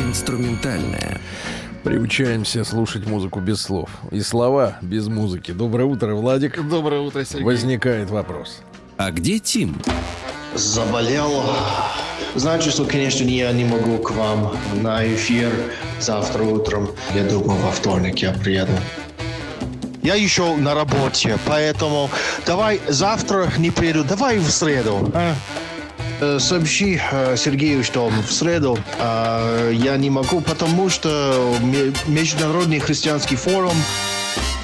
Инструментальная. Приучаемся слушать музыку без слов. И слова без музыки. Доброе утро, Владик. Доброе утро, Сергей. Возникает вопрос. А где Тим? Заболел. Значит, что, конечно, я не могу к вам на эфир завтра утром. Я думаю, во вторник я приеду. Я еще на работе, поэтому давай завтра не приеду, давай в среду. а? Э, Сообщи э, Сергею, что в среду э, я не могу, потому что ме- Международный христианский форум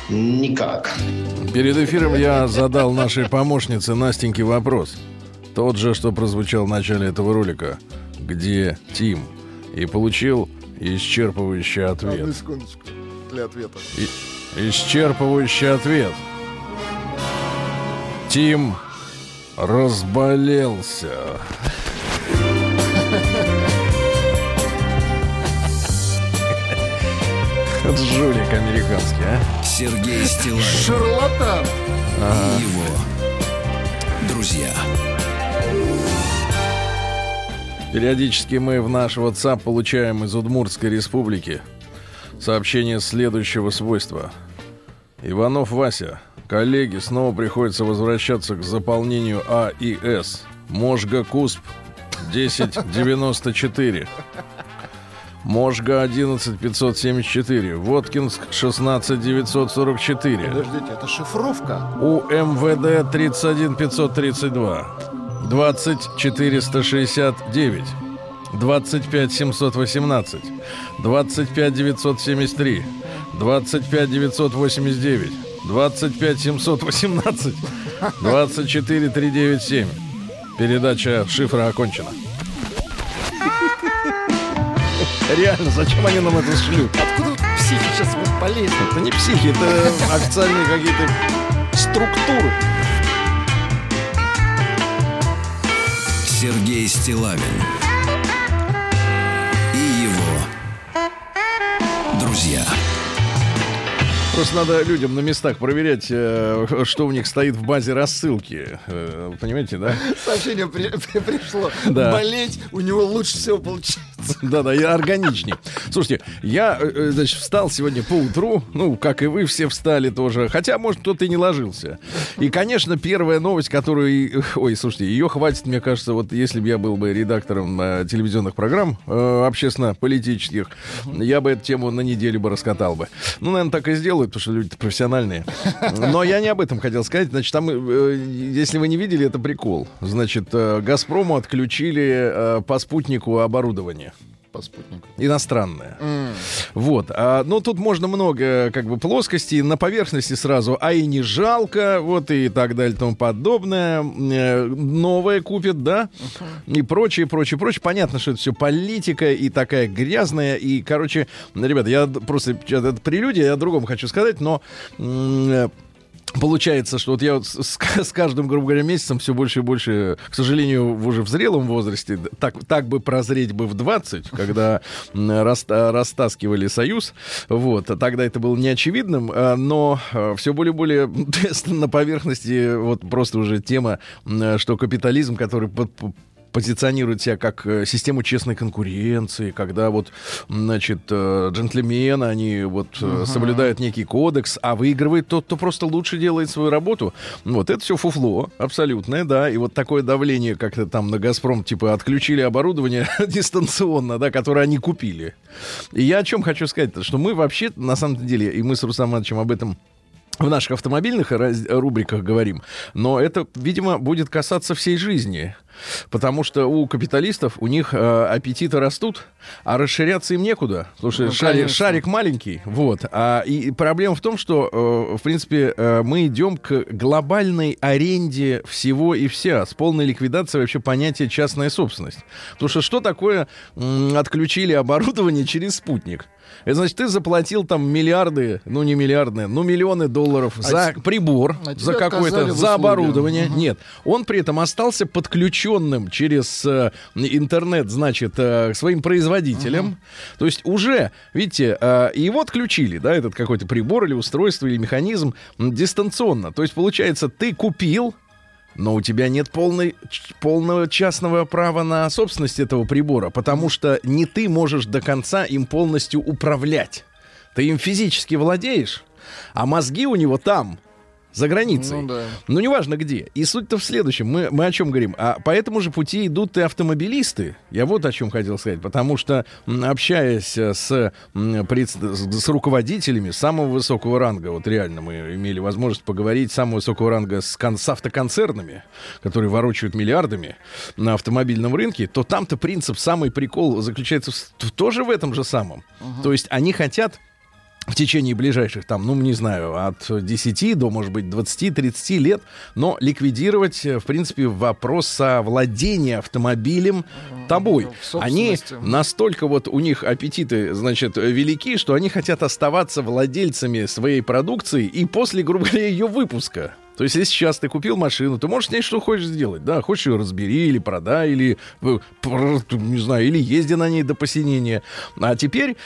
никак. Перед эфиром я задал нашей помощнице Настеньке вопрос. Тот же, что прозвучал в начале этого ролика. Где Тим? И получил исчерпывающий Одну ответ. секундочку для ответа. И- исчерпывающий ответ. Тим разболелся. Жулик американский, а? Сергей Стилавин Шарлатан! и его друзья. Периодически мы в наш WhatsApp получаем из Удмуртской республики сообщение следующего свойства. Иванов Вася, коллеги, снова приходится возвращаться к заполнению А и С. Можга Кусп 1094. Можга 11574. Воткинск 16944. Подождите, это шифровка? У МВД 31532 20469 25718 25973 25989 25718 24397 Передача шифра окончена. Реально, зачем они нам это шлют? Откуда психи сейчас вот полезли? Это не психи, это официальные какие-то структуры. Сергей Стилавин и его друзья. Просто надо людям на местах проверять, э, что у них стоит в базе рассылки. Э, Понимаете, да? Сообщение при- при- пришло. Да. Болеть у него лучше всего получается. Да-да, и органичней. Слушайте, я, э, э, значит, встал сегодня по утру, ну, как и вы все встали тоже, хотя, может, кто-то и не ложился. И, конечно, первая новость, которую... Ой, слушайте, ее хватит, мне кажется, вот если бы я был бы редактором э, телевизионных программ общественно-политических, я бы эту тему на неделю бы раскатал бы. Ну, наверное, так и сделают, потому что люди профессиональные. Но я не об этом хотел сказать. Значит, там, если вы не видели, это прикол. Значит, «Газпрому» отключили по спутнику оборудование По спутнику. иностранное. Вот. А, ну, тут можно много как бы плоскостей. На поверхности сразу, а и не жалко, вот и так далее и тому подобное. Э, Новое купит, да? И прочее, прочее, прочее. Понятно, что это все политика и такая грязная. И, короче, ребята, я просто... Это прелюдия, я о другом хочу сказать, но... Получается, что вот я вот с, с- каждым, грубо говоря, месяцем все больше и больше, к сожалению, уже в зрелом возрасте, так, так бы прозреть бы в 20, когда раста- растаскивали Союз, вот, а тогда это было неочевидным, а, но все более и более на поверхности вот просто уже тема, что капитализм, который позиционирует себя как э, систему честной конкуренции, когда вот, значит, э, джентльмены, они вот э, соблюдают некий кодекс, а выигрывает тот, кто просто лучше делает свою работу. Вот это все фуфло абсолютное, да, и вот такое давление, как-то там на «Газпром», типа, отключили оборудование дистанционно, да, которое они купили. И я о чем хочу сказать, что мы вообще, на самом деле, и мы с Рустам Ивановичем об этом в наших автомобильных рубриках говорим, но это, видимо, будет касаться всей жизни. Потому что у капиталистов, у них э, аппетиты растут, а расширяться им некуда. Потому что Ну, шарик, конечно. шарик маленький. Вот. А, и проблема в том, что, э, в принципе, э, мы идем к глобальной аренде всего и вся, с полной ликвидацией вообще понятия частная собственность. Потому что что такое м, отключили оборудование через спутник? Это значит, ты заплатил там миллиарды, ну не миллиарды, ну миллионы долларов за те- прибор, а за какое-то, за оборудование. Нет, он при этом остался подключенным через э, интернет, значит, э, к своим производителям. То есть уже, видите, э, его отключили, да, этот какой-то прибор или устройство или механизм дистанционно. То есть получается, ты купил, но у тебя нет полной, полного частного права на собственность этого прибора, потому что не ты можешь до конца им полностью управлять. Ты им физически владеешь, а мозги у него там, за границей. Ну да. Ну, неважно где. И суть-то в следующем. Мы, мы о чем говорим? А по этому же пути идут и автомобилисты. Я вот о чем хотел сказать. Потому что, общаясь э, с, с руководителями самого высокого ранга, вот реально мы имели возможность поговорить самого высокого ранга с, кон- с автоконцернами, которые ворочают миллиардами на автомобильном рынке, то там-то принцип, самый прикол заключается в в- тоже в этом же самом. То есть они хотят в течение ближайших, там, ну, не знаю, от 10 до, может быть, 20-30 лет, но ликвидировать, э, в принципе, вопрос совладения автомобилем тобой. в Они настолько вот у них аппетиты, значит, велики, что они хотят оставаться владельцами своей продукции и после, грубо говоря, ее выпуска. То есть, если сейчас ты купил машину, ты можешь с ней что хочешь сделать, да, хочешь ее разбери или продай, или, э, не знаю, или езди на ней до посинения. А теперь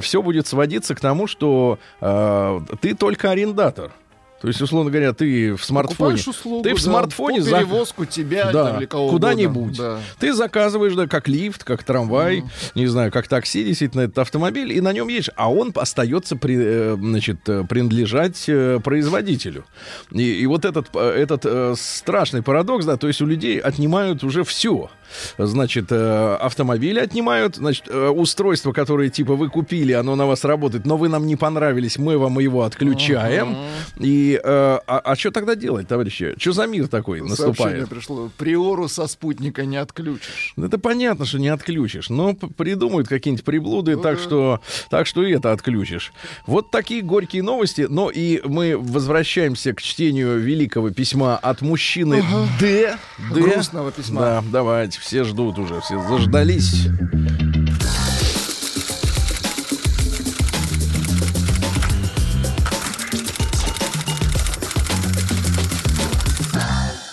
все будет сводиться к тому, что э, ты только арендатор. То есть, условно говоря, ты в смартфоне... Услугу, ты в да, смартфоне за- перевозку тебя да, куда-нибудь. Да. Ты заказываешь, да, как лифт, как трамвай, не знаю, как такси, действительно, этот автомобиль, и на нем едешь, а он остается при, э, значит, э, принадлежать э, производителю. И, и вот этот, этот страшный парадокс, да, то есть у людей отнимают уже все. Значит, автомобили отнимают, значит, устройство, которое типа вы купили, оно на вас работает, но вы нам не понравились, мы вам его отключаем. И э, а, что тогда делать, товарищи? Что за мир такой Сообщение наступает? пришло. Приору со спутника не отключишь. Ну, Это понятно, что не отключишь, но придумают какие-нибудь приблуды, Ну так да. что, так что и это отключишь. Вот такие горькие новости. Но и мы возвращаемся к чтению великого письма от мужчины Д. Д. Грустного письма. Да, давайте, все ждут уже, все заждались.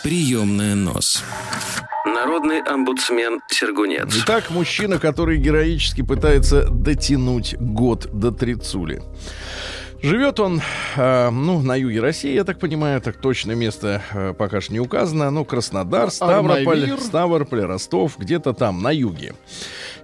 Приемная нос. Народный омбудсмен Сергунец. Итак, мужчина, который героически пытается дотянуть год до трицули. Живет он, э, ну, на юге России, я так понимаю, так точное место э, пока что не указано. Ну, Краснодар, Ставрополь, Армавир. Ставрополь, Ростов, где-то там, на юге.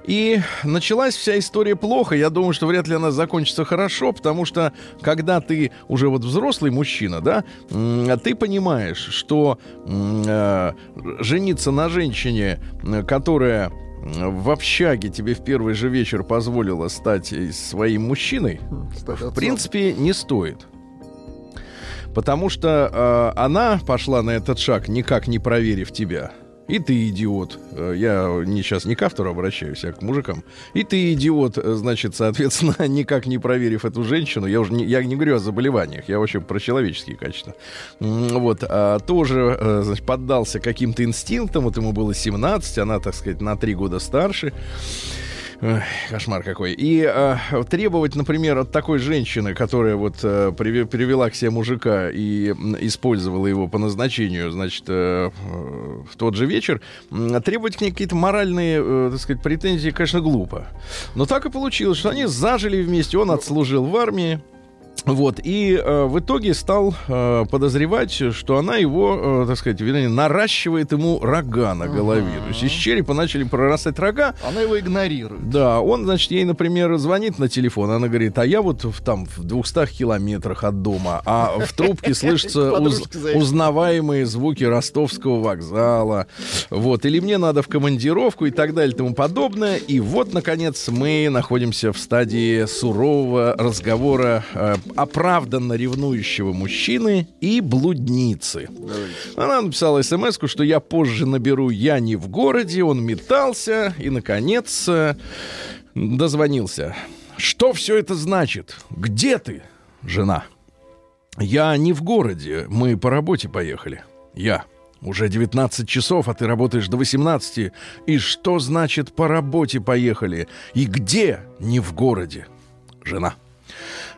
И началась вся история плохо. Я думаю, что вряд ли она закончится хорошо, потому что когда ты уже вот взрослый мужчина, да, м, ты понимаешь, что э, жениться на женщине, э, которая в общаге тебе в первый же вечер позволила стать своим мужчиной, Кстати, в принципе, не стоит. Потому что э, она пошла на этот шаг, никак не проверив тебя. И ты идиот. Э, Я не, сейчас не к автору обращаюсь, а к мужикам. И ты идиот, э, значит, соответственно, никак не проверив эту женщину. Я уже не, я не говорю о заболеваниях, я вообще про человеческие качества. Вот, а, тоже, э, значит, поддался каким-то инстинктам. Вот ему было 17, она, так сказать, на 3 года старше. Эх, кошмар какой. И э, требовать, например, от такой женщины, которая вот э, приве- привела к себе мужика и использовала его по назначению, значит, э, э, в тот же вечер, требовать к ней какие-то моральные, э, так сказать, претензии, конечно, глупо. Но так и получилось, что они зажили вместе, он отслужил в армии. Вот, и э, в итоге стал э, подозревать, что она его, э, так сказать, вернее, наращивает ему рога на голове. То есть из черепа начали прорастать рога, Она его игнорирует. да, он, значит, ей, например, звонит на телефон, она говорит, а я вот в, там в 200 километрах от дома, а в трубке слышатся узнаваемые звуки ростовского вокзала, вот, или мне надо в командировку и так далее и тому подобное. И вот, наконец, мы находимся в стадии сурового разговора, э, оправданно ревнующего мужчины и блудницы. Она написала смс что я позже наберу «Я не в городе», он метался и, наконец, э, дозвонился. Что все это значит? Где ты, жена? Я не в городе, мы по работе поехали. Я. Уже 19 часов, а ты работаешь до 18. И что значит по работе поехали? И где не в городе? Жена.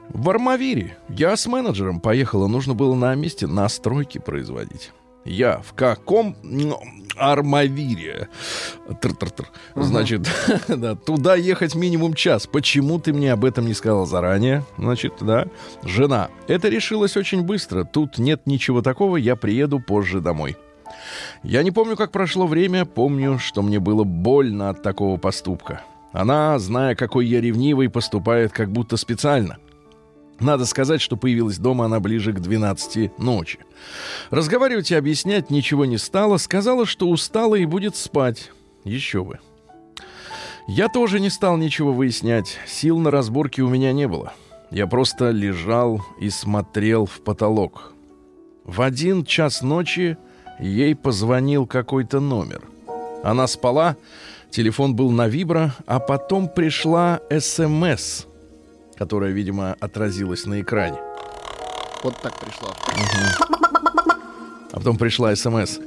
В Армавире. Я с менеджером поехала. Нужно было на месте настройки производить. Я в каком Армавире? Тр-тр-тр. Значит, да, туда ехать минимум час. Почему ты мне об этом не сказал заранее? Значит, да. Жена. Это решилось очень быстро. Тут нет ничего такого. Я приеду позже домой. Я не помню, как прошло время. Помню, что мне было больно от такого поступка. Она, зная, какой я ревнивый, поступает как будто специально. Надо сказать, что появилась дома она ближе к 12 ночи. Разговаривать и объяснять ничего не стала. Сказала, что устала и будет спать. Еще бы. Я тоже не стал ничего выяснять. Сил на разборки у меня не было. Я просто лежал и смотрел в потолок. В один час ночи ей позвонил какой-то номер. Она спала, телефон был на вибро, а потом пришла СМС — которая, видимо, отразилась на экране. Вот так пришла. А потом пришла смс.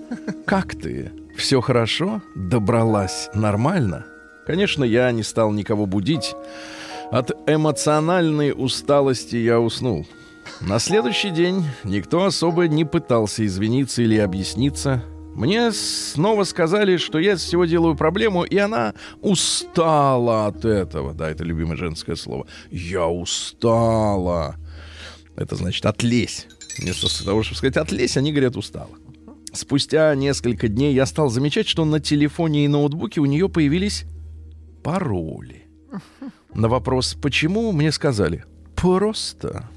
«Как ты? Все хорошо? Добралась нормально?» Конечно, я не стал никого будить. От эмоциональной усталости я уснул. На следующий день никто особо не пытался извиниться или объясниться. Мне снова сказали, что я всего делаю проблему, и она устала от этого. Да, это любимое женское слово. Я устала. Это значит отлезь. Вместо того, чтобы сказать отлезь, они говорят устала. Спустя несколько дней я стал замечать, что на телефоне и ноутбуке у нее появились пароли. На вопрос «почему?» мне сказали «просто».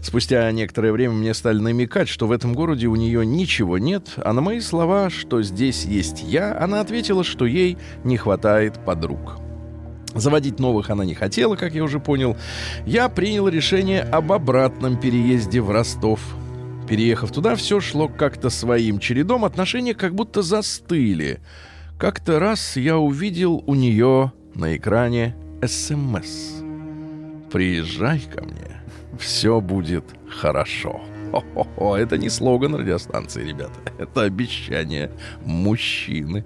Спустя некоторое время мне стали намекать, что в этом городе у нее ничего нет, а на мои слова, что здесь есть я, она ответила, что ей не хватает подруг. Заводить новых она не хотела, как я уже понял. Я принял решение об обратном переезде в Ростов. Переехав туда, все шло как-то своим чередом, отношения как будто застыли. Как-то раз я увидел у нее на экране СМС. «Приезжай ко мне» все будет хорошо. Это не слоган радиостанции, ребята. Это обещание мужчины.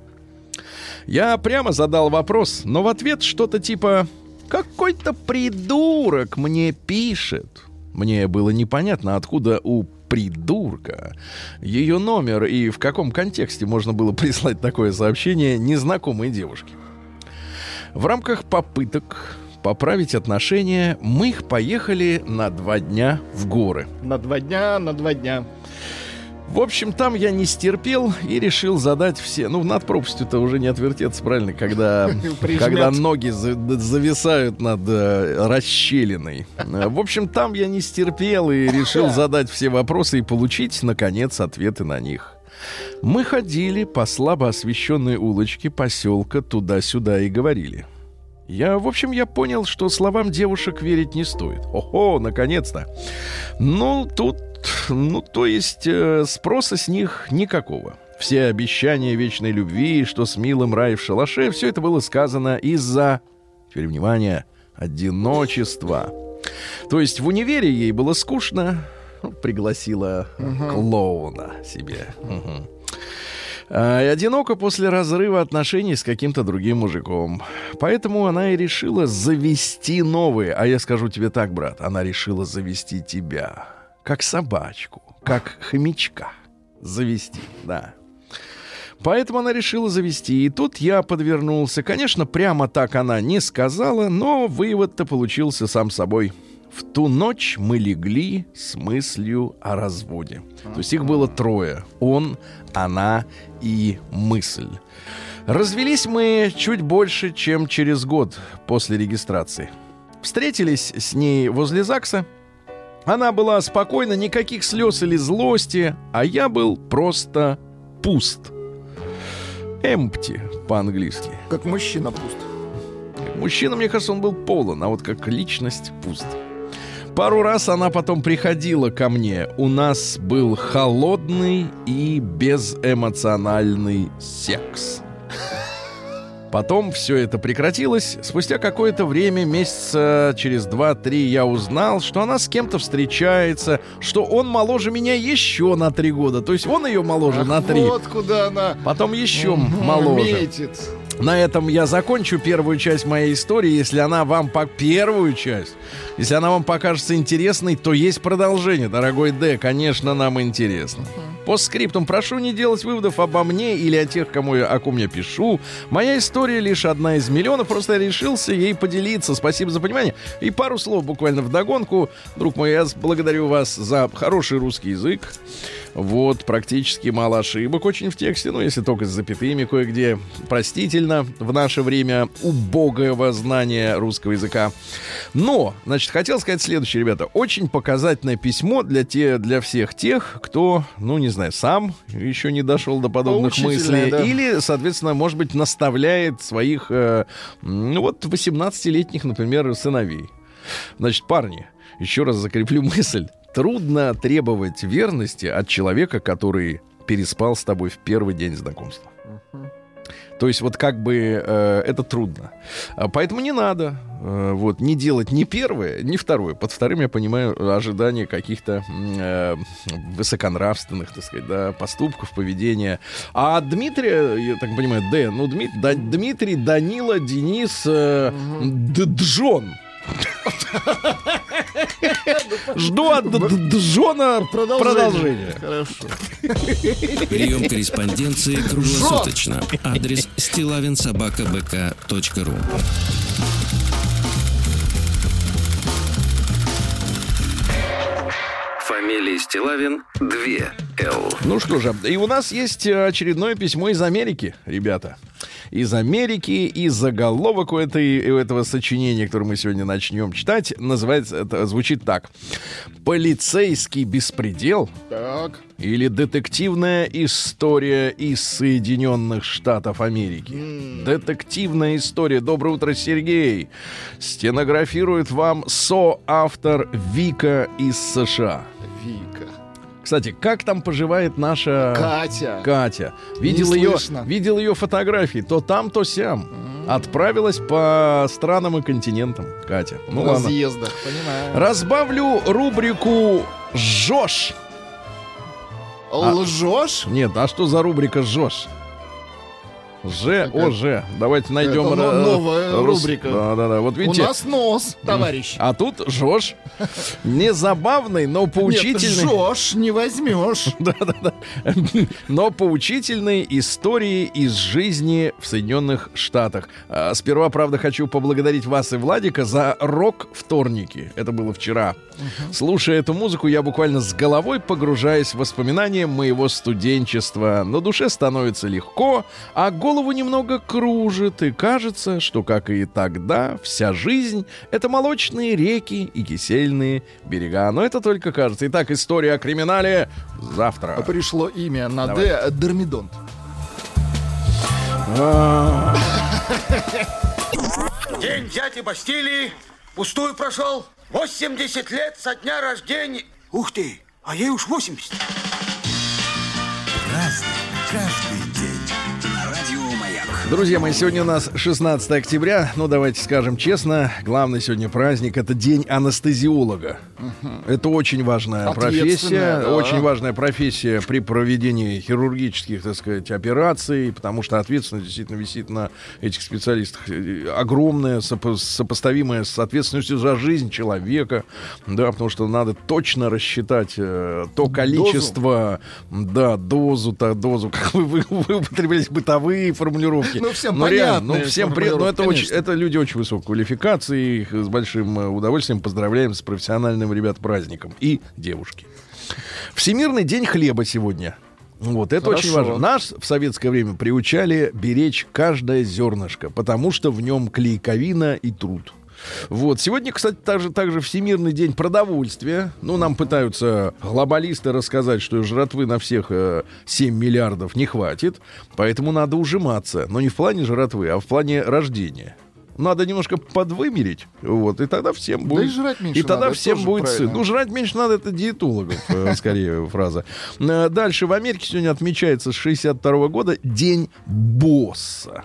Я прямо задал вопрос, но в ответ что-то типа «Какой-то придурок мне пишет». Мне было непонятно, откуда у придурка ее номер и в каком контексте можно было прислать такое сообщение незнакомой девушке. В рамках попыток поправить отношения, мы их поехали на два дня в горы. На два дня, на два дня. В общем, там я не стерпел и решил задать все. Ну, над пропастью-то уже не отвертеться, правильно, когда, когда ноги за, зависают над э, расщелиной. В общем, там я не стерпел и решил задать все вопросы и получить, наконец, ответы на них. Мы ходили по слабо освещенной улочке поселка туда-сюда и говорили — я, в общем, я понял, что словам девушек верить не стоит. Ого, наконец-то. Ну, тут, ну, то есть э, спроса с них никакого. Все обещания вечной любви, что с милым рай в шалаше, все это было сказано из-за, теперь внимание, одиночества. То есть в универе ей было скучно, ну, пригласила угу. клоуна себе. Угу. А, и одиноко после разрыва отношений с каким-то другим мужиком. Поэтому она и решила завести новые. А я скажу тебе так, брат, она решила завести тебя. Как собачку, как хомячка. Завести, да. Поэтому она решила завести. И тут я подвернулся. Конечно, прямо так она не сказала, но вывод-то получился сам собой. В ту ночь мы легли с мыслью о разводе. То есть их было трое. Он, она и мысль. Развелись мы чуть больше, чем через год после регистрации. Встретились с ней возле ЗАГСа. Она была спокойна, никаких слез или злости, а я был просто пуст. Empty по-английски. Как мужчина пуст. Мужчина, мне кажется, он был полон, а вот как личность пуст. Пару раз она потом приходила ко мне. У нас был холодный и безэмоциональный секс. Потом все это прекратилось. Спустя какое-то время, месяца через 2-3, я узнал, что она с кем-то встречается, что он моложе меня еще на 3 года. То есть он ее моложе Ах, на 3. Вот куда она Потом еще моложе. метит. На этом я закончу первую часть моей истории. Если она вам по первую часть, если она вам покажется интересной, то есть продолжение, дорогой Д. Конечно, нам интересно. По скриптам прошу не делать выводов обо мне или о тех, кому я, о ком я пишу. Моя история лишь одна из миллионов, просто я решился ей поделиться. Спасибо за понимание. И пару слов буквально вдогонку. Друг мой, я благодарю вас за хороший русский язык. Вот, практически мало ошибок очень в тексте, ну, если только с запятыми кое-где. Простительно в наше время убогого знания русского языка. Но, значит, хотел сказать следующее, ребята. Очень показательное письмо для, те, для всех тех, кто, ну, не знаю, сам еще не дошел до подобных мыслей. да. Или, соответственно, может быть, наставляет своих, э, ну, вот, 18-летних, например, сыновей. Значит, парни, еще раз закреплю мысль. Трудно требовать верности от человека, который переспал с тобой в первый день знакомства. То есть вот как бы э, это трудно. А Поэтому не надо э, вот не делать ни первое, ни второе. Под вторым я понимаю ожидания каких-то э, высоконравственных, так сказать, да, поступков, поведения. А Дмитрия, я так понимаю, Д, ну Дмит- Да- Дмитрий, Данила, Денис, э, Д- Джон. Жду от Джона продолжения. Хорошо. Прием корреспонденции круглосуточно. Адрес стилавинсобакабк.ру Фамилия Стилавин 2 Л. Ну что же, и у нас есть э, очередное письмо из Америки, ребята. Из Америки, и заголовок у, этой, у этого сочинения, которое мы сегодня начнем читать, называется, это звучит так. «Полицейский беспредел» Так. или «Детективная история из Соединенных Штатов Америки». Детективная история. Доброе утро, Сергей. Стенографирует вам соавтор Вика из США. Вика. Кстати, как там поживает наша Катя. Катя? Видел ее, видел ее фотографии, то там, то сям. Отправилась по странам и континентам, Катя. Ну На ладно. разъездах, понимаю. Разбавлю рубрику «Жжешь». Лжешь? Нет, а что за рубрика «Жжешь»? Ж, О, Ж. Давайте найдем... Это но- новая рус- рубрика. Да-да-да. Вот У видите, нас нос, товарищ. а тут «Жжешь». Не забавный, но поучительный. Нет, жжешь, не возьмешь. Да-да-да. Но поучительные истории из жизни в Соединенных Штатах. А, Сперва, правда, хочу поблагодарить вас и Владика за рок-вторники. Это было вчера. Слушая эту музыку, я буквально с головой погружаюсь в воспоминания моего студенчества. На душе становится легко, а голову немного кружит. И кажется, что, как и тогда, вся жизнь — это молочные реки и кисельные берега. Но это только кажется. Итак, история о криминале завтра. Пришло имя на Давай. Д. Дормидонт. День дяди Бастилии пустую прошел. 80 лет со дня рождения. Ух ты, а ей уж 80. Друзья мои, сегодня у нас 16 октября. Ну, давайте скажем честно, главный сегодня праздник — это день анестезиолога. Это очень важная профессия. Да. Очень важная профессия при проведении хирургических, так сказать, операций, потому что ответственность действительно висит на этих специалистах. Э, Огромная, сопо- сопоставимая с ответственностью за жизнь человека. Да, потому что надо точно рассчитать э, то количество, да, дозу, то дозу, как вы, вы, вы употребляете бытовые формулировки. Ну, всем Но реально, ну, всем при- ну, это, очень, это люди очень высокой квалификации. Их с большим э, удовольствием поздравляем с профессиональным, ребят, праздником. И девушки. Всемирный день хлеба сегодня. Вот, это очень Хорошо. важно. Нас в советское время приучали беречь каждое зернышко, потому что в нем клейковина и труд. Вот. Сегодня, кстати, также, также Всемирный день продовольствия. Ну, нам пытаются глобалисты рассказать, что жратвы на всех э, 7 миллиардов не хватит, поэтому надо ужиматься. Но не в плане жратвы, а в плане рождения. надо немножко подвымерить, вот, и тогда всем будет... и жрать меньше И тогда надо, всем будет правильно. сыт. Ну, жрать меньше надо, это диетологов, э, скорее, фраза. Э, Дальше в Америке сегодня отмечается с 62 года День босса.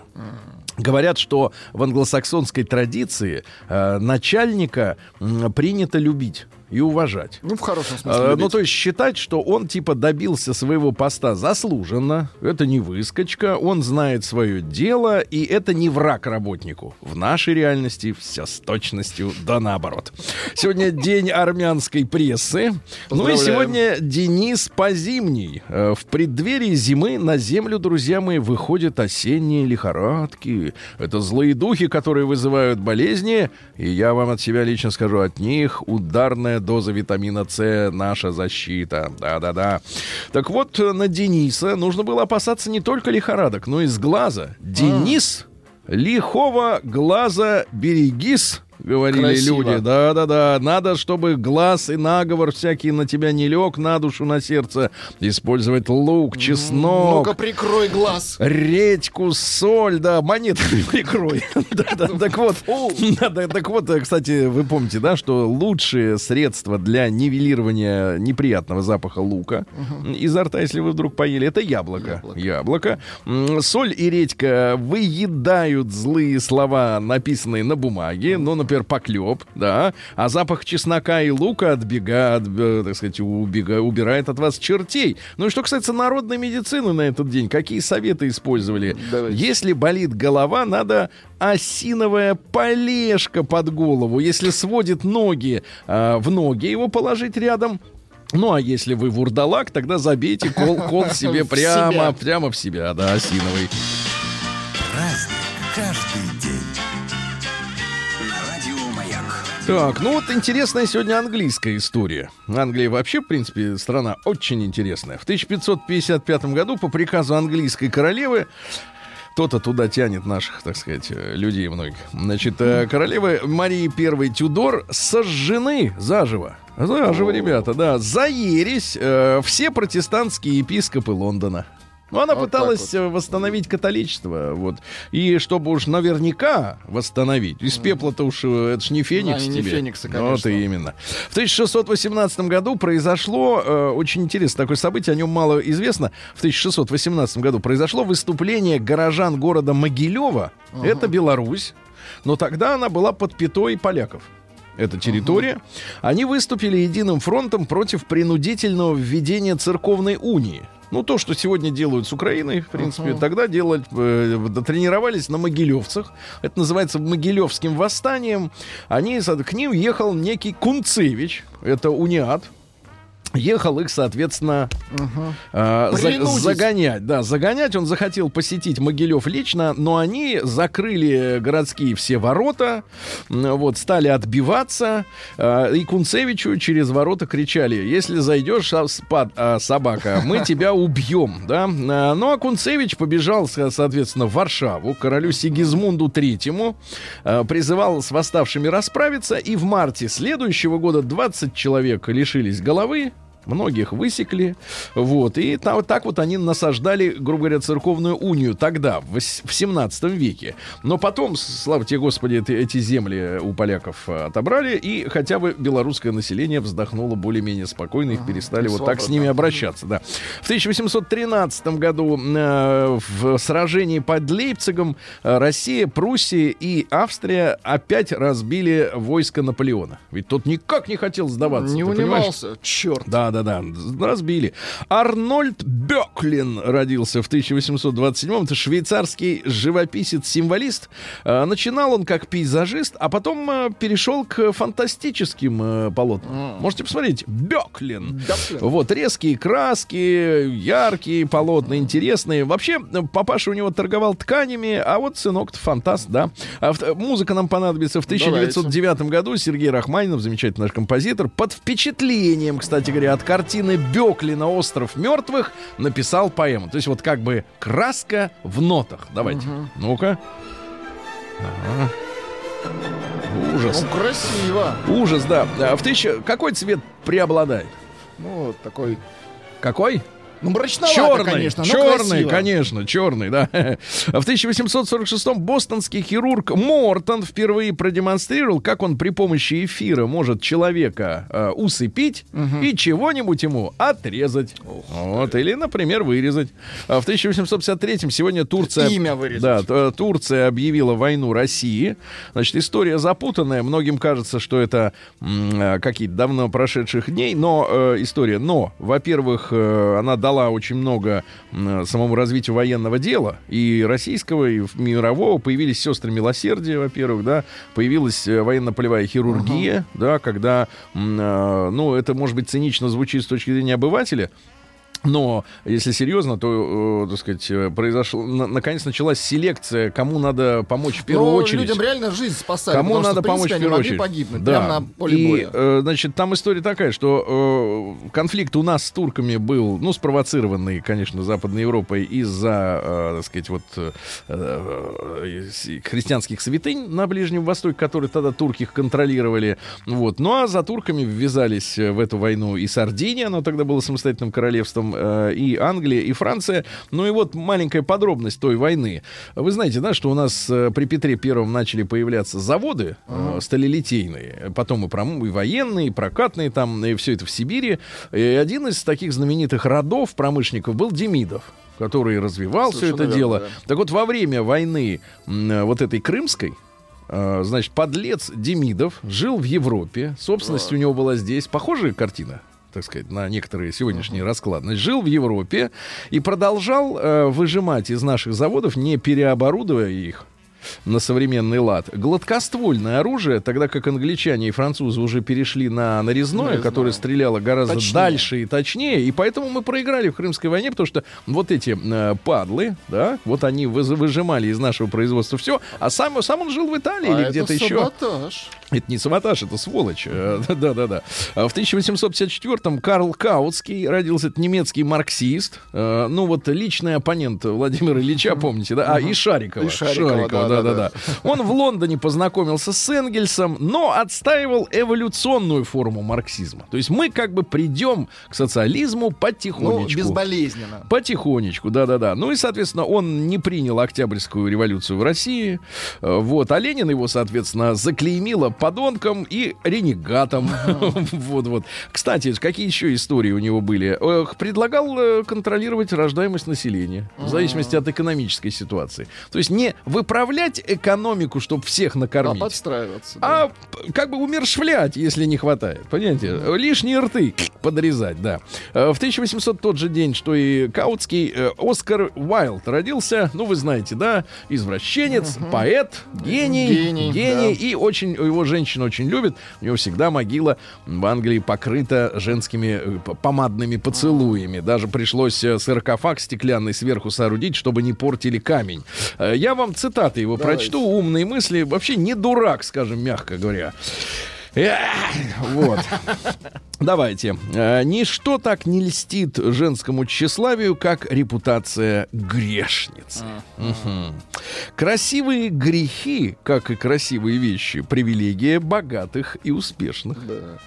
Говорят, что в англосаксонской традиции э, начальника м, принято любить и уважать. Ну, в хорошем А, смысле. Ну, любить. то есть считать, что он типа добился своего поста заслуженно, это не выскочка, он знает свое дело, и это не враг работнику. В нашей реальности все с точностью да наоборот. Сегодня день армянской прессы. Ну и сегодня Денис Позимний. Э, В преддверии зимы на землю, друзья мои, выходят осенние лихорадки. Это злые духи, которые вызывают болезни. И я вам от себя лично скажу, от них ударная доза витамина С наша защита. Да-да-да. Так вот, э, на Дениса нужно было опасаться не только лихорадок, но и с глаза. Денис, лихого глаза берегись. Говорили Красиво. люди. Да-да-да. Надо, чтобы глаз и наговор всякий на тебя не лег, на душу, на сердце. Использовать лук, чеснок. Ну-ка, прикрой глаз. Редьку, соль, да, монетами прикрой. Да, да, Так вот, да, да, так вот, кстати, вы помните, да, что лучшие средства для нивелирования неприятного запаха лука изо рта, если вы вдруг поели, это яблоко. Яблоко. Соль и редька выедают злые слова, написанные на бумаге, ну, например, поклеп, да, а запах чеснока и лука отбегает, так сказать, убега- убирает от вас чертей. Ну и что касается народной медицины на этот день, какие советы использовали? Давайте. Если болит голова, надо осиновая полежка под голову. Если сводит ноги, а, в ноги его положить рядом. Ну, а если вы вурдалак, тогда забейте кол, кол себе прямо, прямо в себя, да, осиновый. Праздник каждый Так, ну вот интересная сегодня английская история. Англия вообще, в принципе, страна очень интересная. В 1555 году по приказу английской королевы кто-то туда тянет наших, так сказать, э, людей многих. Значит, э, королевы Марии I Тюдор сожжены заживо. Заживо, ребята, да. За ересь э, все протестантские епископы Лондона. Ну, она Вот пыталась так э, восстановить католичество, вот. И чтобы уж наверняка восстановить, из пепла-то уж, э, это ж не феникс Да, не тебе. фениксы, Ну, Вот конечно. и именно. В 1618 году произошло э, очень интересное такое событие, о нем мало известно. В 1618 году произошло выступление горожан города Могилева. Это Беларусь. Но тогда она была под пятой поляков. Это территория. Они выступили единым фронтом против принудительного введения церковной унии. Ну, то, что сегодня делают с Украиной, в принципе, тогда делали, э, тренировались на могилевцах. Это называется Могилевским восстанием. Они, к ним ехал некий Кунцевич, это униат. Ехал их, соответственно, э, за- загонять. Да, загонять. Он захотел посетить Могилев лично, но они закрыли городские все ворота, вот, стали отбиваться. э, и Кунцевичу через ворота кричали, если зайдешь, спад- а, собака, мы тебя убьем. Да? А, Ну, а Кунцевич побежал, со- соответственно, в Варшаву, королю Сигизмунду Третьему, э, призывал с восставшими расправиться, и в марте следующего года 20 человек лишились головы, Многих высекли, вот, и та- вот так вот они насаждали, грубо говоря, церковную унию тогда, в, в 17 веке. Но потом, слава тебе, Господи, эти, эти земли у поляков э, отобрали, и хотя бы белорусское население вздохнуло более-менее спокойно, их перестали вот так с ними обращаться, да. В 1813 году э, в сражении под Лейпцигом э, Россия, Пруссия и Австрия опять разбили войско Наполеона. Ведь тот никак не хотел сдаваться. Не ты понимаешь? унимался. Черт. Да, да, да, разбили. Арнольд Беклин родился в 1827-м. Это швейцарский живописец-символист. Э, Начинал он как пейзажист, а потом э, перешел к фантастическим э, полотнам. Можете посмотреть. Беклин. Беклин. Вот, резкие краски, яркие полотна, интересные. Вообще, папаша у него торговал тканями, а вот сынок фантаст, да. А музыка нам понадобится в 1909 году. Сергей Рахманинов, замечательный наш композитор, под впечатлением, кстати говоря, от картины Беклина «Остров мертвых» написал поэму. То есть вот как бы краска в нотах. Давайте. Ну-ка. Ага. Ужас. Ну, красиво. Ужас, да. А В тысяча... Какой цвет преобладает? Ну, такой Какой? Ну, мрачновато, Черный, конечно, но черный, красиво. конечно, черный, да. В 1846-м бостонский хирург Мортон впервые продемонстрировал, как он при помощи эфира может человека э, усыпить и чего-нибудь ему отрезать. Вот, или, например, вырезать. А в 1853-м сегодня Турция... Имя вырезать. Да, Т- Турция объявила войну России. Значит, история запутанная. Многим кажется, что это э, какие-то давно прошедших дней, но э, история. Но, во-первых, э, она дала очень много самому развитию военного дела и российского, и мирового. Появились сестры милосердия, во-первых, да, появилась э, военно-полевая хирургия, да, когда, э, ну, это может быть цинично звучит с точки зрения обывателя, но, если серьезно, то, э, так сказать, э, произошло, на- наконец началась селекция, кому надо помочь в первую Но очередь. людям реально жизнь спасали. Кому что, надо принципе, помочь в первую очередь? погибнуть Да. прямо на поле и, боя. э, значит, там история такая, что э, конфликт у нас с турками был, ну, спровоцированный, конечно, Западной Европой из-за, э, так сказать, вот э, христианских святынь на Ближнем Востоке, которые тогда турки их контролировали. Вот. Ну, а за турками ввязались в эту войну и Сардиния, оно тогда было самостоятельным королевством, э, и Англия, и Франция. Ну и вот маленькая подробность той войны. Вы знаете, да, что у нас э, при Петре Первом начали появляться заводы э, сталелитейные, потом и, пром- и военные, и прокатные, там, и все это в Сибири. И один из таких знаменитых родов промышленников был Демидов который развивал все Совершенно это верно, дело. да. Так вот, во время войны э, вот этой крымской, э, значит, подлец Демидов жил в Европе, собственность у него была здесь. Похожая картина? Так сказать, на некоторые сегодняшние расклады. Значит, жил в Европе и продолжал э, выжимать из наших заводов, не переоборудуя их, на современный лад. Гладкоствольное оружие, тогда как англичане и французы уже перешли на нарезное, Нарезное. которое стреляло гораздо Точнее. дальше и точнее, и поэтому мы проиграли в Крымской войне, потому что вот эти э, падлы, да, вот они выжимали из нашего производства все, а сам, сам он жил в Италии А или где-то еще. Это не саботаж, это сволочь. Э, Да-да-да. А В 1854-м Карл Каутский родился, это немецкий марксист. Э, Ну вот личный оппонент Владимира Ильича, помните, да? А, и Шарикова. И Шарикова, да-да-да. да-да-да. Он в Лондоне познакомился с Энгельсом, но отстаивал эволюционную форму марксизма. То есть мы как бы придем к социализму Ну, потихонечку. безболезненно. Потихонечку, да-да-да. Ну и, соответственно, он не принял Октябрьскую революцию в России. Э, Вот. А Ленин его, соответственно, заклеймила подонком и ренегатом. Вот-вот. Кстати, какие еще истории у него были? Предлагал э, контролировать рождаемость населения в зависимости от экономической ситуации. То есть не выправлять экономику, чтобы всех А накормить. подстраиваться. да. А как бы умершвлять, если не хватает. Понимаете? Лишние рты подрезать, да. Э, В 1800 тот же день, что и Каутский, э, Оскар Уайлд родился. Ну, вы знаете, да? Извращенец, поэт, гений. Гений, гений да. и очень, его женщина очень любит. У него всегда могила в Англии покрыта женскими э, помадными поцелуями. Даже пришлось саркофаг стеклянный сверху соорудить, чтобы не портили камень. Я вам цитаты его Давайте. прочту. Умные мысли. Вообще не дурак, скажем, мягко говоря. Вот. Давайте. Э, Ничто так не льстит женскому тщеславию, как репутация грешницы. Мгм. Красивые грехи, как и красивые вещи, привилегия богатых и успешных. Да.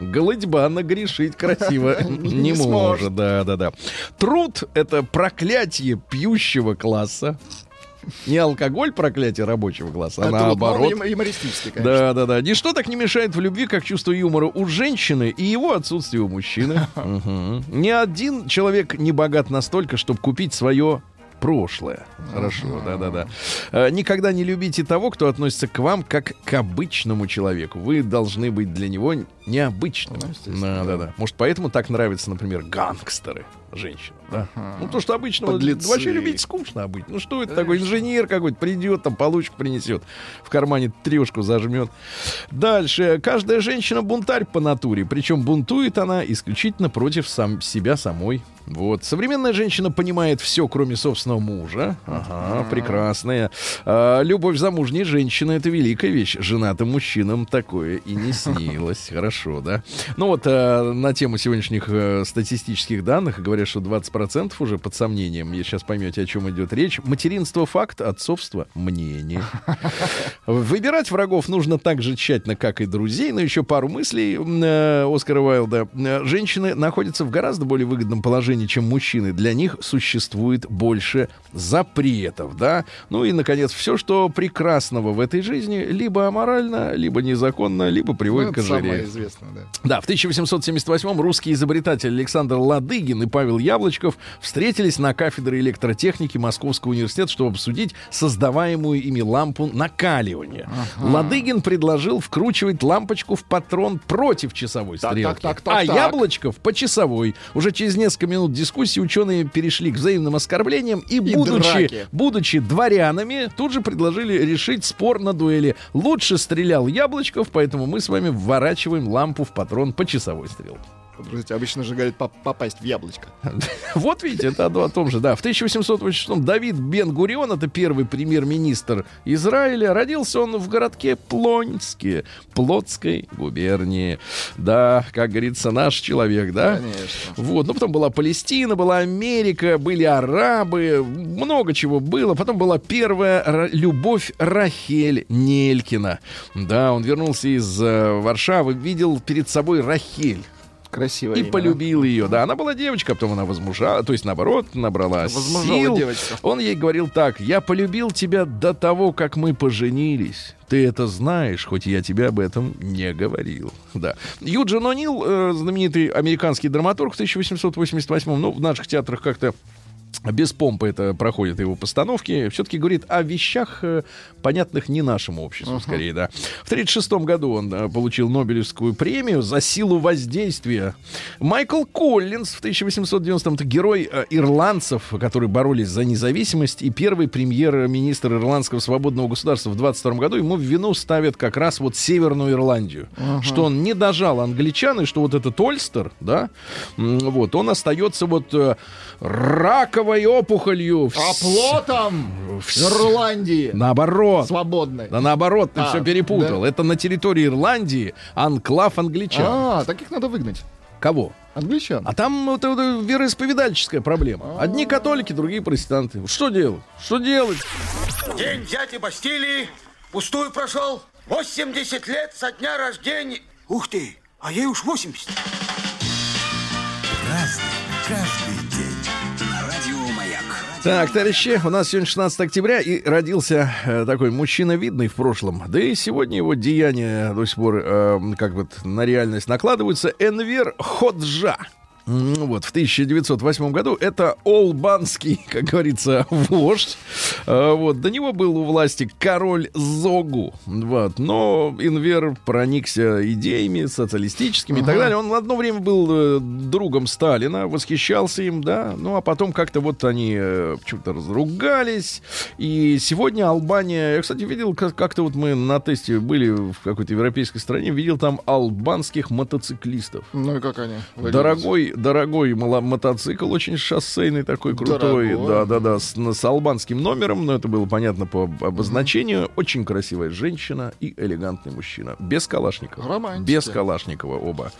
Голодьба нагрешить красиво не может. Да, да, да. Труд — это проклятие пьющего класса. Не алкоголь проклятие рабочего класса, а вот, наоборот. ну, юмористически, конечно. Да, да, да. Ничто так не мешает в любви, как чувство юмора у женщины и его отсутствие у мужчины. Мгм. Ни один человек не богат настолько, чтобы купить свое прошлое. Хорошо, да, да, да. Э, Никогда не любите того, кто относится к вам как к обычному человеку. Вы должны быть для него необычным. Ну, Да, да, да. Может, поэтому так нравятся, например, гангстеры женщинам, да? Ну, то, что Подлецы. вообще любить скучно быть. Ну, что это такой инженер какой-то придет, там получку принесет, в кармане трешку зажмет. Дальше. Каждая женщина бунтарь по натуре, причем бунтует она исключительно против сам себя самой. Вот. Современная женщина понимает все, кроме собственного мужа. Ага, прекрасная. А, любовь замужней женщины — это великая вещь. Женатым мужчинам такое и не снилось. Хорошо. Хорошо, да. Ну вот э, на тему сегодняшних э, статистических данных говорят, что 20% уже под сомнением. Я сейчас поймете, о чем идет речь. Материнство факт, отцовство мнение. Выбирать врагов нужно так же тщательно, как и друзей. Но еще пару мыслей э, Оскара Уайлда. Э, Женщины находятся в гораздо более выгодном положении, чем мужчины. Для них существует больше запретов, да. Ну и, наконец, все, что прекрасного в этой жизни, либо аморально, либо незаконно, либо приводит Ну, к ожирению. Известное, да. Да, в 1878 русский изобретатель Александр Ладыгин и Павел Яблочков встретились на кафедре электротехники Московского университета, чтобы обсудить создаваемую ими лампу накаливания. Ладыгин предложил вкручивать лампочку в патрон против часовой Так, стрелки, так, так, так, а так. Яблочков по часовой. Уже через несколько минут дискуссии ученые перешли к взаимным оскорблениям и, будучи, драке. будучи дворянами, тут же предложили решить спор на дуэли. Лучше стрелял Яблочков, поэтому мы с вами вворачиваем лампу в патрон по часовой стрелке. Подождите, обычно же говорят поп- попасть в яблочко. Вот видите, это о, о том же, да. В 1886 Давид Бен-Гурион, это первый премьер-министр Израиля, родился он в городке Плонске, Плотской губернии. Да, как говорится, наш человек, да? Конечно. Вот, ну потом была Палестина, была Америка, были арабы, много чего было. Потом была первая любовь Рахель Нелькина. Да, он вернулся из э, Варшавы, видел перед собой Рахель. Красивое И имя, да? полюбил ее. Да, она была девочка, а потом она возмужала, то есть наоборот, набрала Возмужала сил. девочка. Он ей говорил так: я полюбил тебя до того, как мы поженились. Ты это знаешь, хоть я тебе об этом не говорил. Да. Юджин О'Нил, э, знаменитый американский драматург в 1888 ну, в наших театрах как-то без помпы это проходят его постановки. Все-таки говорит о вещах, э, понятных не нашему обществу, скорее, да. В 1936 году он э, получил Нобелевскую премию за силу воздействия. Майкл Коллинз в 1890-м это герой э, ирландцев, которые боролись за независимость, и первый премьер-министр ирландского свободного государства в 22 году ему в вину ставят как раз вот Северную Ирландию. Что он не дожал англичан, и что вот этот Ольстер, да, вот, он остается вот раковой опухолью. в А с- плотом в Ирландии Наоборот. свободной. Да наоборот, ты А, все перепутал. Это на территории Ирландии анклав англичан. А, таких надо выгнать. Кого? Англичан. А там это, это вероисповедальческая проблема. Одни католики, другие протестанты. Что делать? Что делать? День дяди Бастилии пустую прошел. 80 лет со дня рождения. Ух ты, а ей уж 80. Так, товарищи, у нас сегодня 16 октября, и родился э, такой мужчина видный в прошлом. Да и сегодня его деяния до сих пор э, как бы на реальность накладываются. Энвер Ходжа. Вот, в 1908 году это Олбанский, как говорится, вождь. Э, Вот, до него был у власти король Зогу. Вот, но Инвер проникся идеями социалистическими и так далее. Он одно время был э, другом Сталина, восхищался им, да. Ну, а потом как-то вот они э, почему-то разругались. И сегодня Албания... Я, кстати, видел, как- как-то вот мы на тесте были в какой-то европейской стране, видел там албанских мотоциклистов. Ну и как они? Дорогой, дорогой мотоцикл, очень шоссейный такой крутой, Дорогой. да, да, да, с, с албанским номером, но это было понятно по об- обозначению. Очень красивая женщина и элегантный мужчина, без Калашникова, Романтики. без Калашникова оба.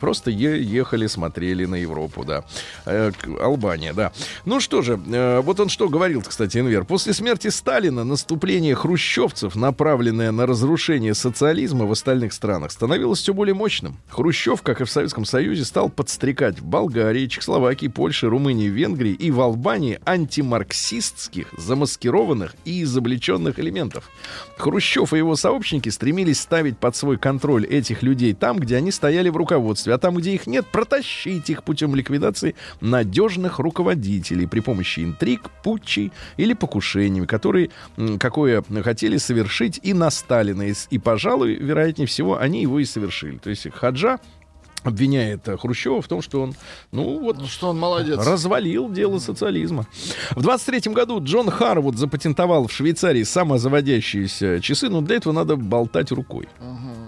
Просто е- ехали, смотрели на Европу, да, Э, Албания, да. Ну что же, э, вот он что говорил, кстати, Энвер. После смерти Сталина наступление хрущевцев, направленное на разрушение социализма в остальных странах, становилось все более мощным. Хрущев, как и в Советском Союзе, стал подстрекать Болгарии, Чехословакии, Польше, Румынии, Венгрии и в Албании антимарксистских, замаскированных и изобличенных элементов. Хрущев и его сообщники стремились ставить под свой контроль этих людей там, где они стояли в руководстве, а там, где их нет, протащить их путем ликвидации надежных руководителей при помощи интриг, путчей или покушениями, которые какое хотели совершить и на Сталина. И, пожалуй, вероятнее всего, они его и совершили. То есть Хаджа обвиняет э, Хрущева в том, что он, ну вот, Ну что он молодец. развалил дело социализма. В 23 году Джон Харвуд запатентовал в Швейцарии самозаводящиеся часы, но для этого надо болтать рукой.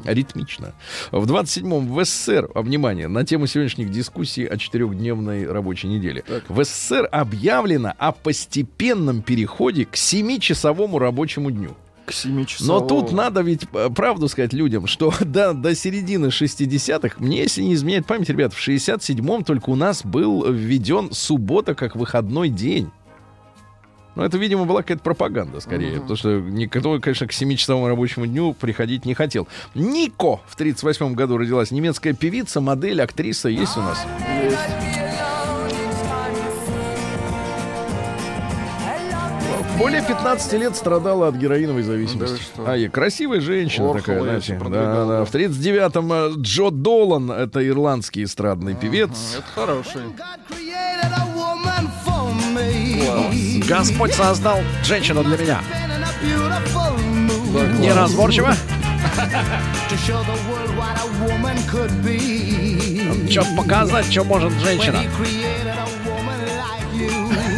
Ритмично. В 27-м в СССР, внимание, на тему сегодняшних дискуссий о четырехдневной рабочей неделе. В СССР объявлено о постепенном переходе к 7-часовому рабочему дню. К 7 часов. Но тут надо ведь э, правду сказать людям, что до, до середины 60-х, мне, если не изменяет память, ребят, в 67-м только у нас был введен суббота как выходной день. Ну, это, видимо, была какая-то пропаганда, скорее. Потому что никто, конечно, к 7-часовому рабочему дню приходить не хотел. Нико в 38 году родилась. Немецкая певица, модель, актриса есть у нас. Более 15 лет страдала от героиновой зависимости. Да а, и красивая женщина Орхола такая, я знаете. Да, да. да. В 39-м э, Джо Долан, это ирландский эстрадный певец. Это хороший. Господь создал женщину для меня. Неразборчиво. Что показать, что может женщина.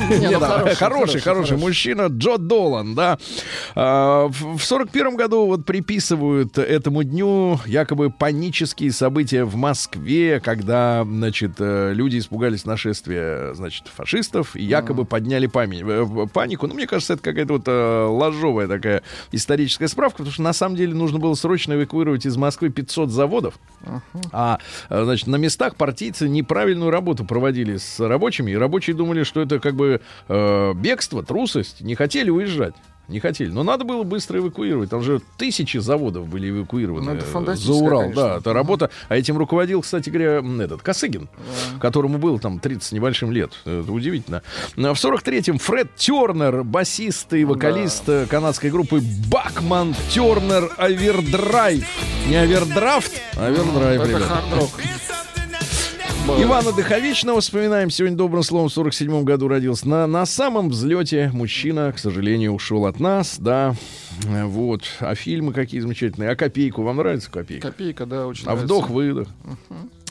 Ну, хороший, хороший, мужчина Джо Долан, да. А, В в 41 году вот приписывают этому дню якобы панические события в Москве, когда, значит, э, люди испугались нашествия, значит, фашистов и якобы подняли э, панику. Ну, мне кажется, это какая-то вот э, ложовая такая историческая справка, потому что на самом деле нужно было срочно эвакуировать из Москвы 500 заводов. А, значит, на местах партийцы неправильную работу проводили с рабочими, и рабочие думали, что это как бы э, бегство, трусость, не хотели уезжать. Не хотели. Но надо было быстро эвакуировать. Там же тысячи заводов были эвакуированы Ну, это э, за Урал. конечно. Да, это работа. А этим руководил, кстати говоря, этот Косыгин, которому было там 30 с небольшим лет. Это удивительно. А В 43-м Фред Тернер, басист и вокалист э, канадской группы Bachman-Turner Overdrive. Не овердрафт, а overdrive, Это ребята. хард-рок. Ивана Дыховичного вспоминаем. Сегодня добрым словом в 47 году родился. На, на самом взлете мужчина, к сожалению, ушел от нас, да. Э, Вот. А фильмы какие замечательные. А копейку вам нравится копейка? Копейка, да, очень А вдох-выдох.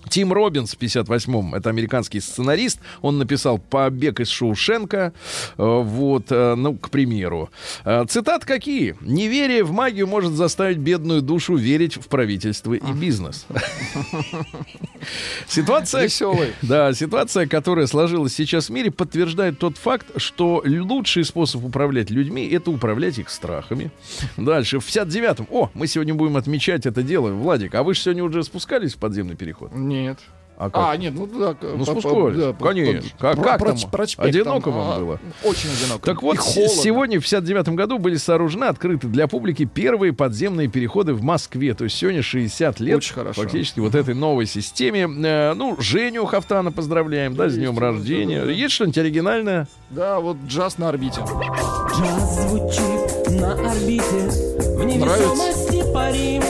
Тим Робинс в 58-м, это американский сценарист, он написал «Побег из Шоушенка», э, вот, э, ну, к примеру. Э, Цитат какие? «Неверие в магию может заставить бедную душу верить в правительство и бизнес». Ситуация... Веселый. Да, ситуация, которая сложилась сейчас в мире, подтверждает тот факт, что лучший способ управлять людьми — это управлять их страхами. Дальше, в 59-м. О, мы сегодня будем отмечать это дело. Владик, а вы же сегодня уже спускались в подземный переход? Нет. А как? А, нет, ну да. Ну, по- да, Конечно. по- Как- как проч- там? проспект Одиноко вам а, было? Очень одиноко. Так вот, с- сегодня, в 59 году, были сооружены, открыты для публики первые подземные переходы в Москве. То есть сегодня 60 лет Очень хорошо. фактически вот этой новой системе. Э, ну, Женю Хафтана поздравляем, да, с Есть днем рождения. да-да-да. Есть что-нибудь оригинальное? Да, вот джаз на орбите. Джаз звучит на орбите В невесомости парим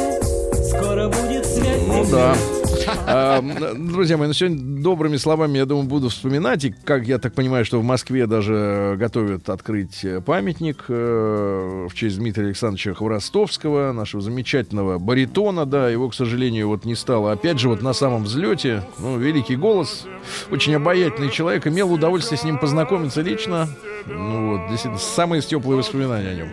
Скоро будет свет Ну да. А, м, Друзья мои, ну сегодня добрыми словами, я думаю, буду вспоминать. И как я так понимаю, что в Москве даже готовят открыть памятник э, в честь Дмитрия Александровича Хворостовского, нашего замечательного баритона, да, его, к сожалению, вот не стало. Опять же, вот на самом взлете, ну, великий голос, очень обаятельный человек, имел удовольствие с ним познакомиться лично. Ну вот, действительно, самые теплые воспоминания о нем.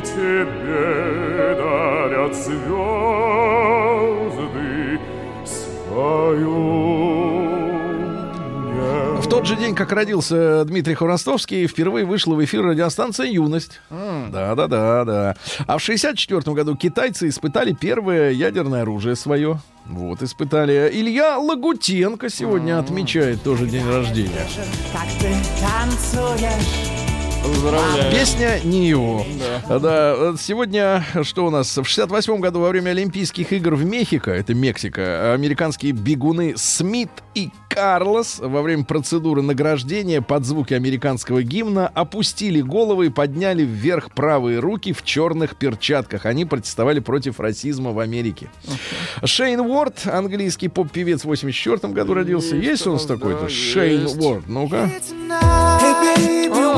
тебе дарят звезды свою В тот же день, как родился Дмитрий Хворостовский, впервые вышла в эфир радиостанция «Юность». Да-да-да, да. А в 64 году китайцы испытали первое ядерное оружие свое. Вот, испытали. Илья Лагутенко сегодня отмечает тоже день рождения. Как ты танцуешь Поздравляю. Песня не его. Да. вот сегодня, что у нас? В 68 году во время Олимпийских игр в Мехико, это Мексика, американские бегуны Смит и Карлос во время процедуры награждения под звуки американского гимна опустили головы и подняли вверх правые руки в черных перчатках. Они протестовали против расизма в Америке. Шейн Уорд, английский поп-певец в 84 году родился. Есть у нас да, такой-то? есть. Шейн Уорд, ну-ка. А,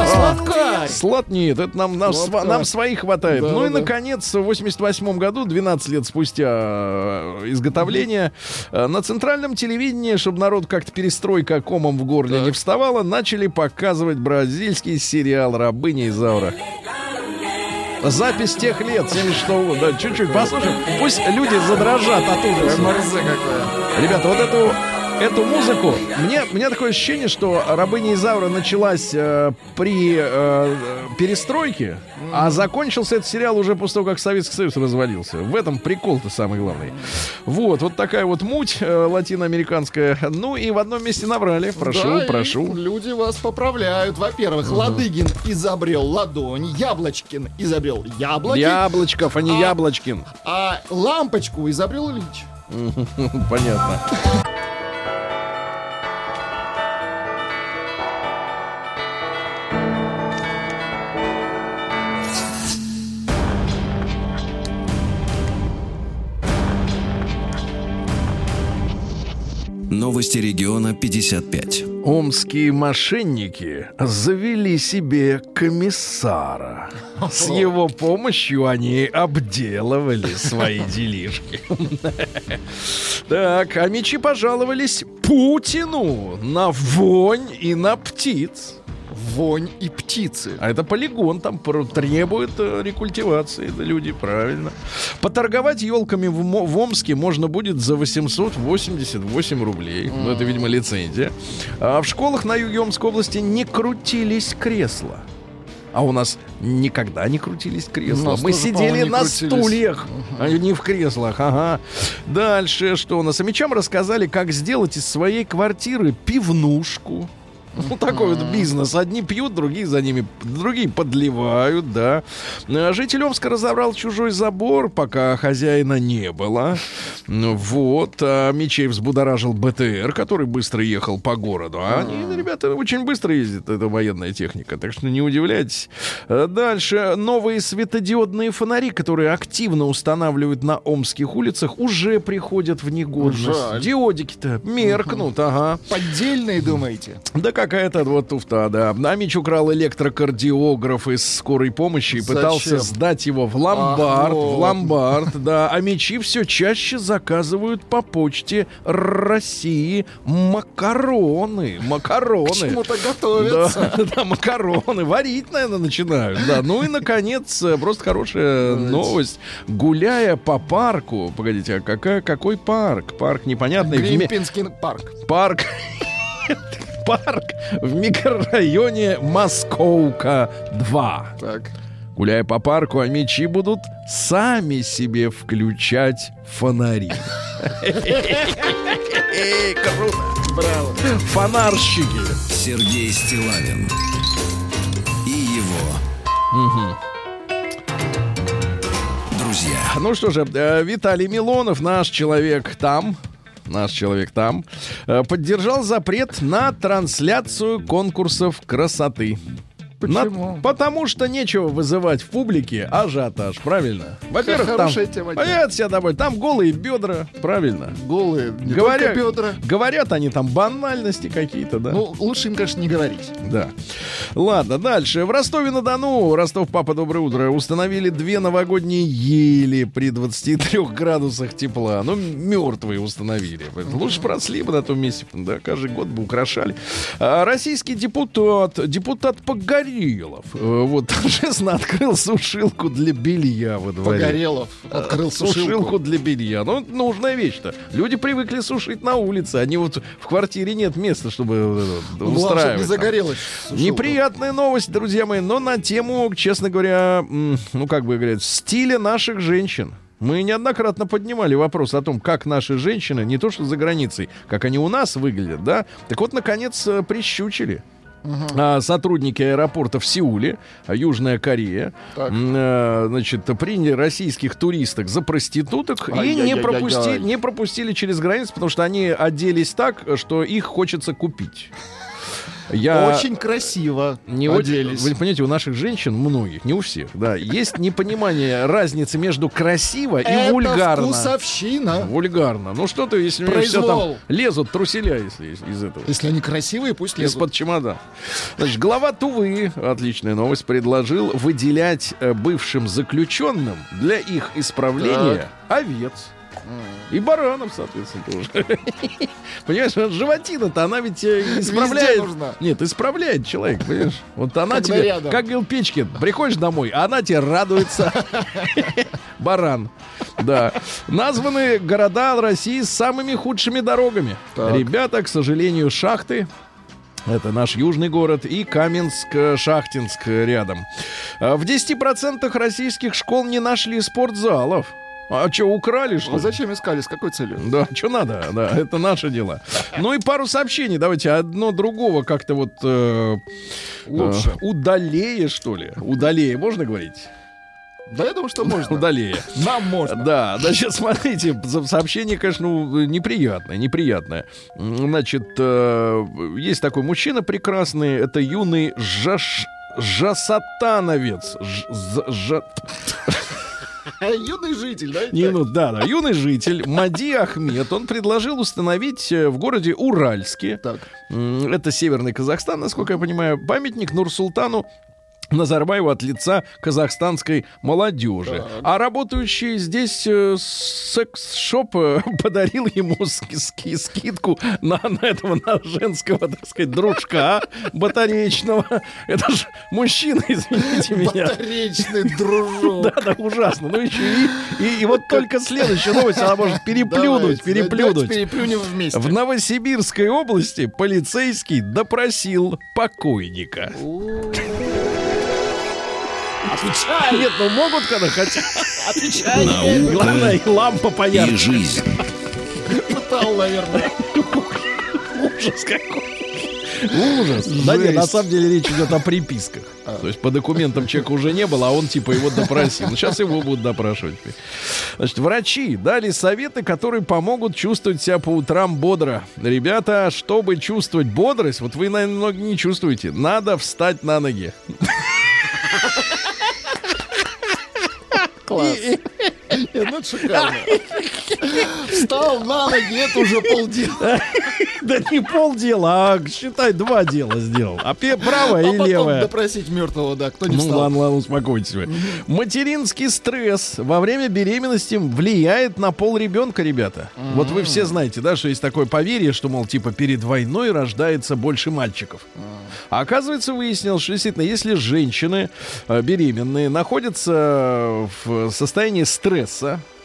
сладкарь. Слот нет, это нам, нам, сва- нам своих хватает. Да, ну и, да. наконец, в 88 году, 12 лет спустя э, изготовления, э, на центральном телевидении, чтобы народ как-то перестройка комом в горле не вставала, начали показывать бразильский сериал «Рабыня Изаура». Запись тех лет, 76 года. Да, чуть-чуть послушаем. Пусть люди задрожат от ужаса. МРЗ какое. Ребята, вот эту, эту музыку. Мне, у меня такое ощущение, что рабыня Изаура началась э, при э, перестройке, а закончился этот сериал уже после того, как Советский Союз развалился. В этом прикол-то самый главный. Вот, вот такая вот муть э, латиноамериканская. Ну и в одном месте набрали. Прошу, Да, прошу. Люди вас поправляют. Во-первых, Ладыгин изобрел ладонь, Яблочкин изобрел яблоки, Яблочков, а не А- Яблочкин. а лампочку изобрел Ильич. Понятно. Новости региона 55. Омские мошенники завели себе комиссара. С его помощью они обделывали свои делишки. Так, а мечи пожаловались Путину на вонь и на птиц. Вонь и птицы. А это полигон, там требует э, рекультивации, да, люди, правильно. Поторговать елками в, в Омске можно будет за 888 рублей. Ну, это, видимо, лицензия. А в школах на юге Омской области не крутились кресла. А у нас никогда не крутились кресла. Мы сидели на крутились. стульях, а не в креслах. Ага. Дальше что у нас? А мечам рассказали, как сделать из своей квартиры пивнушку. Ну, такой вот бизнес. Одни пьют, другие за ними, другие подливают, да. А Житель Омска разобрал чужой забор, пока хозяина не было. Ну, Вот. А Мечей взбудоражил БТР, который быстро ехал по городу. А они, ребята, очень быстро ездят, это военная техника, так что не удивляйтесь. А Дальше. Новые светодиодные фонари, которые активно устанавливают на омских улицах, уже приходят в негодность. Диодики-то меркнут, ага. Поддельные, думаете? Да какая-то вот туфта, да. Намич украл электрокардиограф из скорой помощи и пытался сдать его в ломбард. В ломбард, да. А мечи все чаще заказывают по почте России макароны. Макароны. К чему-то готовятся. Да, да, макароны. Варить, наверное, начинают. Да. Ну и, наконец, э, просто хорошая новость. Гуляя по парку... Погодите, а какая, какой парк? Парк непонятный. Гримпинский парк. парк парк в микрорайоне Московка 2. Так. Гуляя по парку, а мечи будут сами себе включать фонари. Круто. Браво. Фонарщики. Сергей Стилавин и его друзья. Ну что же, э, Виталий Милонов, наш человек там, наш человек там, э, поддержал запрет на трансляцию конкурсов красоты. На- Почему? потому что нечего вызывать в публике ажиотаж, правильно? Во-первых, там, тема. понятно себе домой, там голые бедра, правильно? Голые. Не Говоря- бедра. Говорят они там банальности какие-то, да? Ну, лучше им, конечно, не говорить. Да. Ладно, дальше. В Ростове-на-Дону, Ростов, папа, доброе утро, установили две новогодние ели при 23 градусах тепла. Ну, мертвые установили. Лучше просли бы на том месте, да, каждый год бы украшали. А, российский депутат, депутат Погорелов, э, вот, торжественно открыл сушилку для белья во дворе. Погорелов открыл Сушилку сушилку. для белья. Ну, нужная вещь-то. Люди привыкли сушить на улице. Они вот в квартире нет места, чтобы чтобы устраивать. не загорелось. Неприятная новость, друзья мои, но на тему, честно говоря, ну, как бы говорят, стиля наших женщин. Мы неоднократно поднимали вопрос о том, как наши женщины, не то что за границей, как они у нас выглядят, да? Так вот, наконец, э, прищучили. А, сотрудники аэропорта в Сеуле, а, Южная Корея, Так. э, значит, приняли российских туристок за проституток и не пропустили через границу, потому что они оделись так, что их хочется купить. Я Очень красиво не очень, оделись. вы понимаете, у наших женщин, многих, не у всех, да, есть непонимание разницы между красиво и Это вульгарно. вкусовщина. Вульгарно. Ну что ты, если у них все там Произвол. лезут труселя из, из- этого. Если они красивые, пусть лезут. Из-под чемода. Значит, глава Тувы, отличная новость, предложил выделять э, бывшим заключенным для их исправления овец. И баранов, соответственно, тоже. Понимаешь, вот животина-то, она ведь э, исправляет... Нет, исправляет человек, понимаешь? Вот она тебе, как говорил Печкин, приходишь домой, а она тебе радуется. Баран. Да. Названы города России с самыми худшими дорогами. Ребята, к сожалению, шахты. Это наш южный город и Каменск-Шахтинск рядом. А В 10% российских школ не нашли спортзалов. А что, украли, что А зачем искали? С какой целью? Да, что надо, да, это наше дело. Ну и пару сообщений, давайте одно другого как-то вот э, Лучше. э, удалее, что ли? Удалее, можно говорить? Да, я думаю, что можно. Удалее. Нам можно. Да, значит, смотрите, сообщение, конечно, ну, неприятное, неприятное. Значит, э, есть такой мужчина прекрасный, это юный Жаш... Жасатановец. Ж- жа- Юный житель, да? Не, ну, да, да, юный житель Мади Ахмед, он предложил установить э, в городе Уральске, Так. это северный Казахстан, насколько я понимаю, памятник Нурсултану Назарбаеву от лица казахстанской молодежи. А работающий здесь э, секс-шоп э, подарил ему ски- ски- скидку на, на этого на женского, так сказать, дружка батаречного. Это же мужчина, извините меня. Батаречный дружок. Да, да, ужасно. Ну еще и, и, и вот только следующая новость, она может переплюнуть, Давайте, переплюнуть. переплюнем вместе. В Новосибирской области полицейский допросил покойника. Отвечай! Нет, ну могут, когда хотят. Отвечай! Главное, и лампа И поярче. жизнь. Пытал, наверное. Ужас какой. Ужас. Да нет, на самом деле речь идет о приписках. То есть по документам человека уже не было, а он типа его допросил. Сейчас его будут допрашивать. Значит, врачи дали советы, которые помогут чувствовать себя по утрам бодро. Ребята, чтобы чувствовать бодрость, вот вы, наверное, много не чувствуете, надо встать на ноги. Класс. Нет, Ну, это шикарно. Встал на ноги, это уже полдела. Да не полдела, а считай, два дела сделал. А пе- правое А и потом левое. допросить мертвого, да, кто не Ну встал. ладно, ладно, успокойтесь вы. Материнский стресс во время беременности влияет на пол ребенка, ребята. Вот вы все знаете, да, что есть такое поверье, что, мол, типа перед войной рождается больше мальчиков. А оказывается, выяснилось, что действительно, если женщины э, беременные находятся в состоянии стресса,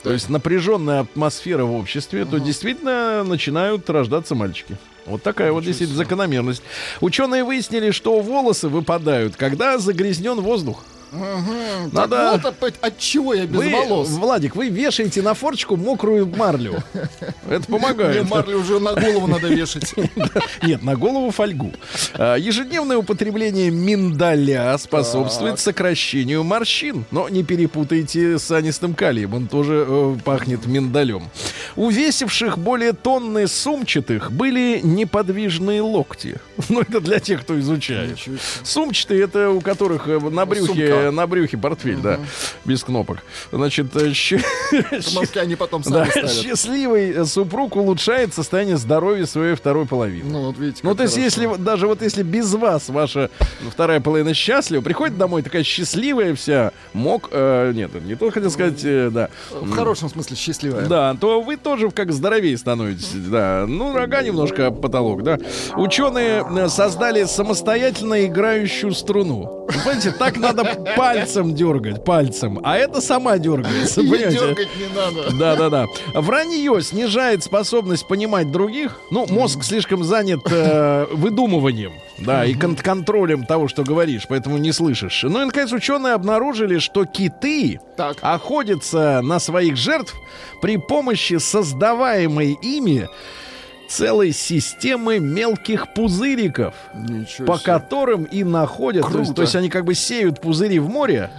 то есть напряженная атмосфера в обществе, то действительно начинают рождаться мальчики. Вот такая вот действительно закономерность. Ученые выяснили, что волосы выпадают, когда загрязнен воздух. Так Надо- вот опять от чего я без Вы, волос. Владик, вы вешаете на форчику мокрую марлю. Это Мне помогает. марлю уже на голову надо вешать. Нет, на голову фольгу. А, Ежедневное употребление миндаля способствует сокращению морщин. Но не перепутайте с анистым калием, он тоже э, пахнет миндалем. У весивших более тонны сумчатых были неподвижные локти. Ну, это для тех, кто изучает. Сумчатые это у которых э, на брюхе, На брюхе портфель, да, без кнопок. Значит, э, щ- они потом да, сами ставят. счастливый супруг улучшает состояние здоровья своей второй половины. Ну, вот видите, Ну, то есть, если даже вот если без вас ваша вторая половина счастлива, приходит домой такая счастливая вся, мог, э, нет, не то хотел сказать, э, да, В хорошем смысле счастливая. да, то вы тоже как здоровее становитесь, да. Ну, рога немножко потолок, да. Ученые создали самостоятельно играющую струну. Вы Понимаете, так надо пальцем дергать, пальцем, а это сама дергается, понимаете? дергать не надо. Да, да, да. Вранье снижает способность понимать других. Ну, мозг слишком занят э, выдумыванием, да, и кон- контролем того, что говоришь, поэтому не слышишь. Ну и, наконец, ученые обнаружили, что киты Так. охотятся на своих жертв при помощи создаваемой ими целой системы мелких пузыриков, Ничего по себе. которым и находят. То есть, Круто. то есть они как бы сеют пузыри в море,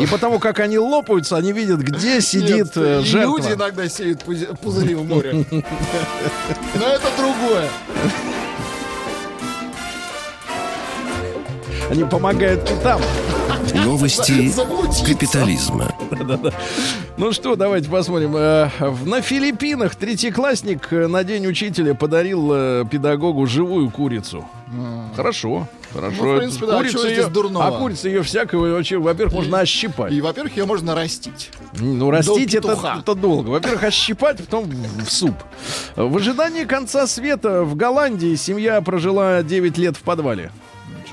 и потому как они лопаются, они видят, где сидит Нет, э, жертва. Люди иногда сеют пузыри в море. Но это другое. Они помогают китам. Новости капитализма. Ну что, давайте посмотрим. Э, На Филиппинах третьеклассник э, на День учителя подарил э, педагогу живую курицу. Хорошо, хорошо. Ну, в принципе, да, Курица чего здесь её- дурного? А курица ее всякого, вообще, во-первых, можно ощипать. И, во-первых, ее можно растить. Ну, растить это, это долго. Во-первых, ощипать, потом в, в суп. В ожидании конца света в Голландии семья прожила 9 лет в подвале.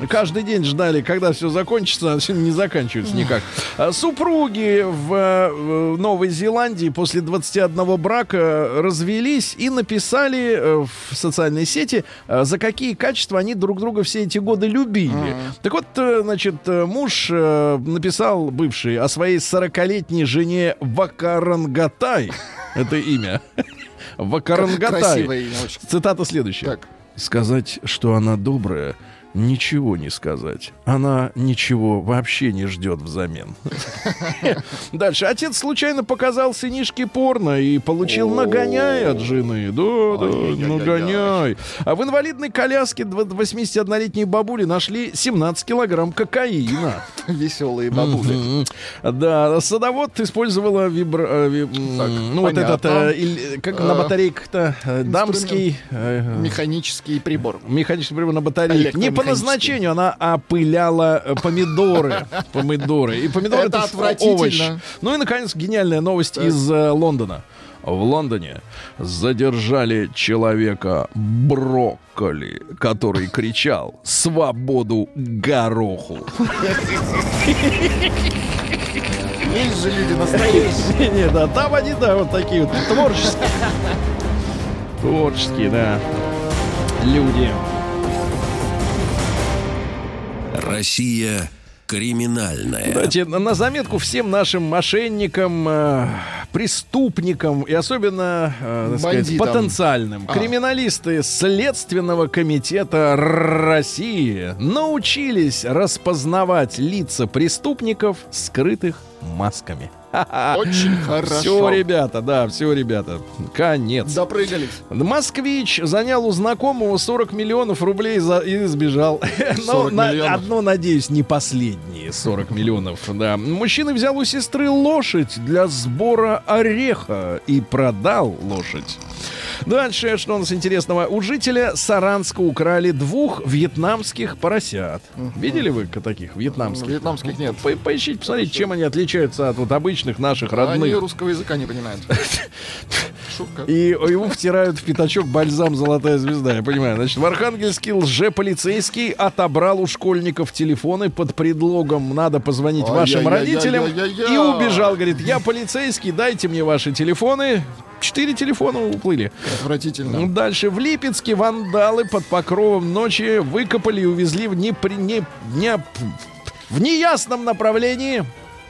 Каждый день ждали, когда все закончится, а все не заканчивается никак. А Супруги в э, в Новой Зеландии после 21 брака развелись и написали э, в социальной сети, э, за какие качества они друг друга все эти годы любили. Так вот, значит, муж написал бывший о своей 40-летней жене Вакарангатай. Это имя. Вакарангатай. Красивое имя. Цитата следующая. Так. Сказать, что она добрая, ничего не сказать. Она ничего вообще не ждет взамен. Дальше. Отец случайно показал сынишке порно и получил нагоняй от жены. Да, да, нагоняй. А в инвалидной коляске дв- 81-летней бабули нашли 17 килограмм кокаина. Веселые бабули. Да, садовод использовала вибро... э, ну, вот этот, э, как на Э, батарейках-то, э, дамский... Механический прибор. Механический прибор на батарейке. По назначению, она опыляла э, помидоры. Помидоры. И помидоры Это это, отвратительно. овощ. Ну и, наконец, гениальная новость из э, Лондона. В Лондоне задержали человека брокколи, который кричал «Свободу гороху!» Есть же люди настоящие. Нет, да, там они, да, вот такие вот творческие. Творческие, да. Люди. Россия криминальная. Кстати, на заметку всем нашим мошенникам, э, преступникам и особенно э, сказать, потенциальным. А. Криминалисты Следственного комитета России научились распознавать лица преступников, скрытых масками. Очень хорошо. Все, ребята, да, все, ребята. Конец. Допрыгались. Москвич занял у знакомого 40 миллионов рублей за... и сбежал. Но 40 на- миллионов. одно, надеюсь, не последние 40 миллионов. Да. Мужчина взял у сестры лошадь для сбора ореха и продал лошадь. Дальше, что у нас интересного? У жителя Саранска украли двух вьетнамских поросят. Видели вы таких вьетнамских? Вьетнамских нет. По- Поищите, посмотрите, чем они отличаются от вот обычных наших Они родных. русского языка не понимают. Шутка. И ему втирают в пятачок бальзам «Золотая звезда», я понимаю. Значит, в Архангельске лжеполицейский отобрал у школьников телефоны под предлогом «надо позвонить вашим родителям» и убежал. Говорит, я полицейский, дайте мне ваши телефоны. Четыре телефона уплыли. Отвратительно. Дальше в Липецке вандалы под покровом ночи выкопали и увезли в, непри... не... не- в неясном направлении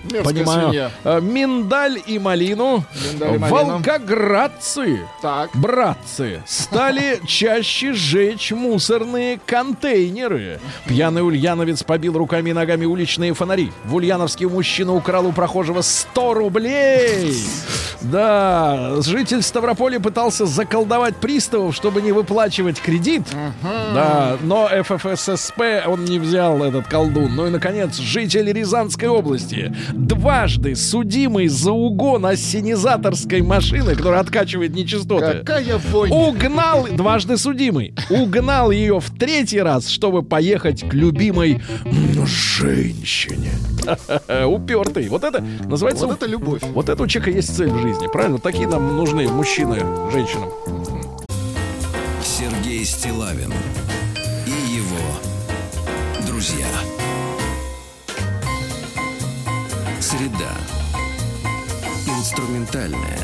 Мерзкая Понимаю. свинья. Э, Миндаль и малину. Миндаль и. Волгоградцы, Так. братцы, стали чаще сжечь мусорные контейнеры. Пьяный ульяновец побил руками и ногами уличные фонари. В Ульяновске мужчина украл у прохожего 100 рублей. Да, житель Ставрополя пытался заколдовать приставов, чтобы не выплачивать кредит. Да, но ФФССП он не взял этот колдун. Ну и, наконец, житель Рязанской области, дважды судимый за угон ассенизаторской машины, которая откачивает нечистоты. Какая вонь. Угнал, дважды судимый, угнал ее в третий раз, чтобы поехать к любимой женщине. Упертый. Вот это называется... Вот это любовь. Вот это у человека есть цель в жизни, правильно? Такие нам нужны мужчины женщинам. Сергей Стилавин и его друзья. Среда. Инструментальная.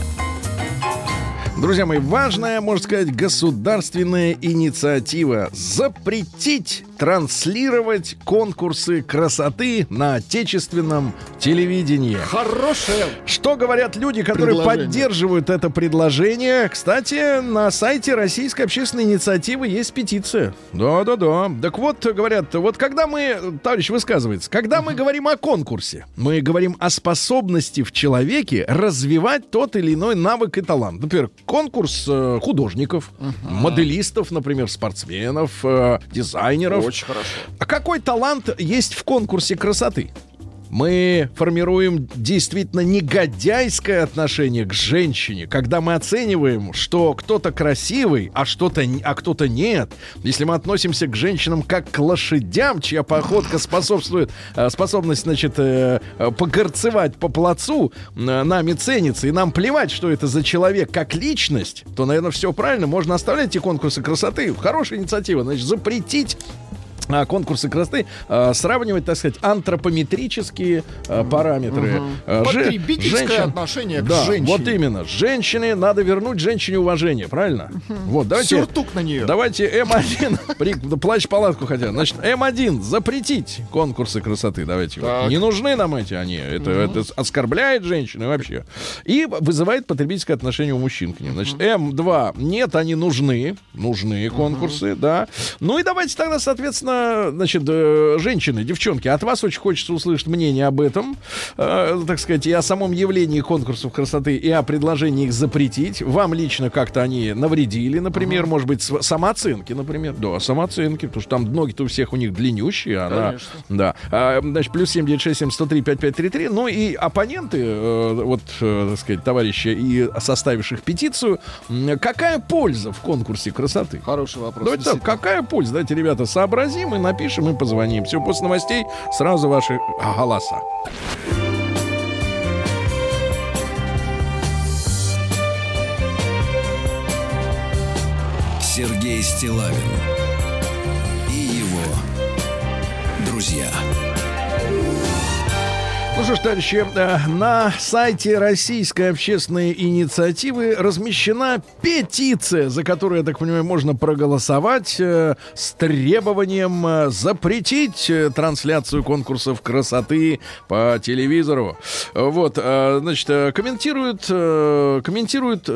Друзья мои, важная, можно сказать, государственная инициатива запретить транслировать конкурсы красоты на отечественном телевидении. Хорошее. Что говорят люди, которые поддерживают это предложение? Кстати, на сайте Российской общественной инициативы есть петиция. Да-да-да. Так вот, говорят, вот когда мы, товарищ высказывается, когда мы говорим о конкурсе, мы говорим о способности в человеке развивать тот или иной навык и талант. Например, конкурс э, художников, моделистов, например, спортсменов, э, дизайнеров. Очень хорошо. А какой талант есть в конкурсе красоты? Мы формируем действительно негодяйское отношение к женщине, когда мы оцениваем, что кто-то красивый, а что-то, а кто-то нет. Если мы относимся к женщинам как к лошадям, чья походка способствует, э, способность, значит, э, э, погорцевать по плацу, нами ценится, и нам плевать, что это за человек как личность, то, наверное, все правильно. Можно оставлять эти конкурсы красоты. Хорошая инициатива. Значит, запретить конкурсы красоты а, сравнивать, так сказать, антропометрические а, параметры. А, же- Потребительское отношение к да, женщине. Вот именно. Женщине надо вернуть женщине уважение, правильно? Вот, давайте. Сюртук на нее. Давайте М1. при- да, Плащ-палатку хотя. Значит, М1 запретить конкурсы красоты. Давайте. вот. Не нужны нам эти они. Это, это оскорбляет женщины вообще. И вызывает потребительское отношение у мужчин к ним. Значит, М2 нет, они нужны. Нужны конкурсы, да. Ну и давайте тогда, соответственно, значит, э, женщины, девчонки, от вас очень хочется услышать мнение об этом, э, так сказать, и о самом явлении конкурсов красоты, и о предложении их запретить. Вам лично как-то они навредили, например, может быть, самооценки, например. Да, самооценки, потому что там ноги-то у всех у них длиннющие, она... Конечно. Да. А, значит, плюс 7967 103 5533. Ну и оппоненты, э, вот, э, так сказать, товарищи, и составивших петицию, какая польза в конкурсе красоты? Хороший вопрос. Давайте так, какая польза? Давайте, ребята, сообразим и напишем, и позвоним. Все, после новостей сразу ваши голоса. Сергей Стилавин Ну что ж, товарищи, э, на сайте Российской общественной инициативы размещена петиция, за которую, я так понимаю, можно проголосовать э, с требованием э, запретить трансляцию конкурсов красоты по телевизору. Вот, значит, комментируют, комментируют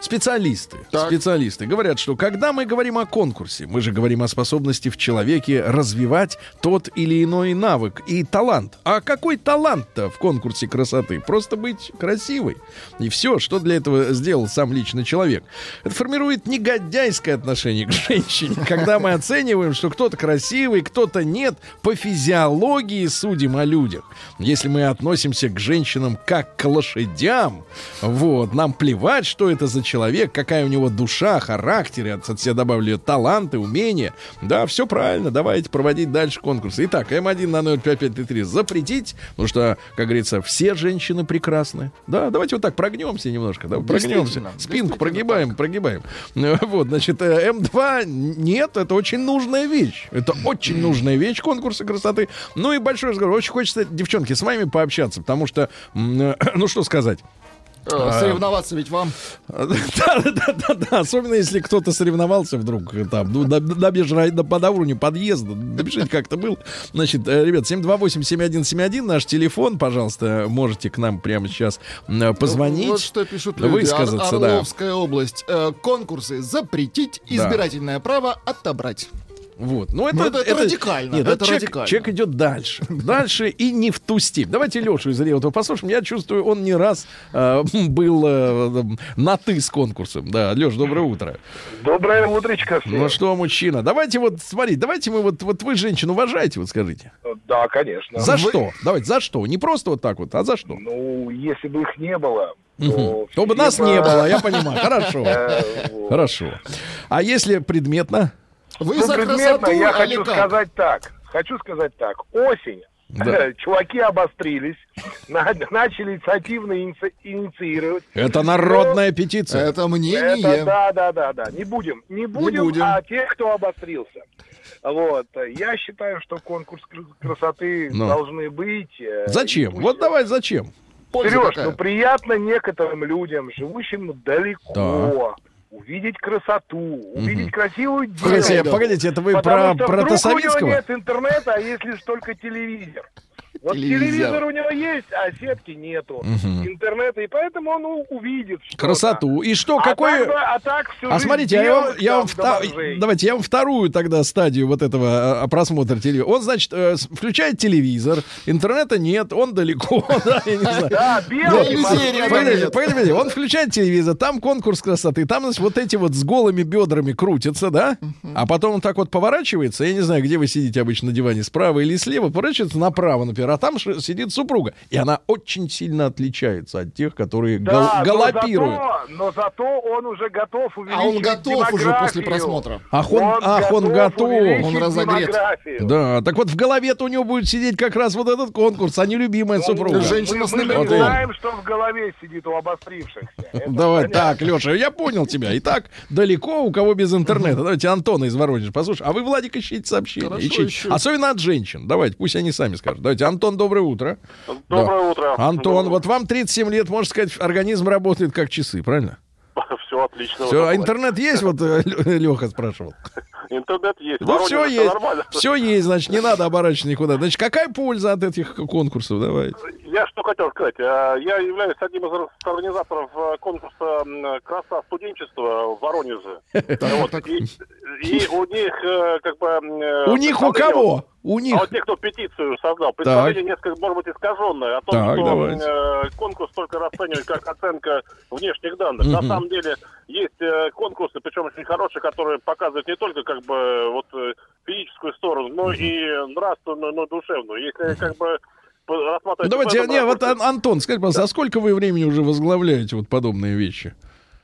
специалисты. Так. Специалисты говорят, что когда мы говорим о конкурсе, мы же говорим о способности в человеке развивать тот или иной навык и талант. А какой талант-то в конкурсе красоты? Просто быть красивой. И все, что для этого сделал сам лично человек. Это формирует негодяйское отношение к женщине, когда мы оцениваем, что кто-то красивый, кто-то нет. По физиологии судим о людях. Если мы относимся к женщинам как к лошадям, вот, нам плевать, что это за человек, какая у него душа, характер, я от себя добавлю таланты, умения. Да, все правильно, давайте проводить дальше конкурсы. Итак, М1 на 05533 запретить, потому что, как говорится, все женщины прекрасны. Да, давайте вот так прогнемся немножко, да, прогнемся. Спинку прогибаем, прогибаем. Э, Вот, значит, э, М2 нет, это очень нужная вещь. Это очень нужная вещь конкурса красоты. Ну и большой разговор. Очень хочется, девчонки, с вами пообщаться, потому что, э, ну что сказать, Соревноваться ведь вам. да, да, да, да. Особенно если кто-то соревновался вдруг э, там, ну, на, на уровню подъезда. Напишите, как это был. Значит, э, ребят, 728-7171, наш телефон, пожалуйста, можете к нам прямо сейчас позвонить. Вот что пишут люди. Высказаться, да. Орловская область. Э, конкурсы запретить, избирательное право отобрать. Вот. Ну, это, Ну, это- это радикально, Нет, это человек, радикально. человек идет дальше. Дальше и не в ту степь. Давайте Лешу из Реутова послушаем. Я чувствую, он не раз э, был э, на ты с конкурсом. Да, Леш, доброе утро. Доброе утречко всем. Ну что, мужчина, давайте вот, смотри, давайте мы вот, вот вы женщин уважаете, вот скажите. Да, конечно. За что? Давайте, за что? Не просто вот так вот, а за что? Ну, если бы их не было, то... Бы нас не бы- было, я понимаю. Хорошо. Э. Хорошо. А если предметно? Вы Ну, за красоту, я али хочу как? сказать так. Хочу сказать так. Осень. Да. Чуваки обострились, на- начали инициативно иници- инициировать. Это народная петиция. Это мнение. Это да, да, да, да. Не будем, не будем, будем. а тех, кто обострился. Вот. Я считаю, что конкурс кр- красоты Ну. должны быть. э, Зачем? Вот давай зачем? Сереж, ну приятно некоторым людям, живущим далеко, увидеть красоту, увидеть красивую Погодите, девушку. погодите, это вы Потому про, что про вдруг у него нет интернета, а есть лишь только телевизор. Вот Телевизор. телевизор. у него есть, а сетки нету. Интернета, и поэтому он увидит что-то. Красоту. И что, А какой... так, а так всю А жизнь смотрите, а я вам, я вам вта- давайте я вам вторую тогда стадию вот этого а, просмотра телевизора. Он, значит, э, включает телевизор, интернета нет, он далеко, да, я не знаю. Да, белый, Погодите, он включает телевизор, там конкурс красоты, там значит, вот эти вот с голыми бедрами крутятся, да? А потом он так вот поворачивается, я не знаю, где вы сидите обычно на диване, справа или слева, поворачивается направо, например, а там сидит супруга. И она очень сильно отличается от тех, которые Да, гал- но галопируют. зато- Но зато он уже готов увеличить А он готов уже после просмотра. Ах, он, ах, он готов. Он разогрет. Да, так вот в голове-то у него будет сидеть как раз вот этот конкурс, а не любимая супруга. Женщина Мы, с мы же номерком. не знаем, что в голове сидит у обострившихся. Это Давай, понятно. так, Леша, я понял тебя. Итак, далеко у кого без интернета. Давайте Антона из Воронежа послушай. А вы, Владик, ищите сообщения. Хорошо, Ищите. Особенно от женщин. Давайте, пусть они сами скажут. Давайте, Антон, доброе утро. Доброе утро. Антон, вот вам 37 лет, можно сказать, организм работает как часы, правильно? Все отлично. Все, а интернет есть, вот Леха спрашивал. Интернет есть. Ну, все есть. нормально. Все есть, значит, не надо оборачиваться никуда. Значит, какая польза от этих конкурсов? Давайте. Я что хотел сказать. А, Я являюсь одним из организаторов э, конкурса «Краса студенчества» в Воронеже. Вот. И и у них э, как бы... У них у кого? У них. А вот те, кто петицию создал, представление несколько, может быть, искаженное о том, Так, что давайте. э, конкурс только расценивает как оценка внешних данных. На Мгм. самом деле есть э, конкурсы, причем очень хорошие, которые показывают не только как бы вот э, физическую сторону, но и нравственную, но душевную. Если как бы рассматривать... Ну, Давайте, этом не, вот Антон, скажите, пожалуйста, а сколько вы времени уже возглавляете вот подобные вещи?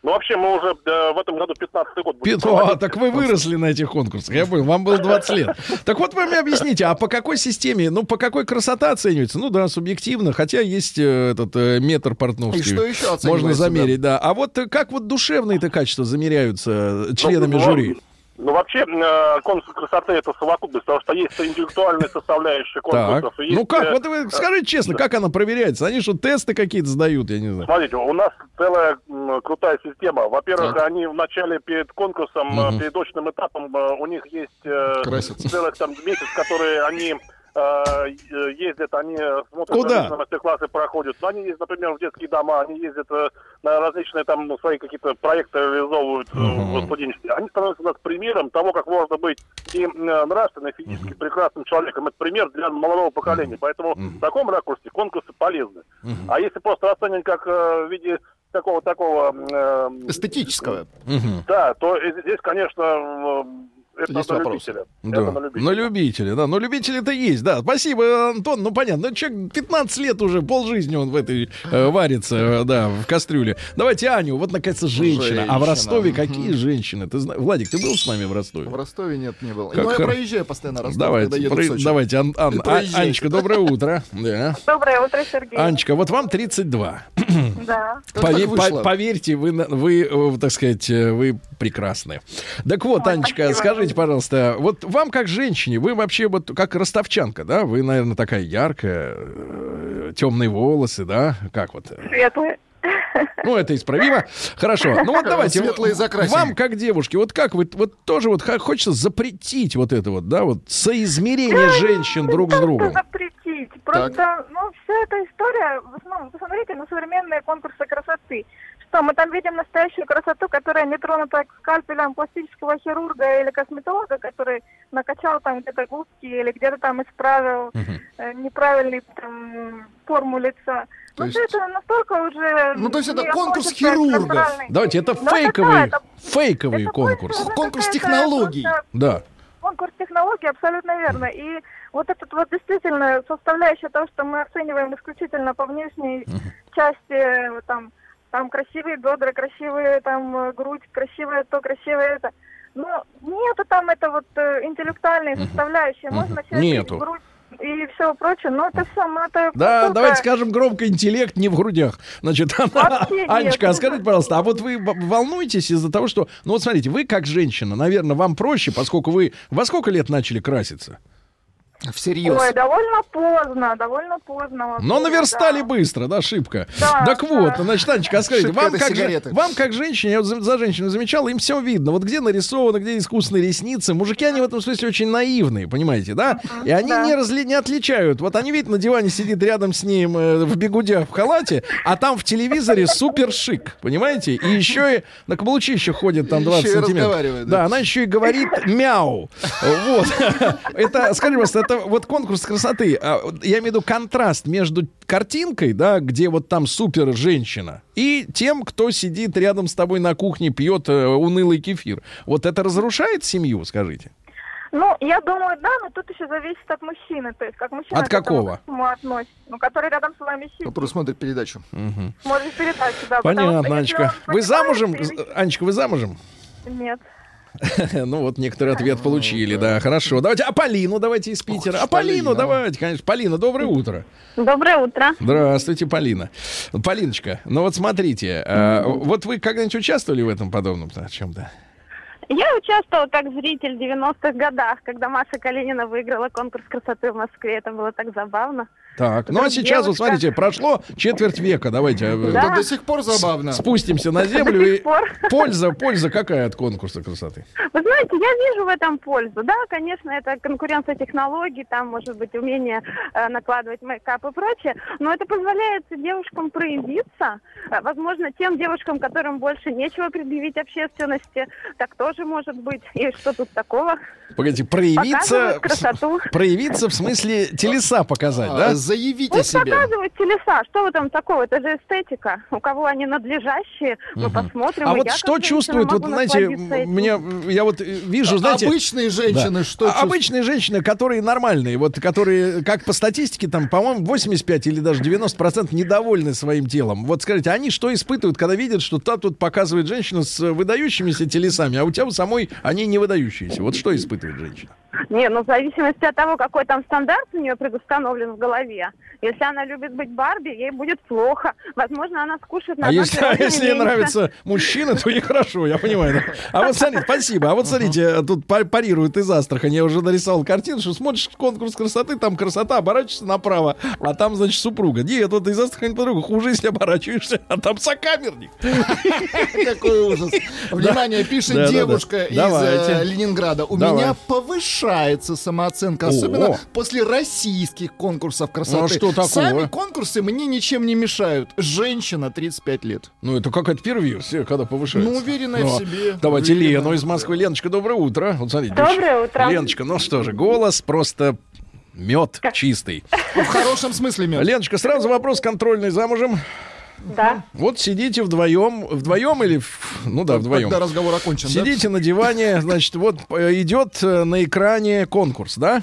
Ну, вообще, мы уже э, в этом году 15-й год будем Пит- А, проводить. так вы выросли на этих конкурсах, я понял, вам было 20 лет. Так вот вы мне объясните, а по какой системе, ну, по какой красота оценивается? Ну да, субъективно, хотя есть э, этот э, метр портновский. И что еще Можно замерить, да. А вот э, как вот душевные-то качества замеряются э, членами Ну, жюри? Ну, вообще, э, конкурс красоты это совокупность, потому что есть интеллектуальная составляющая Так. конкурсов. и есть, Ну как, э, вот вы скажите честно, как она проверяется? Они что, тесты какие-то сдают, я не знаю. Смотрите, у нас целая крутая система. Во-первых, Так. они в начале перед конкурсом, э, Мгм. перед очным этапом, э, у них есть э, Красятся. целых там месяц, которые они э, э, ездят, они смотрят Куда? различные мастер-классы проходят. Ну, они ездят, например, в детские дома, они ездят э, на различные там ну, свои какие-то проекты реализовывают Мгм. в студенчестве. Они становятся у нас примером того, как можно быть и э, нравственно, и физически прекрасным человеком. Это пример для молодого поколения. Поэтому в таком ракурсе конкурсы полезны. А если просто расценивать как в виде такого такого э, Эстетического. Да, то здесь, конечно, это Есть на вопросы. любителя. Да. Это на любителя. На любителя, да. Но любители-то есть, да. Спасибо, Антон. Ну, понятно. Ну, человек 15 лет уже, полжизни он в этой э, варится, э, да, в кастрюле. Давайте Аню. Вот, наконец-то, женщина. А в Женщина. Ростове какие женщины? Ты знаешь? Владик, ты был с нами в Ростове? В Ростове нет, не было. Как Ну, я проезжаю постоянно Ростов, Давайте, когда еду про- в Сочи. давайте, Ан- Ан- А-. Анечка, доброе утро. Да. Доброе утро, Сергей. Анечка, вот вам 32. Да. Пове- по- поверьте, вы, вы, э, так сказать, э, вы прекрасны. Так вот, Ой, Анечка, спасибо. Скажите, пожалуйста, вот вам как женщине, вы вообще вот как ростовчанка, да? Вы, наверное, такая яркая, э, темные волосы, да? Как вот? Светлые. Ну, это исправимо. Хорошо. Ну вот давайте. Светлые закрасим. Вам, как девушке, вот как вы, вот тоже вот хочется запретить вот это вот, да, вот соизмерение женщин друг с другом. запретить? Просто, ну, вся эта история, в основном, посмотрите на современные конкурсы красоты. Что, мы там видим настоящую красоту, которая не тронута скальпелем пластического хирурга или косметолога, который накачал там где-то губки или где-то там исправил э, неправильный там, форму лица. То ну, есть- это настолько уже... Ну, то есть это конкурс хирургов. Давайте, это Ну, это да, фейковый, это- фейковый это конкурс. больше, Конкурс технологий. просто Да. конкурс технологий, абсолютно верно. И вот этот вот действительно составляющая того, что мы оцениваем исключительно по внешней части, э, там, там красивые бедра, красивые там э, грудь, красивое то, красивое это. Но нету там это вот э, интеллектуальной составляющей. Можно Нету. грудь и все прочее, но это все, ну, это Да, только- давайте скажем громко, интеллект не в грудях. Значит, нет. Анечка, а скажите, пожалуйста, а вот вы волнуетесь из-за того, что... Ну вот смотрите, вы как женщина, наверное, вам проще, поскольку вы... Во сколько лет начали краситься? Всерьез. Ой, довольно поздно, довольно поздно. вообще, Но наверстали да. быстро, да, шибко. Да, так да. вот, значит, Анечка, а скажите, вам как, же- вам как женщине, я вот за, за женщину замечал, им все видно. Вот где нарисовано, где искусственные ресницы. Мужики, они в этом смысле очень наивные, понимаете, да? И они да. не, разли, не отличают. Вот они, видят, на диване сидит рядом с ним э, в бегудях, в халате, а там в телевизоре супер шик, понимаете? И еще и на каблучище ходит там 20 Еще сантиметров. разговаривает, Да, да. она еще и говорит мяу. Вот. Это, скажи, пожалуйста, это вот конкурс красоты. А, Я имею в виду контраст между картинкой, да, где вот там супер женщина, и тем, кто сидит рядом с тобой на кухне, пьет э, унылый кефир. Вот это разрушает семью, скажите? Ну, я думаю, да, но тут еще зависит от мужчины. То есть, как мужчина От к этому какого? ко всему относится. Ну, который рядом с вами сидит. Который смотрит передачу. Смотрит передачу, да. потому Понятно, если Анечка. Вы замужем? понимает Анечка, вы замужем? Нет. Ну вот некоторый ответ получили, да, хорошо. Давайте, а Полину давайте из Питера. А Полину давайте, конечно. Полина, доброе утро. Доброе утро. Здравствуйте, Полина. Полиночка, ну вот смотрите, э, вот вы когда-нибудь участвовали в этом подобном чем-то? Я участвовала как зритель в 90-х годах, когда Маша Калинина выиграла конкурс красоты в Москве. Это было так забавно. Так, ну а сейчас, вот девушка- смотрите, прошло четверть века, давайте э, Да. Это до сих пор забавно. спустимся на землю. До и сих пор. Польза, польза какая от конкурса красоты? Вы знаете, я вижу в этом пользу. Да, конечно, это конкуренция технологий, там может быть умение э, накладывать мейкап и прочее, но это позволяет девушкам проявиться. Э, возможно, тем девушкам, которым больше нечего предъявить общественности, так тоже может быть. И что тут такого? Погодите, проявиться, Показывают красоту. проявиться в смысле телеса показать, А, да? Заявите о Пусть себе. показывают телеса. Что в этом такого? Это же эстетика. У кого они надлежащие, мы посмотрим. А вот я, что чувствуют, вот знаете, мне, я вот э, вижу, знаете... Обычные женщины Да. что А- чувствуют? Обычные женщины, которые нормальные, вот которые, как по статистике, там, по-моему, 85 или даже 90% недовольны своим телом. Вот скажите, они что испытывают, когда видят, что та тут показывает женщину с выдающимися телесами, а у тебя у самой они не выдающиеся? Вот что испытывает женщина? Не, ну в зависимости от того, какой там стандарт у нее предустановлен в голове. Если она любит быть Барби, ей будет плохо. Возможно, она скушает на А если, а если ей нравится мужчина, то нехорошо, я понимаю. А вот смотрите, спасибо. А вот смотрите, тут пар- парируют из Астрахани. Я уже нарисовал картину, что смотришь конкурс красоты, там красота, оборачиваешься направо, а там, значит, супруга. Нет, вот из Астрахани подруга, хуже, если оборачиваешься, а там сокамерник. Какой ужас. Внимание, пишет девушка из э, Ленинграда. У меня повышается самооценка, особенно после российских конкурсов красоты. Ну, а что такого? Сами конкурсы мне ничем не мешают. Женщина 35 лет. Ну, это какая-то первая когда повышается. Ну, уверенная Ну, в себе. Давайте Уверенная, Лену из Москвы. Леночка, доброе утро. Вот смотрите. Доброе девочка. утро. Леночка, ну что же, голос просто мед чистый. В хорошем смысле, мед. Леночка, сразу вопрос контрольный. Замужем? Да. Вот сидите вдвоем, вдвоем или... в- Ну да, вдвоем. Когда разговор окончен, да? Сидите на диване, значит, вот э, идет э, на экране конкурс, да?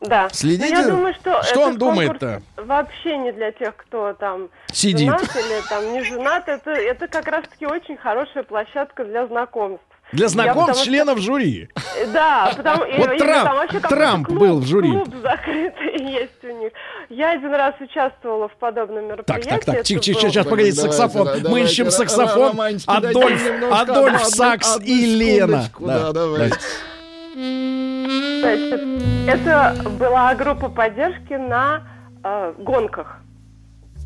Да. Следите, Но я думаю, что, что он думает-то? Вообще не для тех, кто там Сидит. женат или там не женат. Это, это как раз-таки очень хорошая площадка для знакомств. Для Я знакомств что- членов жюри. Э, Да, потому и- Вот или Трамп- там Трамп клуб- был в жюри. Клуб закрытый есть у них. Я один раз участвовала в подобном Так, мероприятии. так, так, Это тихо, тихо, сейчас, погодите, Давайте, саксофон. да, Мы давайте, ищем саксофон. Адольф, Адольф Сакс одну и Лена. да, давайте. Значит, это была группа поддержки на э, гонках.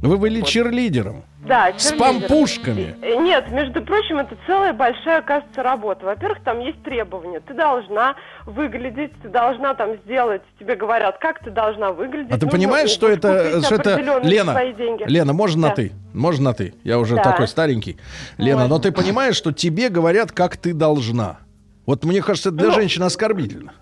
Вы были черлидером. Да, С черлидером. пампушками. Нет, между прочим, это целая большая, кажется, работа. Во-первых, там есть требования. Ты должна выглядеть, ты должна там сделать, тебе говорят, как ты должна выглядеть. А ты Нужно понимаешь, что это, что это... Лена, свои деньги. Лена, можно на Да. ты? Можно на ты? Я уже Да. такой старенький. Лена, но ты понимаешь, что тебе говорят, как ты должна. Вот мне кажется, это для Ну, женщин оскорбительно.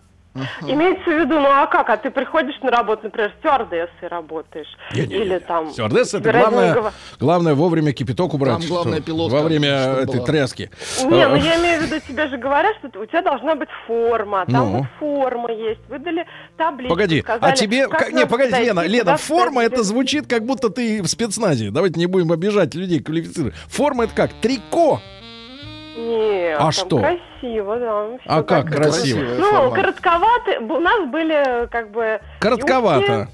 Имеется в виду, ну а как? А ты приходишь на работу, например, стюардессой работаешь. Или там... Стюардесса это главное, главное вовремя кипяток убрать. Там главное пилотка, Во время этой была. тряски. Не, ну Э, я имею в виду, тебе же говорят, что у тебя должна быть форма. Там Ну. вот форма есть. Выдали табличку. Погоди, сказали, а тебе... как как- не, погоди, Лена, Лена, форма это звучит, как будто ты в спецназе. Давайте не будем обижать людей квалифицированных. Форма это как? Трико. Нет, А там что? красиво, да. А как красиво? Ну, коротковаты. У нас были как бы... Коротковато.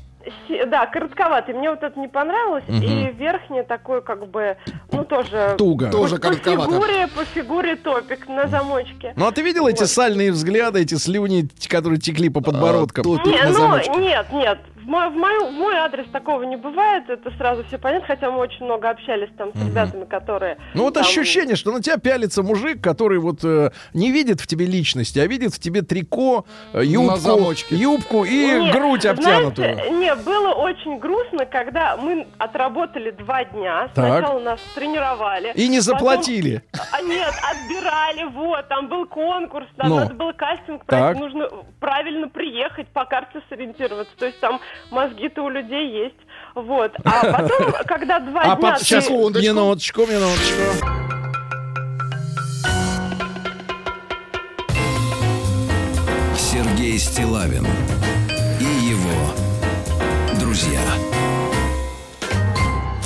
юбки, Да, коротковатый. Мне вот это не понравилось. Мгм. И верхний такой как бы, ну тоже... Туго. по- Тоже по коротковато. фигуре, по фигуре топик на замочке. Ну а ты видел эти сальные взгляды, эти слюни, которые текли по подбородкам? Не, ну, нет, нет. В мой, в, мою- в мой адрес такого не бывает, это сразу все понятно, хотя мы очень много общались там с Мгм. ребятами, которые... Ну вот там- ощущение, что на тебя пялится мужик, который вот э, не видит в тебе личности, а видит в тебе трико, э, юбку, юбку и Нет, грудь обтянутую. знаете, не, было очень грустно, когда мы отработали два дня. Так. Сначала нас тренировали. И не потом- заплатили. А, нет, отбирали, вот, там был конкурс, там Ну. надо было кастинг Так. нужно правильно приехать, по карте сориентироваться. То есть там мозги-то у людей есть. Вот. А потом, когда два А дня... под... сейчас, ты- минуточку, минуточку. Сергей Стилавин и его друзья.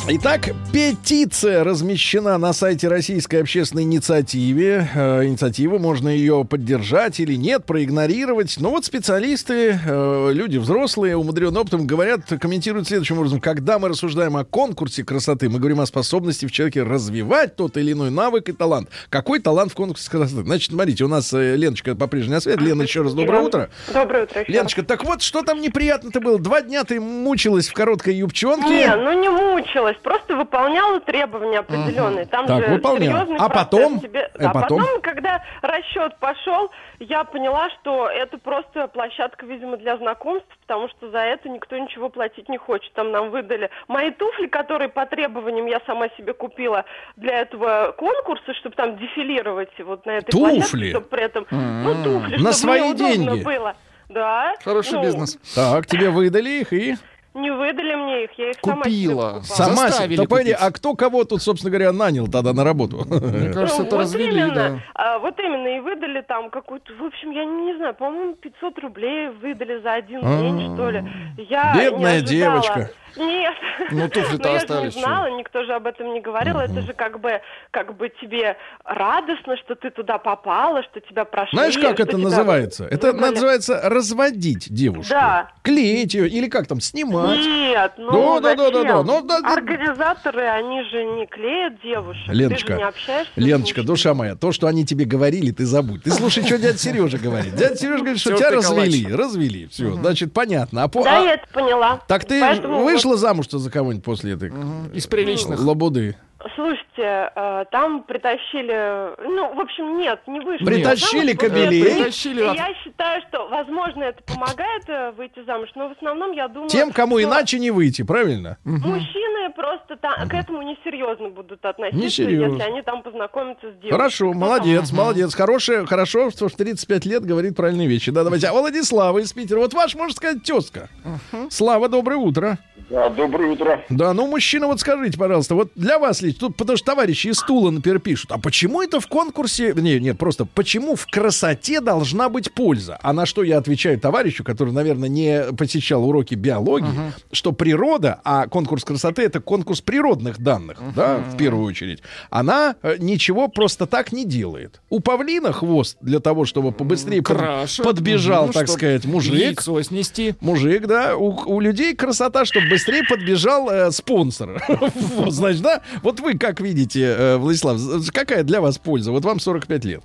Итак, петиция размещена на сайте Российской общественной инициативы. Э, инициативы можно ее поддержать или нет, проигнорировать. Но вот специалисты, э, люди взрослые, умудренные опытом, говорят, комментируют следующим образом. Когда мы рассуждаем о конкурсе красоты, мы говорим о способности в человеке развивать тот или иной навык и талант. Какой талант в конкурсе красоты? Значит, смотрите, у нас э, Леночка по-прежнему на свет. Лена, еще раз доброе утро. Доброе утро. Леночка, так вот, что там неприятно-то было? Два дня ты мучилась в короткой юбчонке. Не, ну не мучилась, просто выполняла требования определенные. Там Так, же выполняла. серьезный А потом? тебе- А А потом? потом, когда расчет пошел, я поняла, что это просто площадка, видимо, для знакомств, потому что за это никто ничего платить не хочет. Там нам выдали мои туфли, которые по требованиям я сама себе купила для этого конкурса, чтобы там дефилировать вот на этой Туфли? площадке, чтобы при этом... Ну, туфли, На чтобы свои мне деньги? было. Да. Хороший Ну, бизнес. Так, тебе выдали их и... Не выдали мне их, я их сама себе Купила. покупала. Сама себе. Заставили Так, погоди, а кто кого тут, собственно говоря, нанял тогда на работу? Мне кажется, Ну, это вот развели, именно, да. а, вот именно, и выдали там какую-то, в общем, я не, знаю, по-моему, 500 рублей выдали за один день, что ли. Я Бедная не ожидала. девочка. Нет. Ну, туфли-то Но я же остались, не знала, никто же об этом не говорил. Это же как бы, как бы тебе радостно, что ты туда попала, что тебя прошли. Знаешь, как это тебя называется? Это называется разводить девушку. Да. Клеить ее или как там, снимать. Нет, ну Да, да, да, да, да. Ну, да, да. Организаторы, они же не клеят девушек. Ты же Леночка, не общаешься Леночка, душа моя, то, что они тебе говорили, ты забудь. Ты слушай, что дядя Сережа говорит. Дядя Сережа говорит, что тебя развели. Развели. Все, значит, понятно. А Да, а- я это поняла. Так ты Поэтому вышла замуж-то за кого-нибудь после этой Из приличных. лабуды? Слушайте, э, там притащили, ну, в общем, нет, не вышли. Притащили это- Притащили от- я считаю, что, возможно, это помогает э, выйти замуж, но в основном я думаю... Тем, кому что иначе не выйти, правильно? Мужчины просто та- к этому несерьезно будут относиться, Несерьезно. если они там познакомятся с девушкой. Хорошо, молодец, молодец. Хорошее, хорошо, что в 35 лет говорит правильные вещи. Да, давайте. А Владислава из Питера. Вот ваш, можно сказать, тезка. Слава, доброе утро. Да, доброе утро. Да, ну, мужчина, вот скажите, пожалуйста, вот для вас лично, тут, потому что товарищи из Тула, например, пишут, а почему это в конкурсе, не, нет, просто, почему в красоте должна быть польза? А на что я отвечаю товарищу, который, наверное, не посещал уроки биологии, что природа, а конкурс красоты это конкурс природных данных, да, в первую очередь, она э, ничего просто так не делает. У павлина хвост для того, чтобы побыстрее Крашат. подбежал, Мгм, так сказать, мужик. Яйцо снести. Мужик, да, у, у людей красота, чтобы быстрее подбежал э, спонсор. Вот, значит, да? Вот вы как видите, э, Владислав, какая для вас польза? Вот вам 45 лет.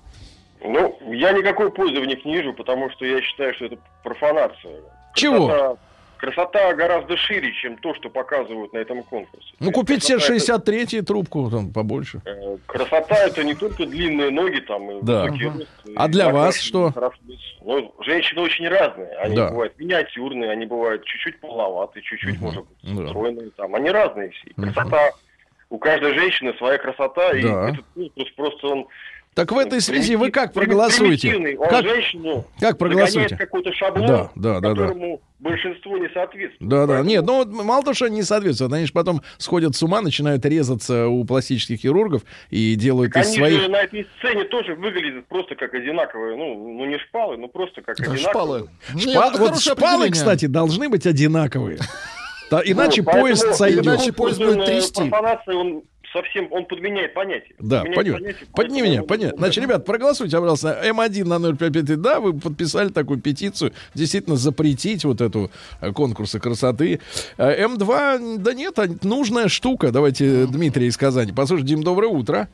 Ну, я никакой пользы в них не вижу, потому что я считаю, что это профанация. Чего? Красота, красота гораздо шире, чем то, что показывают на этом конкурсе. Ну, купить себе красота 63 трубку, там, побольше. Э, Красота это не только длинные ноги там и Да. высокий рост, и А для вас что? Ну, женщины очень разные. Они Да. бывают миниатюрные, они бывают чуть-чуть полноватые, чуть-чуть, может быть, стройные. Там. Они разные все. И Красота. У каждой женщины своя красота, и Да. этот конкурс просто он Так в этой связи вы как проголосуете? Он Как, женщину как проголосуете? какой-то шаблон, Да, да, да, да. которому большинство не соответствует. Да, да. Нет, ну вот мало того, что они не соответствуют, они же потом сходят с ума, начинают резаться у пластических хирургов и делают из Они своих... же на этой сцене тоже выглядят просто как одинаковые, ну, ну не шпалы, но просто как Да, одинаковые. шпалы. Шпа- Вот шпалы, кстати, должны быть одинаковые. Да, иначе Вот, поезд сойдет. иначе поезд будет трясти. профанация, он совсем, он подменяет понятие. Да, Подменяет понятно. понятие, Подними поэтому меня, он- понятно. Значит, ребят, проголосуйте, пожалуйста, М1 на 055. Да, вы подписали такую петицию, действительно запретить вот эту э, конкурсы красоты. Э, М2, да нет, а нужная штука. Давайте Дмитрий из Казани. Послушай, Дим, доброе утро.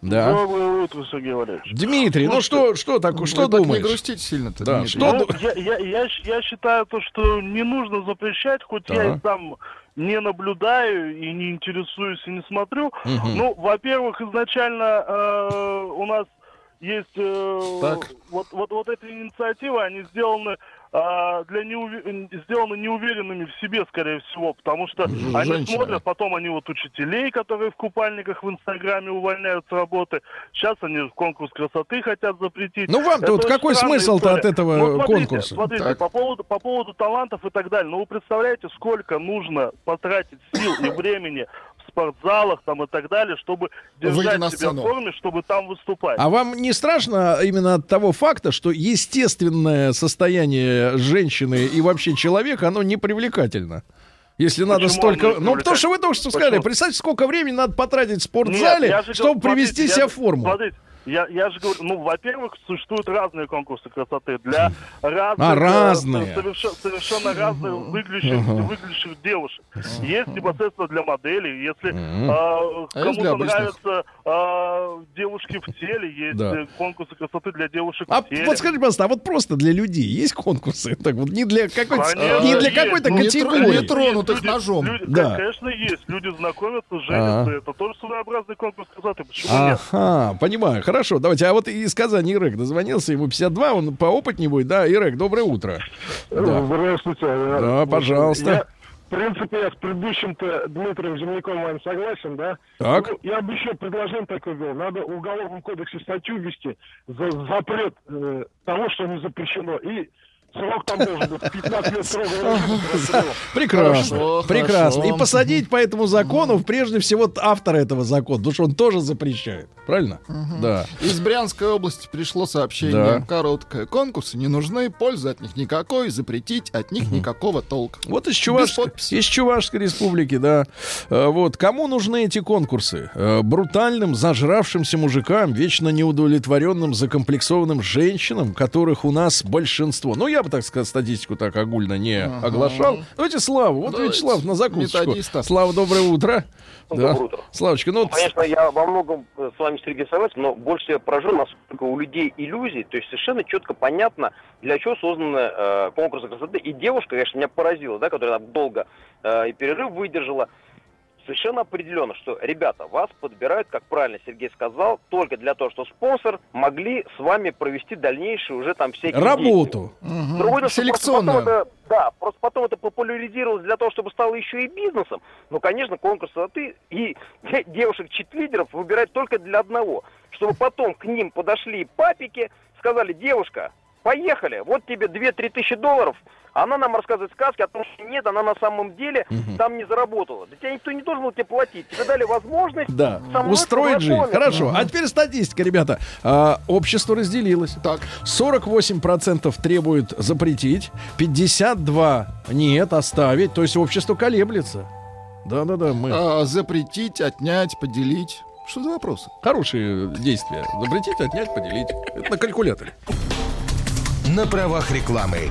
Да. Доброе утро, Сергей Валерьевич. Дмитрий, ну что, что такое, что так думаешь? не грустите сильно-то, Да, Дмитрий. что Ну, я, я, я, я считаю то, что не нужно запрещать, хоть я Так. и там не наблюдаю и не интересуюсь и не смотрю. Мгм. Ну, во-первых, изначально э, у нас есть э, Так. вот, вот, вот эти инициативы, они сделаны для неуве- сделаны неуверенными в себе, скорее всего, потому что Ж- они женщины. смотрят, потом они вот учителей, которые в купальниках в Инстаграме увольняют с работы. Сейчас они конкурс красоты хотят запретить. Ну, вам-то вот какой смысл-то от этого Ну, смотрите, конкурса? Смотрите, Так. по поводу, по поводу талантов и так далее. Ну, вы представляете, сколько нужно потратить сил и времени спортзалах там и так далее, чтобы держать себя в форме, чтобы там выступать. А вам не страшно именно от того факта, что естественное состояние женщины и вообще человека, оно не привлекательно? Если надо Почему столько... оно не Ну, потому что вы только что сказали, Почему? представьте, сколько времени надо потратить в Нет, спортзале, же чтобы говорю, привести смотрите, себя я в форму. Смотрите, я, я же говорю, ну, во-первых, существуют разные конкурсы красоты для разных, А, разные. совершенно, совершенно разных выглядящих, Ага. выглядящих девушек. Есть непосредственно для моделей, если Мгм. э, А кому-то обычных? нравятся э, девушки в теле, есть Да. э, конкурсы красоты для девушек А в теле. вот скажите, пожалуйста, а вот просто для людей есть конкурсы? Так вот, не для какой-то, Конечно, не для есть. какой-то Ну, категории. не тронутых Люди- ножом. люди- Да. Конечно, есть. Люди знакомятся, женятся. Ага. Это тоже своеобразный конкурс красоты. Почему нет? Ага, понимаю. Хорошо, давайте. А вот из Казани Ирек дозвонился, ему 52, он поопытнее будет. Да, Ирек, доброе утро. Да, Здравствуйте. да пожалуйста. Я, в принципе, я с предыдущим-то Дмитрием Земляком моим согласен, да? Так. Ну, я бы еще предложение такое был. Надо в Уголовном кодексе статью ввести за запрет э, того, что не запрещено. И срок там должен быть 15 лет срока. Прекрасно, Хорошо, прекрасно. хорошо. И посадить по этому закону, прежде всего, автора этого закона, потому что он тоже запрещает. Правильно? Да. Из Брянской области пришло сообщение. Да. Короткое. Конкурсы не нужны, пользы от них никакой, запретить от них никакого толка. Вот из, Чувашской, из Чувашской республики, да. Э, Вот. Кому нужны эти конкурсы? Э, Брутальным, зажравшимся мужикам, вечно неудовлетворенным, закомплексованным женщинам, которых у нас большинство. Ну, я бы, так сказать, статистику так огульно не Ага. оглашал. Давайте Славу. Вот Давайте. Вячеслав на закусочку. Методиста. Слава, доброе утро. Доброе Да. утро. Славочка, ну, Ну, вот конечно, я во многом э, с вами, Сергей, согласен, но больше всего поражен, насколько у людей иллюзий, то есть совершенно четко понятно, для чего созданы э, конкурсы красоты. И девушка, конечно, меня поразила, да, которая там долго э, и перерыв выдержала, совершенно определенно, что, ребята, вас подбирают, как правильно Сергей сказал, только для того, что спонсор могли с вами провести дальнейшие уже там всякие работу. Другое просто Селекционную. потом это- да, просто потом это популяризировалось для того, чтобы стало еще и бизнесом. Ну, конечно, конкурс красоты и де- девушек-читлидеров выбирать только для одного. Чтобы потом к ним подошли папики, сказали, девушка, поехали, вот тебе 2-3 тысячи долларов, она нам рассказывает сказки о том, что нет, она на самом деле там не заработала. Да тебя никто не должен был тебе платить. Тебе дали возможность Да, устроить жизнь. Хорошо. А теперь статистика, ребята. А, общество разделилось. Так. 48% требует запретить, 52% нет, оставить. То есть общество колеблется. Да-да-да, мы... А, запретить, отнять, поделить. Что за вопросы? Хорошие действия. Запретить, отнять, поделить. Это на калькуляторе. На правах рекламы.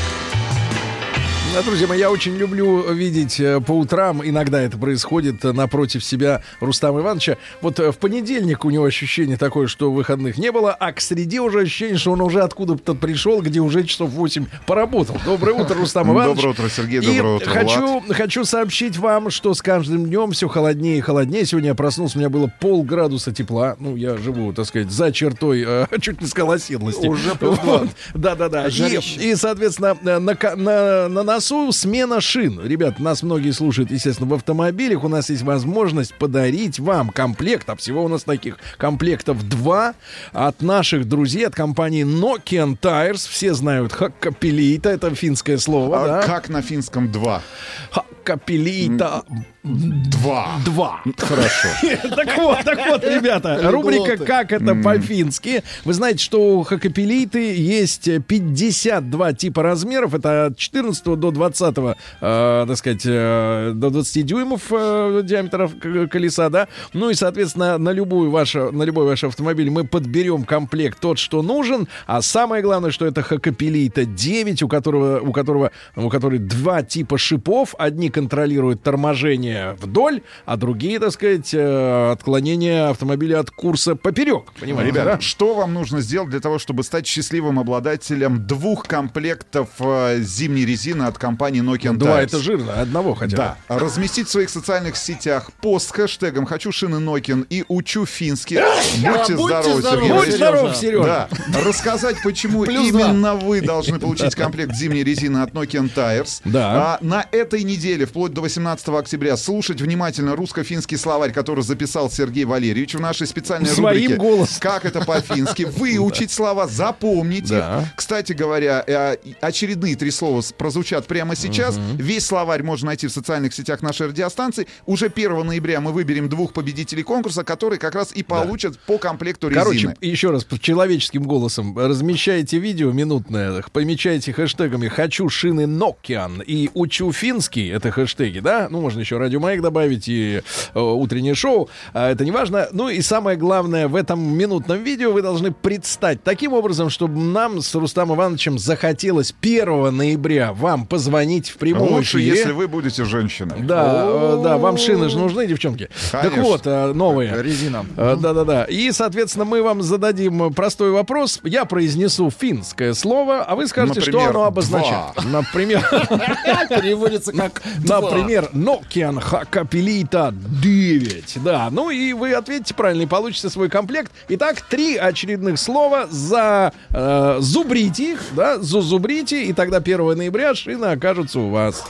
Да, друзья мои, я очень люблю видеть э, по утрам, иногда это происходит э, напротив себя Рустама Ивановича. Вот э, в понедельник у него ощущение такое, что выходных не было, а к среде уже ощущение, что он уже откуда-то пришел, где уже часов 8 поработал. Доброе утро, Рустам Иванович. Доброе утро, Сергей, И доброе утро, хочу, хочу сообщить вам, что с каждым днем все холоднее и холоднее. Сегодня я проснулся, у меня было полградуса тепла. Ну, я живу, так сказать, за чертой, э, чуть не сказал оседлости. Уже плюс. Вот. Да-да-да. И, и, соответственно, на, на, на носу смена шин. Ребят, нас многие слушают, естественно, в автомобилях. У нас есть возможность подарить вам комплект, а всего у нас таких комплектов два от наших друзей, от компании Nokian Tires. Все знают Хаккапелита, это финское слово, А да? как на финском два? Хаккапелита. Два. Два. Хорошо. Так вот, так вот, ребята, рубрика «Как это по-фински». Вы знаете, что у хакапелиты есть 52 типа размеров. Это от 14 до 20, э, так сказать, э, до 20 дюймов э, диаметра колеса, да. Ну и, соответственно, на любую вашу, на любой ваш автомобиль мы подберем комплект тот, что нужен. А самое главное, что это хакапелита 9, у которого, у которого, у которой два типа шипов. Одни контролируют торможение движения вдоль, а другие, так сказать, э, отклонения автомобиля от курса поперек. Понимаете, Ребята, да? что вам нужно сделать для того, чтобы стать счастливым обладателем двух комплектов э, зимней резины от компании Nokian Два Tires? это жирно, одного хотя бы. Да. Разместить в своих социальных сетях пост с хэштегом «Хочу шины Nokian» и «Учу финский». Будьте будьте здоровы, здоровы, Сергей. Будь здоров, Сережа. Да. Рассказать, почему именно вы должны получить комплект зимней резины от Nokian Tires. Да. А на этой неделе, вплоть до 18 октября, слушать внимательно русско-финский словарь, который записал Сергей Валерьевич в нашей специальной Своим рубрике голосом. «Как это по-фински?». Выучить слова, запомнить их. Кстати говоря, э, очередные три слова прозвучат прямо сейчас. Весь словарь можно найти в социальных сетях нашей радиостанции. Уже 1 ноября мы выберем двух победителей конкурса, которые как раз и получат по комплекту резины. Короче, еще раз, человеческим голосом размещайте видео минутное, помечайте хэштегами «Хочу шины Nokian» и «Учу финский» — это хэштеги, да? Ну, можно еще «Радио Маяк» добавить и э, «Утреннее шоу», а, это не важно. Ну и самое главное, в этом минутном видео вы должны предстать таким образом, чтобы нам с Рустамом Ивановичем захотелось 1 ноября вам позвонить в прямом Лучше, эфире. если вы будете женщиной. Да, э, да, вам шины же нужны, девчонки. Так Конечно. вот, э, новые. Резина. Э, Да-да-да. И, соответственно, мы вам зададим э, простой вопрос. Я произнесу финское слово, а вы скажете, что Например, оно обозначает. Например, Переводится как два. например, Nokian Hakapelita 9. Да, ну и вы ответите правильно и получите свой комплект. Итак, три очередных слова за э, зубрите их, да, зузубрите, и тогда 1 ноября шины окажутся у вас.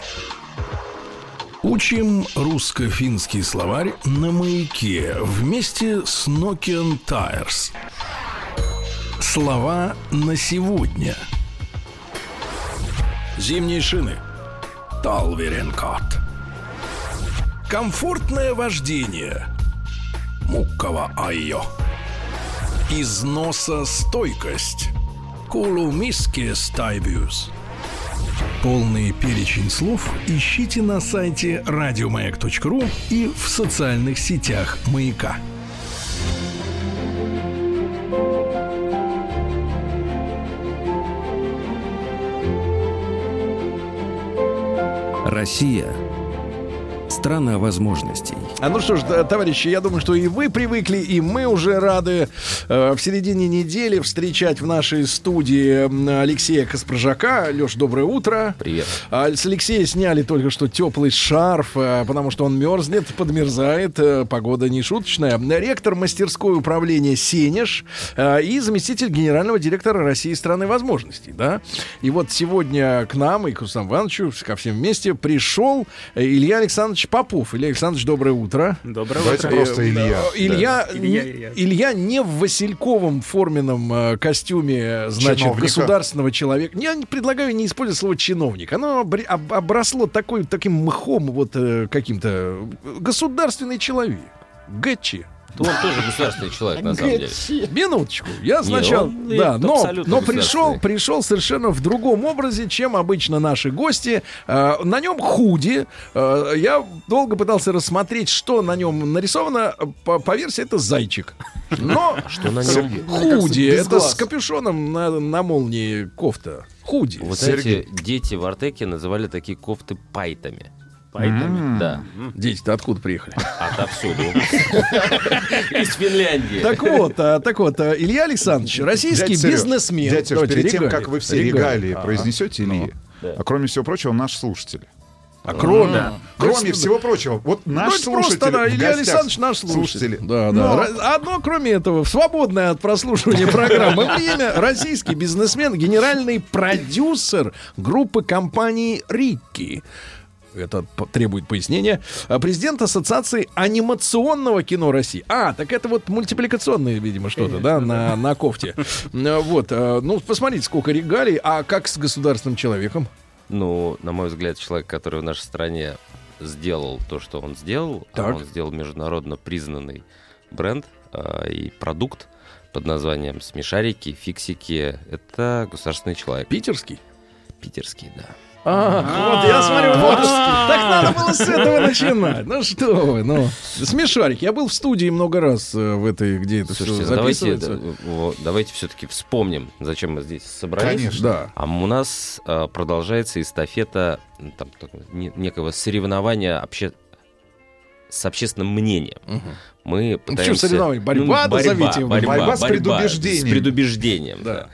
Учим русско-финский словарь на маяке вместе с Nokian Tires. Слова на сегодня. Зимние шины. Талверенкот. Комфортное вождение. Муккава айо. Износостойкость. Кулумиски стайбюс. Полный перечень слов ищите на сайте радиомаяк.ру и в социальных сетях «Маяка». Россия – страна возможностей. А ну что ж, да, товарищи, я думаю, что и вы привыкли, и мы уже рады э, в середине недели встречать в нашей студии Алексея Каспрожака. Леш, доброе утро. Привет. А, с Алексея сняли только что теплый шарф, э, потому что он мерзнет, подмерзает, э, погода не шуточная. Ректор мастерской управления Сенеж э, и заместитель генерального директора России страны возможностей, да. И вот сегодня к нам и к Рустаму Ивановичу, ко всем вместе пришел э, Илья Александрович Попов. Илья Александрович, доброе утро. Доброе Давайте утро. просто Илья. Э, Илья, Да. не- Илья, Илья. Илья не в Васильковом форменном э, костюме, э, значит, Чиновника. государственного человека. Я не предлагаю не использовать слово чиновник. Оно обросло такой, таким мхом, вот э, каким-то государственный человек. Гэчи. Он тоже государственный человек, на самом деле. Минуточку. Я Не, сначала, он да, но, но пришел, пришел совершенно в другом образе, чем обычно наши гости. Э, на нем худи. Э, я долго пытался рассмотреть, что на нем нарисовано. По, по версии это зайчик. Но Что на нем? худи. Это глаз. с капюшоном на, на молнии кофта. Худи. Вот Сергей. эти дети в Артеке называли такие кофты пайтами. Пайтами? Да. Дети-то откуда приехали? Отовсюду. Из Финляндии. Так вот, а, так вот, а, Илья Александрович, российский бизнесмен. Дядя перед тем, как вы все регалии. произнесете, Ильи, Да. а кроме всего прочего, наш слушатель. А кроме, Да. Кроме Кроме всего прочего, вот Ну, наш это слушатель просто, да, Илья гостях Александрович наш слушатель. Да, да. Но- Одно, кроме этого, в свободное от прослушивания программы время, российский бизнесмен, генеральный продюсер группы компании «Рикки». Это требует пояснения. А, Президент Ассоциации анимационного кино России. А, так это вот мультипликационное, видимо, что-то, да, на, на кофте. Э, Вот, э, ну, посмотрите, сколько регалий. А как с государственным человеком? Ну, на мой взгляд, человек, который в нашей стране сделал то, что он сделал, а Так. он сделал международно признанный бренд а, и продукт под названием «Смешарики», «Фиксики». Это государственный человек. Питерский? Питерский, да. А, вот я смотрю, вот. Так надо было с этого начинать. Ну что вы, ну. Смешарик. Я был в студии много раз э, в этой, где это все ну записывается. давайте все-таки вспомним, зачем мы здесь собрались. Конечно. Да. А у нас а, продолжается эстафета там, некого соревнования обще- с общественным мнением. Мы Ну, пытаемся... чем соревнование? Борьба, ну, назовите его. борьба, Борьба с борьба предубеждением. С предубеждением, Да. да.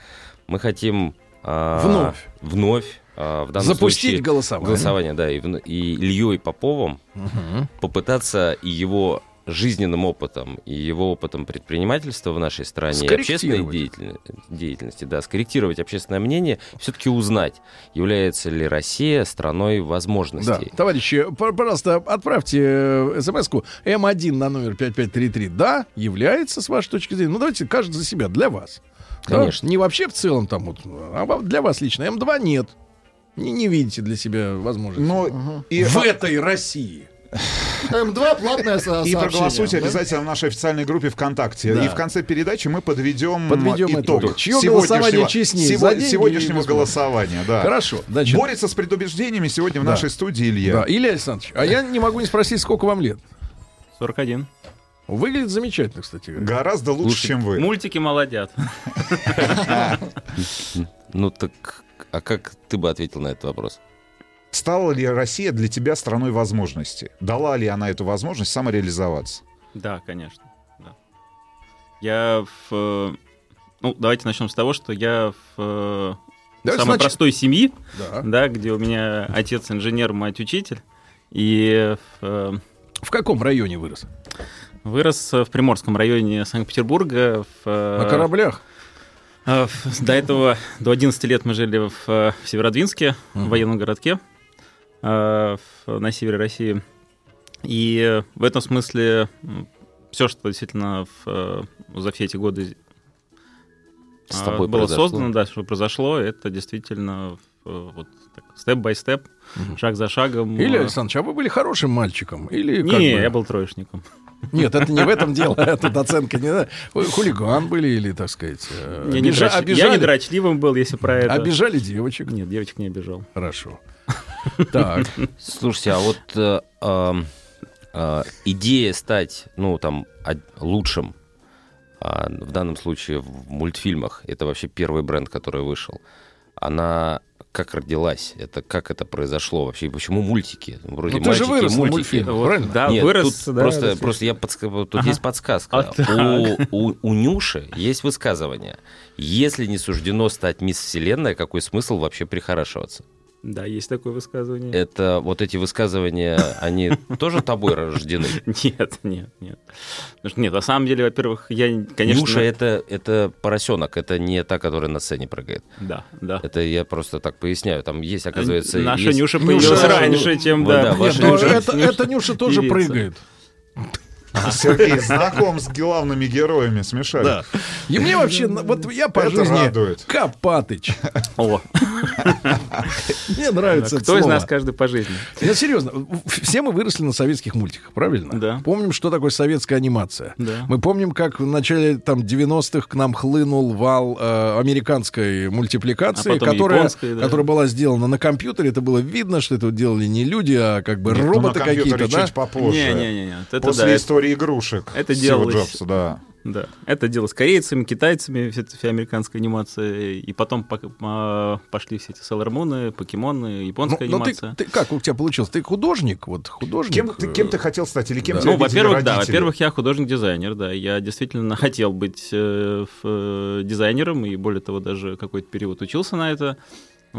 Мы хотим... а, Вновь. Вновь. А, в данном Запустить случае голосование. Голосование, да. И, и Ильей Поповым Мгм. попытаться и его жизненным опытом, и его опытом предпринимательства в нашей стране, и общественной деятельности, деятельности, да, скорректировать общественное мнение, все-таки узнать, является ли Россия страной Да, возможностей. товарищи, п- пожалуйста, отправьте э, смс-ку М1 на номер 5533. Да, является, с вашей точки зрения. Ну, давайте каждый за себя, для вас. Да? Конечно. Не вообще в целом там вот, а для вас лично. М2 нет. Не, не видите для себя возможности. Но и, в этой России. М2 платное со- и сообщение. проголосуйте да? обязательно в нашей официальной группе ВКонтакте. Да. И в конце передачи мы подведем, Подведем итог, итог. Чье сегодняшнего, голосование честнее, сего- сегодняшнего голосования. Да. Хорошо. Значит, Борется с предубеждениями сегодня в Да. нашей студии Илья. да, Илья Александрович, а я не могу не спросить, сколько вам лет? 41. Выглядит замечательно, кстати говоря. Гораздо лучше, Слушай, чем вы. Мультики молодят. Ну так, а как ты бы ответил на этот вопрос? Стала ли Россия для тебя страной возможностей? Дала ли она эту возможность самореализоваться? Да, конечно. да. Я в... э, Ну, давайте начнем с того, что я в э, Давайте самой снач- простой семьи, Да. да, где у меня отец инженер, мать учитель. И э, В каком районе вырос? вырос в Приморском районе Санкт-Петербурга. В, На кораблях? В- До этого, до 11 лет мы жили в, э, в Северодвинске, в военном городке в- на севере России. И в этом смысле все, что действительно в, э, за все эти годы С а, тобой было произошло. создано, да, что произошло, это действительно вот степ-бай-степ, шаг за шагом. Илья э, Александрович, а вы были хорошим мальчиком? Или Не, как бы- я был троечником. Нет, это не в этом дело. Тут оценка не... да. Вы хулиган были или, так сказать... э, Я не, обижа- драч- я обижали? не дрочливым был, если про это. Обижали девочек? Нет, девочек не обижал. Хорошо. Так. Слушайте, а вот э, э, идея стать, ну, там, лучшим, а, в данном случае в мультфильмах, это вообще первый бренд, который вышел, она как родилась? Это как это произошло вообще? И Почему мультики? Вроде Ну, ты же мальчики, вырос мультики. мультфильмах, Вот, правильно? да, Нет, вырос, тут да, просто, да, просто я вот Тут Ага. есть подсказка. А у, у, у Нюши есть высказывание. Если не суждено стать мисс Вселенная, какой смысл вообще прихорашиваться? Да, есть такое высказывание. Это вот эти высказывания, они тоже тобой рождены? Нет, нет, нет. Потому что нет, на самом деле, во-первых, я, конечно... Нюша это, это поросенок, это не та, которая на сцене прыгает. Да, да. Это я просто так поясняю. Там есть, оказывается... Наша есть- Нюша появилась раньше, чем, Вот, да. да, ваша Нет, но Нюша- это, это Нюша тоже певица. прыгает. Сергей знаком с главными героями смешали. Да. И мне вообще, ну, вот я по Это жизни радует. Копатыч. О, Мне нравится это кто из слово. нас каждый по жизни? Я серьезно, все мы выросли на советских мультиках, правильно? Да. Помним, что такое советская анимация. Да. Мы помним, как в начале там 90-х к нам хлынул вал э, американской мультипликации, А которая, да. которая была сделана на компьютере. Это было видно, что это делали не люди, а как бы Нет, ну, роботы на компьютере какие-то, да? чуть попозже. Не, не, не, не. Это После да, истории игрушек. это делалось- Джобса, да. Да, это дело с корейцами, китайцами, вся, эта вся американская анимация, и потом по- а, пошли все эти Sailor Moon, покемоны, японская Ну, ну, ты, анимация. ты как у тебя получилось? Ты художник? Вот художник. Кем, ты, э, кем ты хотел стать или кем Да. тебя Ну, во-первых, да, во-первых, я художник-дизайнер, да, я действительно хотел быть э, в- э, дизайнером, и более того, даже какой-то период учился на это.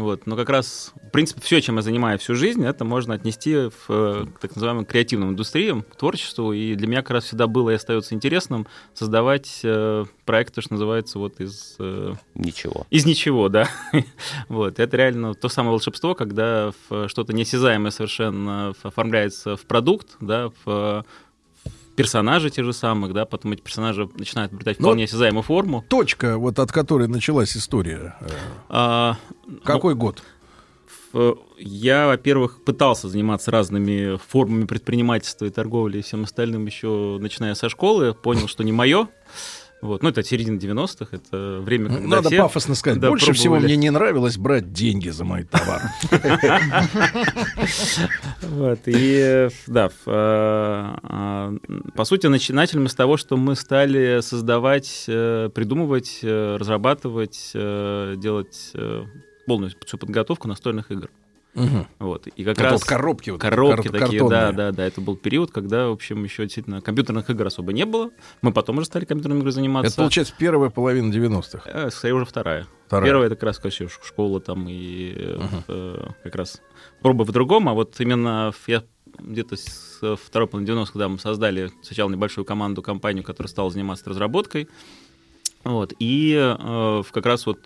Вот. Но как раз, в принципе, все, чем я занимаюсь всю жизнь, это можно отнести в, э, к так называемым креативным индустриям, творчеству. И для меня как раз всегда было и остается интересным создавать э, проекты, что называется, вот из... э, Ничего. из ничего, да. вот. Это реально то самое волшебство, когда что-то неосязаемое совершенно оформляется в продукт, да, в персонажи те же самых, да, потом эти персонажи начинают обретать Но- вполне осязаемую форму. Точка, вот от которой началась история. э, А, Какой год? в- я, во-первых, пытался заниматься разными формами предпринимательства и торговли и всем остальным еще начиная со школы, понял, что не мое. Вот. Ну, это середина 90-х, это время, когда Надо все, пафосно сказать. да, Больше всего пробовали. мне не нравилось брать деньги за мои товары. Вот, и да, э, э, по сути, начинали мы с того, что мы стали создавать, э, придумывать, разрабатывать, делать полную подготовку настольных игр. Мгм. Вот. И как Это раз вот коробки вот коробки кар- такие, картонные. да, да, да. Это был период, когда, в общем, еще действительно компьютерных игр особо не было. Мы потом уже стали компьютерными играми заниматься. Это, получается, первая половина 90-х. Э, Скорее уже вторая. Вторая. Первая это как раз конечно, школа там и э, э, как раз проба в другом, а вот именно я где-то с второй половины 90 когда мы создали сначала небольшую команду, компанию, которая стала заниматься разработкой, вот, и э, как раз вот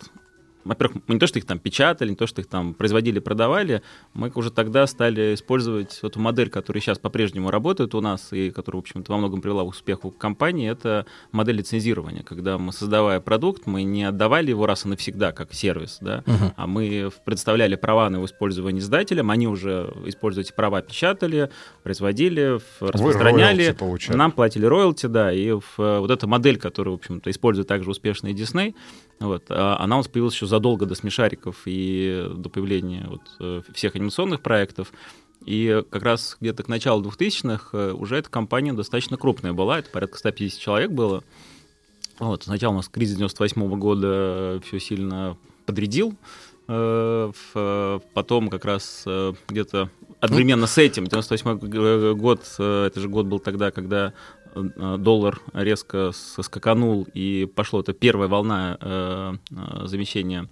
во-первых, мы не то, что их там печатали, не то, что их там производили, продавали, мы уже тогда стали использовать эту модель, которая сейчас по-прежнему работает у нас и которая, в общем-то, во многом привела к успеху компании, это модель лицензирования, когда мы, создавая продукт, мы не отдавали его раз и навсегда как сервис, да, Мгм. а мы предоставляли права на его использование издателям, они уже используя эти права печатали, производили, в- распространяли, нам платили роялти, да, и вот эта модель, которую, в общем-то, использует также успешный Дисней, вот, а она у нас появилась еще задолго до смешариков и до появления вот, э, всех анимационных проектов. И как раз где-то к началу 2000-х э, уже эта компания достаточно крупная была, это порядка 150 человек было. Вот, сначала у нас кризис 98 года все сильно подрядил, э, э, потом как раз э, где-то одновременно с этим, 98 г- год, э, это же год был тогда, когда э, доллар резко соскаканул, и пошло это первая волна э, э, замещения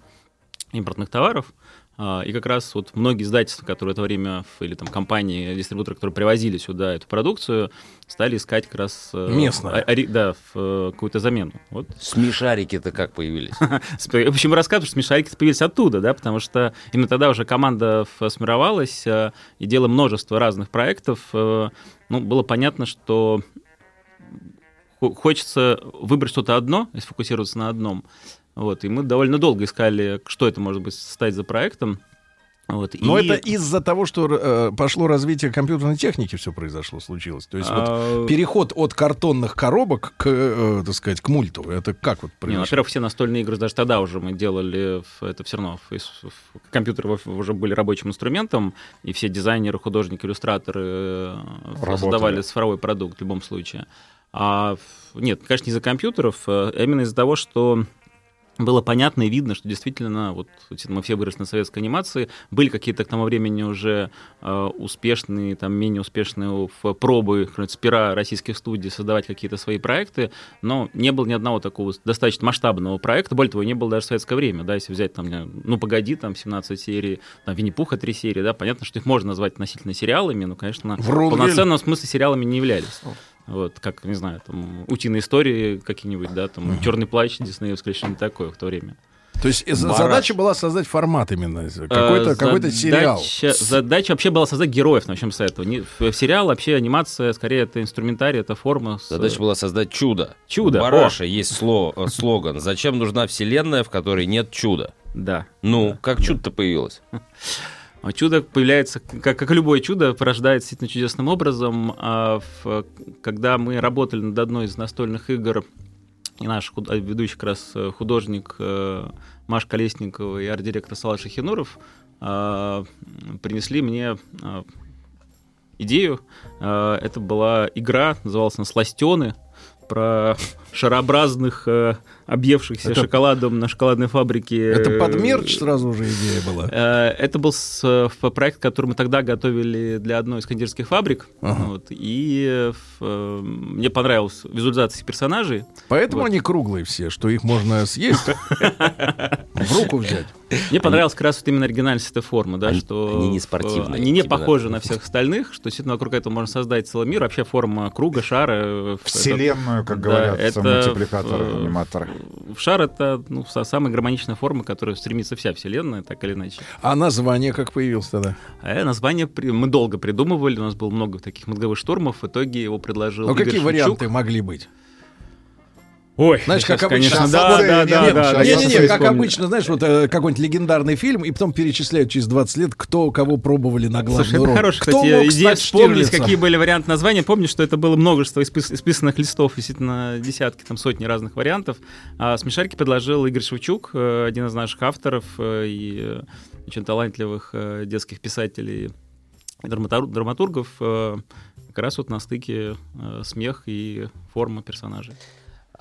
импортных товаров. А, И как раз вот многие издательства, которые в это время, или там компании, дистрибуторы, которые привозили сюда эту продукцию, стали искать как раз... э, Местное. а- ори- Да, в, э, какую-то замену. Вот. Смешарики-то как появились? Сп- Почему рассказываю, что смешарики появились оттуда, да, потому что именно тогда уже команда сформировалась э, и делала множество разных проектов. э, Ну, было понятно, что хочется выбрать что-то одно и сфокусироваться на одном. Вот, и мы довольно долго искали, что это может быть стать за проектом. Вот, Но и- это из-за того, что э, пошло развитие компьютерной техники, все произошло, случилось. То есть А, вот переход от картонных коробок к, э, так сказать, к мульту, это как вот Не, ну, произошло? во-первых, все настольные игры даже тогда уже мы делали, это все равно, компьютеры уже были рабочим инструментом, и все дизайнеры, художники, иллюстраторы э, Работали. создавали цифровой продукт в любом случае. А нет, конечно, не из-за компьютеров, а именно из-за того, что было понятно и видно, что действительно, вот мы все выросли на советской анимации, были какие-то к тому времени уже э, успешные, там, менее успешные в пробы как говорится, с пера российских студий создавать какие-то свои проекты, но не было ни одного такого достаточно масштабного проекта, более того, не было даже в советское время, да, если взять там, ну, погоди, там, 17 серий, там, Винни-Пуха 3 серии, да, понятно, что их можно назвать относительно сериалами, но, конечно, в полноценном смысле сериалами не являлись. Вот, как, не знаю, там, утиные истории какие-нибудь, да, там, черный плащ диснеевский что-нибудь такое в то время. То есть э, Бараш. задача была создать формат именно, какой-то, Э, какой-то сериал. задача- вообще была создать героев, начнем с этого. Не- сериал вообще анимация, скорее, это инструментарий, это форма. с- Задача была создать чудо. Чудо, У Бараша есть сло- э, слоган «Зачем нужна вселенная, в которой нет чуда?» Да. Ну, как чудо-то появилось? А Чудо появляется, как, как любое чудо, порождается действительно чудесным образом. А в- когда мы работали над одной из настольных игр, и наш худ- а, ведущий как раз э, художник э, Маш Колесникова и арт-директор Салаш Шахинуров а, принесли мне а, идею. А, Это была игра, называлась она «Сластены», про шарообразных, э, объевшихся Это- шоколадом на шоколадной фабрике. Это под э, мерч сразу уже идея была. Э, Это был с- э, в- проект, который мы тогда готовили для одной из кондитерских фабрик. Ага. Вот, и э, в- э, мне понравилась визуализация персонажей. Поэтому Вот. они круглые все, что их можно съесть, в руку взять. Мне понравилась как раз вот именно оригинальность этой формы, да, Они- что они не спортивные, они не типа, да. похожи на всех остальных, что действительно вокруг этого можно создать целый мир. Вообще форма круга, шара. э, Вселенную, как Да, говорят это, мультипликаторы, э, аниматоры. В шар это ну, са- самая гармоничная форма, к которой стремится вся Вселенная, так или иначе. А название как появилось тогда? Э, название при- мы долго придумывали, у нас было много таких мозговых штурмов, в итоге его предложил Ну Игорь какие Шевчук. варианты могли быть? Ой, Знаешь, как обычно, конечно, да, да, да, Нет, да, да, Не, я не, сейчас не, как обычно, знаешь, вот э, какой-нибудь легендарный фильм, и потом перечисляют через 20 лет, кто кого пробовали на главную Слушай, это роль. хорошая, Кто кстати, мог идея вспомнить, какие были варианты названия. Помню, что это было множество испис- исписанных листов, действительно, десятки, там, сотни разных вариантов. А смешарики предложил Игорь Шевчук, э, один из наших авторов э, и очень талантливых детских писателей и драматур- драматургов, как раз вот на стыке смех и форма персонажей.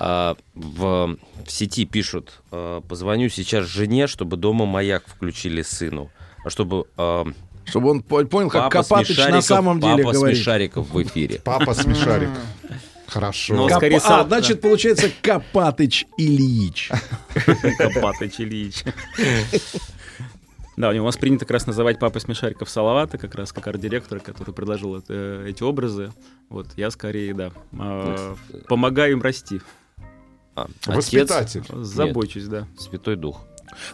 А, в, в сети пишут, а, позвоню сейчас жене, чтобы дома маяк включили сыну. а чтобы... э, Чтобы он по- понял, как папа Копатыч на самом деле папа говорит. Смешариков в эфире. Папа Смешариков. Хорошо. Но Копа- скорее а, сам- значит, получается Копатыч Ильич. Копатыч Ильич. Да, у него воспринято как раз называть папой Смешариков Салавата, как раз как арт-директора, который предложил это- эти образы. Вот я скорее, да, а, помогаю им расти. А, Воспитатель. Забочусь, да. Святой Дух.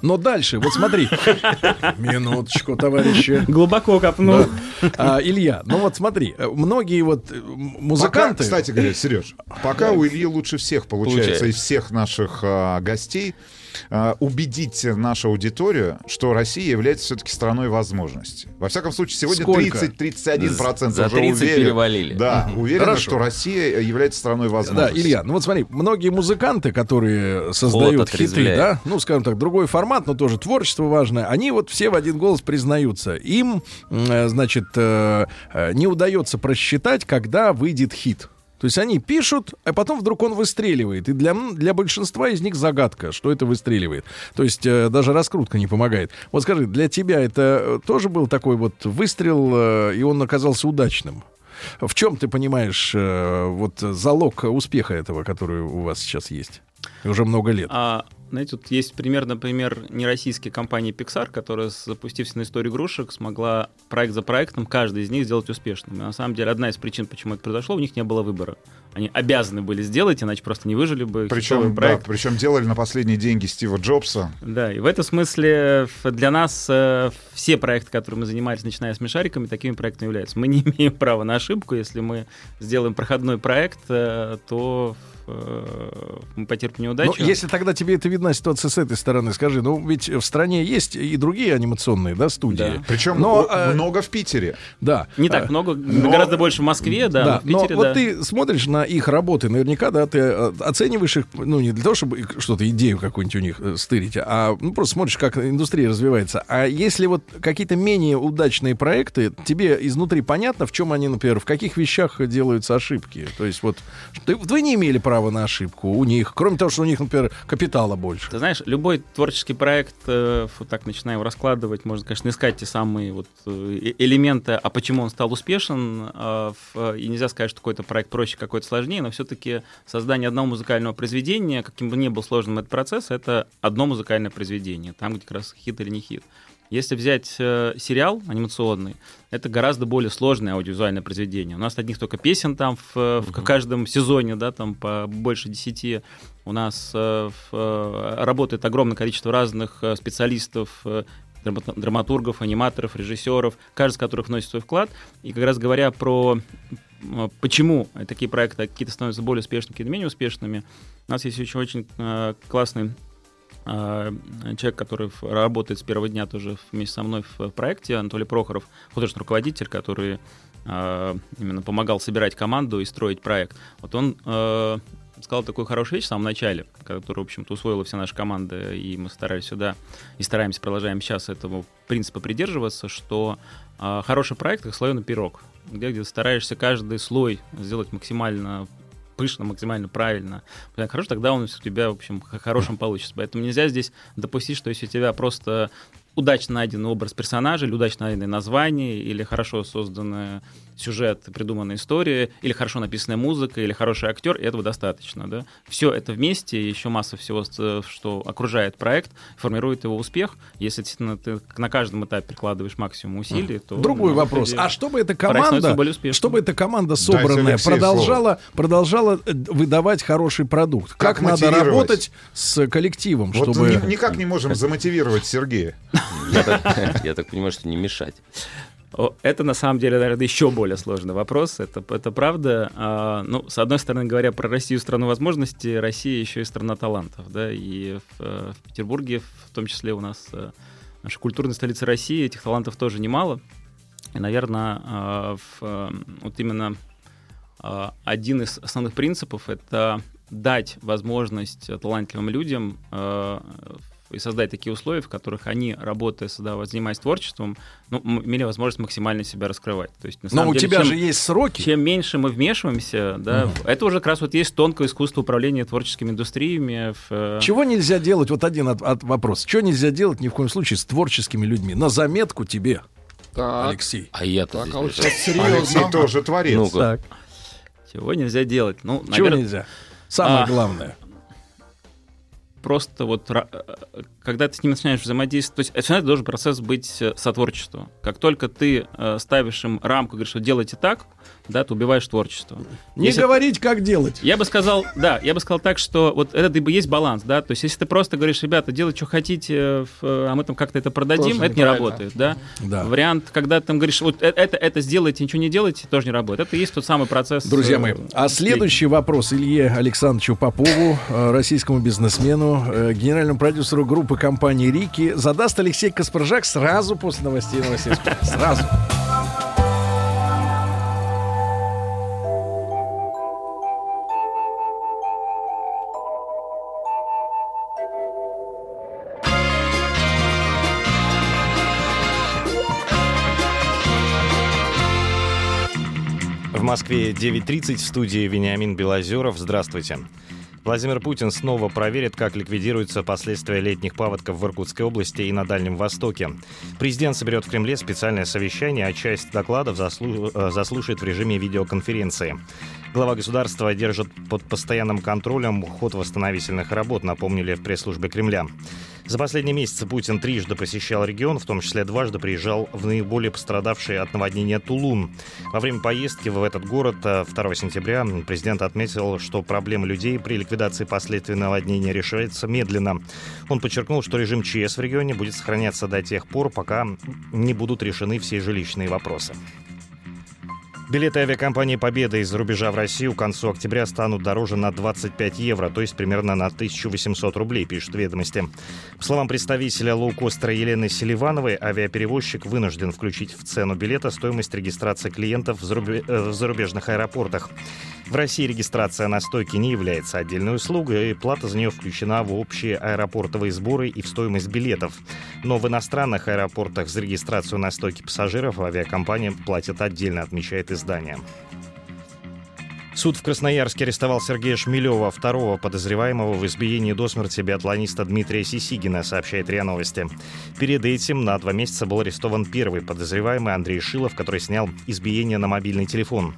Но дальше, вот смотри. Минуточку, товарищи. Глубоко копнул. Да. А, Илья, ну вот смотри, многие вот э, музыканты... Пока, кстати говоря, Сереж, пока у Ильи лучше всех получается, Получается. из всех наших а, гостей убедить нашу аудиторию, что Россия является все-таки страной возможностей. Во всяком случае, сегодня Сколько? 30-31% За уже 30 уверен. перевалили. Да, уверены, Хорошо. что Россия является страной Да, возможностей. Илья, ну вот смотри, многие музыканты, которые создают хиты, отрезвляет. да, ну, скажем так, другой формат, но тоже творчество важное, они вот все в один голос признаются. Им, э, значит, э, э, не удается просчитать, когда выйдет хит. То есть они пишут, а потом вдруг он выстреливает. И для, для большинства из них загадка, что это выстреливает. То есть э, даже раскрутка не помогает. Вот скажи, для тебя это э, тоже был такой вот выстрел, э, и он оказался удачным? В чем ты понимаешь э, вот залог успеха этого, который у вас сейчас есть? Уже много лет. А, знаете, тут есть пример, например, нероссийской компании Pixar, которая, запустившись на историю игрушек, смогла проект за проектом каждый из них сделать успешным. И на самом деле одна из причин, почему это произошло, у них не было выбора. Они обязаны были сделать, иначе просто не выжили бы. Причем, да, причем делали на последние деньги Стива Джобса. Да, и в этом смысле для нас э, все проекты, которые мы занимались, начиная с мешариками, такими проектами являются. Мы не имеем права на ошибку. Если мы сделаем проходной проект, э, то мы потерпим Ну, неудачу. если тогда тебе это видна ситуация с этой стороны, скажи, ну ведь в стране есть и другие анимационные, да, студии. Да. Причем Но, о- э, много в Питере. Да. Не так Э, много, но- гораздо больше в Москве, да, Да, но в Питере, но вот да. ты смотришь на их работы, наверняка, да, ты э, оцениваешь их, ну, не для того, чтобы что-то, идею какую-нибудь у них э, стырить, а ну, просто смотришь, как индустрия развивается. А если вот какие-то менее удачные проекты, тебе изнутри понятно, в чем они, например, в каких вещах делаются ошибки? То есть вот ты- вы не имели права на ошибку у них, кроме того, что у них, например, капитала больше. Ты знаешь, любой творческий проект, э, вот так начиная его раскладывать, можно, конечно, искать те самые вот э, э- элементы, а почему он стал успешен, а, и нельзя сказать, что какой-то проект проще, какой-то сложнее, но все-таки создание одного музыкального произведения, каким бы ни был сложным этот процесс, это одно музыкальное произведение, там, где как раз хит или не хит. Если взять э, сериал анимационный, это гораздо более сложное аудиовизуальное произведение. У нас одних только песен там в, в каждом сезоне, да, там по больше десяти. У нас э, в, э, работает огромное количество разных э, специалистов, э, драма- драматургов, аниматоров, режиссеров, каждый из которых вносит свой вклад. И как раз говоря про почему такие проекты какие-то становятся более успешными, какие-то менее успешными, у нас есть еще очень э, классный э, человек, который работает с первого дня тоже вместе со мной в проекте, Анатолий Прохоров, художественный руководитель, который э, именно помогал собирать команду и строить проект. Вот он э, сказал такую хорошую вещь в самом начале, которую, в общем-то, усвоила вся наша команда, и мы старались сюда, и стараемся, продолжаем сейчас этому принципа придерживаться, что хороший проект — как слоеный пирог, где, где стараешься каждый слой сделать максимально пышно, максимально правильно. Хорошо, тогда он у тебя, в общем, хорошим получится. Поэтому нельзя здесь допустить, что если у тебя просто удачно найденный образ персонажа, или удачно найденное название, или хорошо созданный сюжет, придуманная история, или хорошо написанная музыка, или хороший актер, и этого достаточно. Да? Все это вместе, еще масса всего, с- что окружает проект, формирует его успех. Если действительно ты на каждом этапе прикладываешь максимум усилий, то... Другой вопрос. А чтобы эта команда, чтобы эта команда собранная продолжала, продолжала э, выдавать хороший продукт? Как, Как надо работать с коллективом, Вот чтобы... ни- никак не можем замотивировать Сергея. Я так понимаю, что не мешать. Это на самом деле, наверное, еще более сложный вопрос. Это, это правда. А, ну, с одной стороны, говоря про Россию страну возможностей, Россия еще и страна талантов, да. И в, э, в Петербурге, в том числе у нас э, наша культурная столица России, этих талантов тоже немало. И, наверное, а, в, э, вот именно а, один из основных принципов это дать возможность талантливым людям и создать такие условия, в которых они, работая, создавая, занимаясь творчеством, ну, имели возможность максимально себя раскрывать. То есть, на Но самом у деле, тебя чем- же есть сроки. Чем меньше мы вмешиваемся, да, Мгм. это уже как раз вот есть тонкое искусство управления творческими индустриями. В, э, Чего нельзя делать? Вот один от, от вопрос. Чего нельзя делать ни в коем случае с творческими людьми? На заметку тебе, Алексей. А я Так, а вот сейчас серьезно. Алексей тоже творец. Ну-ка. Так. Чего нельзя делать? Ну, Чего наверно, нельзя? Самое А. главное. Просто вот когда ты с ним начинаешь взаимодействовать, то есть это должен процесс быть э, сотворчества. Как только ты э, ставишь им рамку, говоришь, что делайте так, да, ты убиваешь творчество. Не Если- говорить, как делать. Я бы сказал, да, я бы сказал так, что вот это и есть баланс, да, то есть если ты просто говоришь, ребята, делайте, что хотите, в- а мы там как-то это продадим, Тоже это не работает, да. Да. Вариант, когда ты там говоришь, вот э- это, это сделайте, ничего не делайте, тоже не работает. Это и есть тот самый процесс. Друзья э, мои, а следующий вопрос Илье Александровичу Попову, э, российскому бизнесмену, э, генеральному продюсеру группы компании «Рики», задаст Алексей Каспаржак сразу после новостей спорта. Сразу. В Москве 9.30 в студии Вениамин Белозеров. Здравствуйте. Владимир Путин снова проверит, как ликвидируются последствия летних паводков в Иркутской области и на Дальнем Востоке. Президент соберет в Кремле специальное совещание, а часть докладов заслу- э, заслушает в режиме видеоконференции. Глава государства держит под постоянным контролем ход восстановительных работ, напомнили в пресс-службе Кремля. За последние месяцы Путин трижды посещал регион, в том числе дважды приезжал в наиболее пострадавший от наводнения Тулун. Во время поездки в этот город э, 2 сентября президент отметил, что проблемы людей при ликвидации последствий наводнения решается медленно. Он подчеркнул, что режим ЧС в регионе будет сохраняться до тех пор, пока не будут решены все жилищные вопросы. Билеты авиакомпании «Победа» из-за рубежа в Россию к концу октября станут дороже на 25 евро, то есть примерно на 1800 рублей, пишут ведомости. По словам представителя лоукостера Елены Селивановой, авиаперевозчик вынужден включить в цену билета стоимость регистрации клиентов в зарубе- э, в зарубежных аэропортах. В России регистрация на стойке не является отдельной услугой, и плата за нее включена в общие аэропортовые сборы и в стоимость билетов. Но в иностранных аэропортах за регистрацию на стойке пассажиров авиакомпания платит отдельно, отмечает издание. Суд в Красноярске арестовал Сергея Шмелева, второго подозреваемого в избиении до смерти биатлониста Дмитрия Сисигина, сообщает РИА Новости. Перед этим на два месяца был арестован первый подозреваемый Андрей Шилов, который снял избиение на мобильный телефон.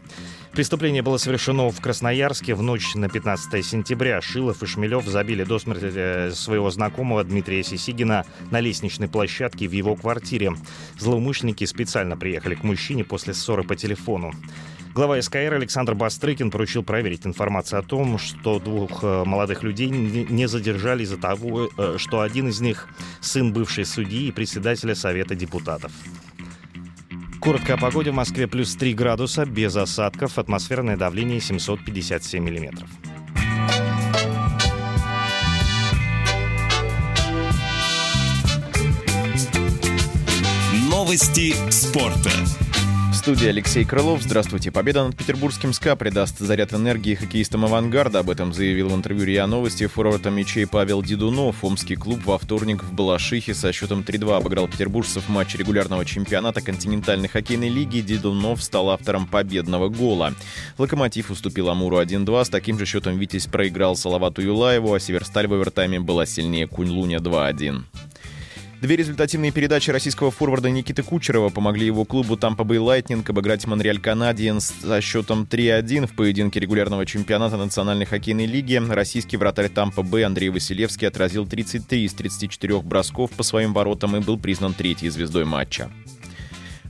Преступление было совершено в Красноярске в ночь на 15 сентября. Шилов и Шмелев забили до смерти э, своего знакомого Дмитрия Сисигина на лестничной площадке в его квартире. Злоумышленники специально приехали к мужчине после ссоры по телефону. Глава СКР Александр Бастрыкин поручил проверить информацию о том, что двух э, молодых людей не задержали из-за того, э, что один из них сын бывшей судьи и председателя Совета депутатов. Коротко о погоде в Москве плюс 3 градуса, без осадков, атмосферное давление 757 миллиметров. Новости спорта. Студии Алексей Крылов. Здравствуйте. Победа над петербургским СКА придаст заряд энергии хоккеистам «Авангарда». Об этом заявил в интервью РИА Новости форвард мячей Павел Дедунов. Омский клуб во вторник в Балашихе со счетом 3-2 обыграл петербуржцев в матче регулярного чемпионата континентальной хоккейной лиги. Дедунов стал автором победного гола. «Локомотив» уступил «Амуру» 1-2. С таким же счетом «Витязь» проиграл Салавату Юлаеву, а «Северсталь» в овертайме была сильнее Кунь-Луня 2-1. Две результативные передачи российского форварда Никиты Кучерова помогли его клубу Tampa Bay Lightning обыграть Монреаль Канадиенс со счетом 3-1 в поединке регулярного чемпионата Национальной хоккейной лиги. Российский вратарь Tampa Bay Андрей Василевский отразил 33 из 34 бросков по своим воротам и был признан третьей звездой матча.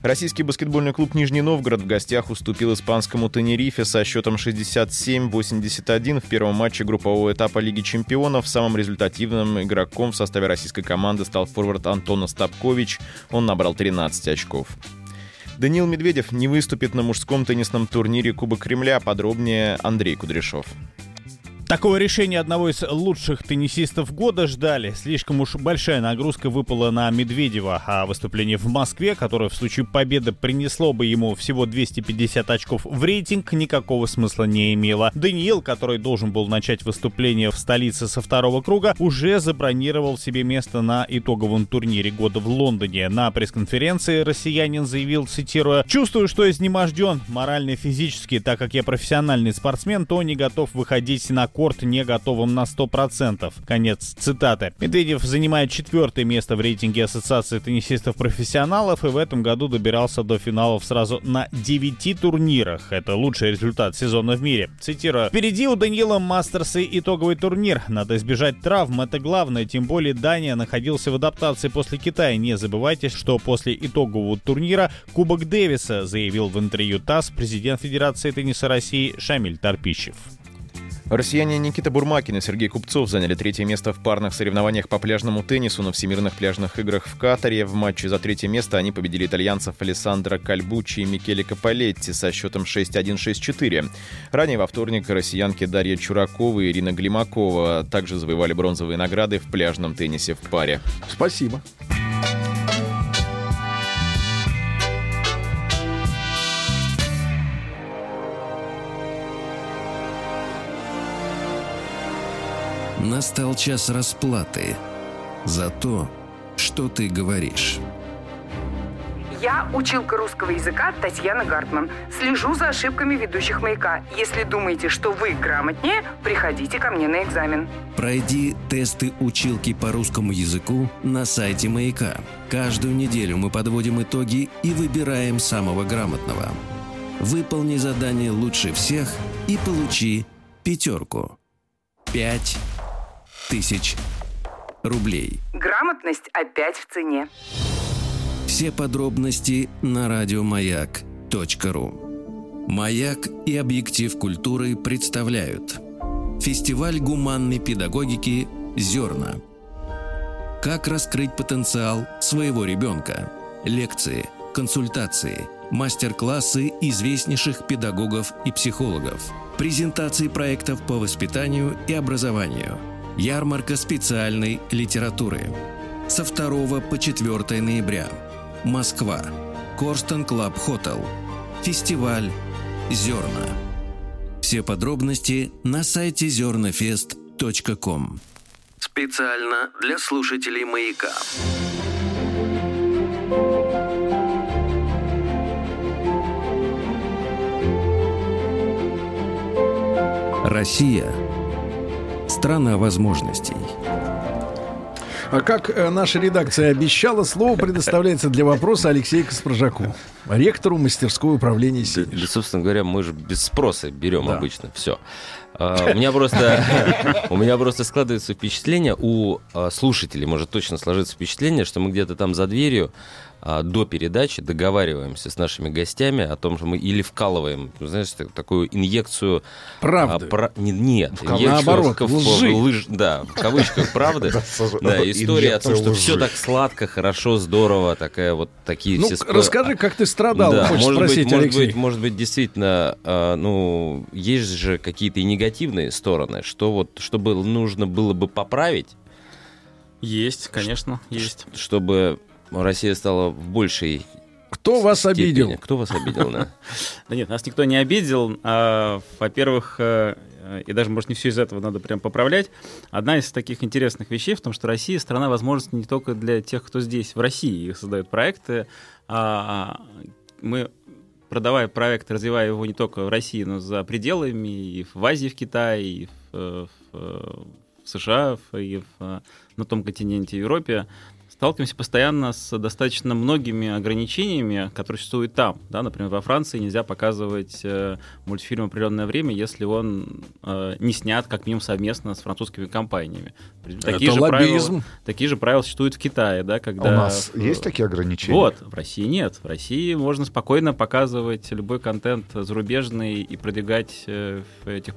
Российский баскетбольный клуб «Нижний Новгород» в гостях уступил испанскому «Тенерифе» со счетом 67-81 в первом матче группового этапа Лиги чемпионов. Самым результативным игроком в составе российской команды стал форвард Антон Остапкович. Он набрал 13 очков. Даниил Медведев не выступит на мужском теннисном турнире Кубок Кремля. Подробнее Андрей Кудряшов. Такого решения одного из лучших теннисистов года ждали. Слишком уж большая нагрузка выпала на Медведева, а выступление в Москве, которое в случае победы принесло бы ему всего 250 очков в рейтинг, никакого смысла не имело. Даниил, который должен был начать выступление в столице со второго круга, уже забронировал себе место на итоговом турнире года в Лондоне. На пресс-конференции россиянин заявил, цитируя, «Чувствую, что изнеможден морально и физически, так как я профессиональный спортсмен, то не готов выходить на корт не готовым на 100%. Конец цитаты. Медведев занимает четвертое место в рейтинге Ассоциации теннисистов-профессионалов и в этом году добирался до финалов сразу на 9 турнирах. Это лучший результат сезона в мире. Цитирую. «Впереди у Даниила Мастерса итоговый турнир. Надо избежать травм, это главное. Тем более Дания находился в адаптации после Китая. Не забывайте, что после итогового турнира Кубок Дэвиса, заявил в интервью ТАСС президент Федерации тенниса России Шамиль Тарпищев. Россияне Никита Бурмакин и Сергей Купцов заняли третье место в парных соревнованиях по пляжному теннису на Всемирных пляжных играх в Катаре. В матче за третье место они победили итальянцев Алессандро Кальбучи и Микеле Каполетти со счетом 6-1-6-4. Ранее во вторник россиянки Дарья Чуракова и Ирина Глимакова также завоевали бронзовые награды в пляжном теннисе в паре. Спасибо. Настал час расплаты за то, что ты говоришь. Я училка русского языка Татьяна Гартман. Слежу за ошибками ведущих «Маяка». Если думаете, что вы грамотнее, приходите ко мне на экзамен. Пройди тесты училки по русскому языку на сайте «Маяка». Каждую неделю мы подводим итоги и выбираем самого грамотного. Выполни задание лучше всех и получи пятерку. Пять тысяч рублей. Грамотность опять в цене. Все подробности на радиомаяк.ру Маяк и объектив культуры представляют Фестиваль гуманной педагогики «Зерна». Как раскрыть потенциал своего ребенка? Лекции, консультации, мастер-классы известнейших педагогов и психологов, презентации проектов по воспитанию и образованию – Ярмарка специальной литературы. Со 2 по 4 ноября. Москва. Korston Club Hotel. Фестиваль «Зерна». Все подробности на сайте zernafest.com. Специально для слушателей «Маяка». Россия – Страна возможностей. А как э, наша редакция обещала, слово предоставляется для вопроса Алексею Каспаржаку, ректору мастерского управления Да, да, собственно говоря, мы же без спроса берем да. обычно все. Uh, у меня просто у меня просто складывается впечатление у uh, слушателей может точно сложиться впечатление, что мы где-то там за дверью а, до передачи договариваемся с нашими гостями о том, что мы или вкалываем, знаешь, такую инъекцию... Правды. А, про, не, нет, в, наоборот, в, лжи. Лыж, да, в кавычках правды. Да, история о том, что все так сладко, хорошо, здорово, такая вот такие ну, все... расскажи, как ты страдал, да, хочешь может спросить, быть, Алексей. Может быть, может быть, действительно, э, ну, есть же какие-то и негативные стороны, что вот, чтобы нужно было бы поправить. Есть, конечно, есть. Чтобы Россия стала в большей кто вас степени. обидел? Кто вас обидел, да? Да нет, нас никто не обидел. А, во-первых, э, и даже, может, не все из этого надо прям поправлять. Одна из таких интересных вещей в том, что Россия — страна возможностей не только для тех, кто здесь, в России, создают проекты. А мы продавая проект, развивая его не только в России, но за пределами, и в Азии, в Китае, и в, в, в США, и в, на том континенте Европе, сталкиваемся постоянно с достаточно многими ограничениями, которые существуют там. Да? Например, во Франции нельзя показывать э, мультфильм определенное время, если он э, не снят как минимум совместно с французскими компаниями. Такие Это же лоббизм. Правила, такие же правила существуют в Китае, да, когда... А у нас есть такие ограничения? Вот, в России нет. В России можно спокойно показывать любой контент зарубежный и продвигать э, этих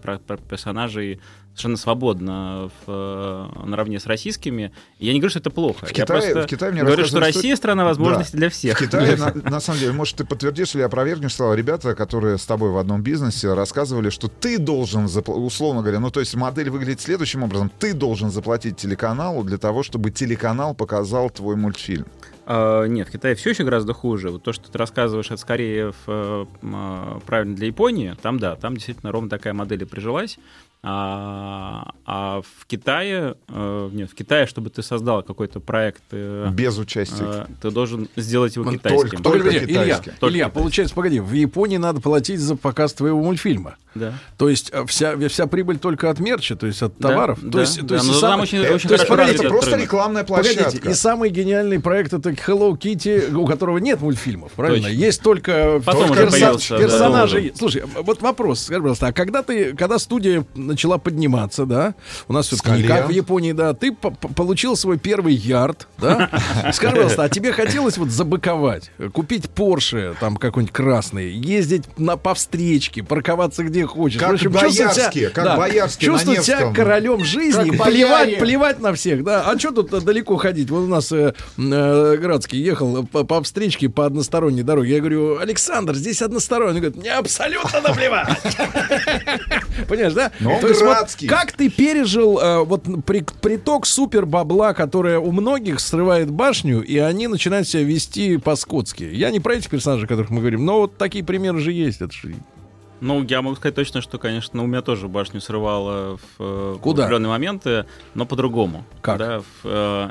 персонажей совершенно свободно в, э, наравне с российскими. Я не говорю, что это плохо. В я Китае, в Китае мне говорю, что Россия страна возможностей Да. для всех. В Китае, на, на самом деле, может, ты подтвердишь или опровергнешь слова ребята, которые с тобой в одном бизнесе рассказывали, что ты должен, условно говоря, ну, то есть модель выглядит следующим образом. Ты должен заплатить телеканалу для того, чтобы телеканал показал твой мультфильм. А, нет, в Китае все еще гораздо хуже. Вот то, что ты рассказываешь, это скорее в, а, правильно для Японии. Там да, там действительно ровно такая модель и прижилась. А, а в Китае, э, нет, в Китае, чтобы ты создал какой-то проект... э, Без участия. э, ты должен сделать его Ну, китайским. Погоди, погоди, Илья, Только Илья, китайским. получается, погоди, в Японии надо платить за показ твоего мультфильма. Да. То есть вся, вся прибыль только от мерча, то есть от Да, товаров. да, то есть, да, то есть и там самый- очень- э, очень то есть, погодите, развит просто рынок. рекламная Погодите, площадка. и самый гениальный проект это Hello Kitty, у которого нет мультфильмов, правильно? Точно. Есть только Потом только появился, да. персонажи. Слушай, вот вопрос, скажи, пожалуйста, а когда ты, когда студия начала подниматься, да, у нас все-таки не колен. как в Японии, да, ты по- по- получил свой первый ярд, да? Скажи, пожалуйста, а тебе хотелось вот забыковать, купить Порше, там какой-нибудь красный, ездить на, по встречке, парковаться где хочешь. Как чувствовать себя- Боярский, как Боярский на чувствовать себя королем жизни, Как плевать, бояре. плевать на всех, да. А что тут далеко ходить? Вот у нас э, э, Градский ехал по, по встречке по односторонней дороге. Я говорю, Александр, здесь односторонний. Он говорит, мне абсолютно наплевать. Понимаешь, да? Он То есть вот как ты пережил э, вот при- приток супер бабла, которое у многих срывает башню, и они начинают себя вести по-скотски? Я не про этих персонажей, о которых мы говорим, но вот такие примеры же есть. Это же Ну, я могу сказать точно, что, конечно, у меня тоже башню срывало в, э, Куда? в определенные моменты, но по-другому. Как? Да, в, э,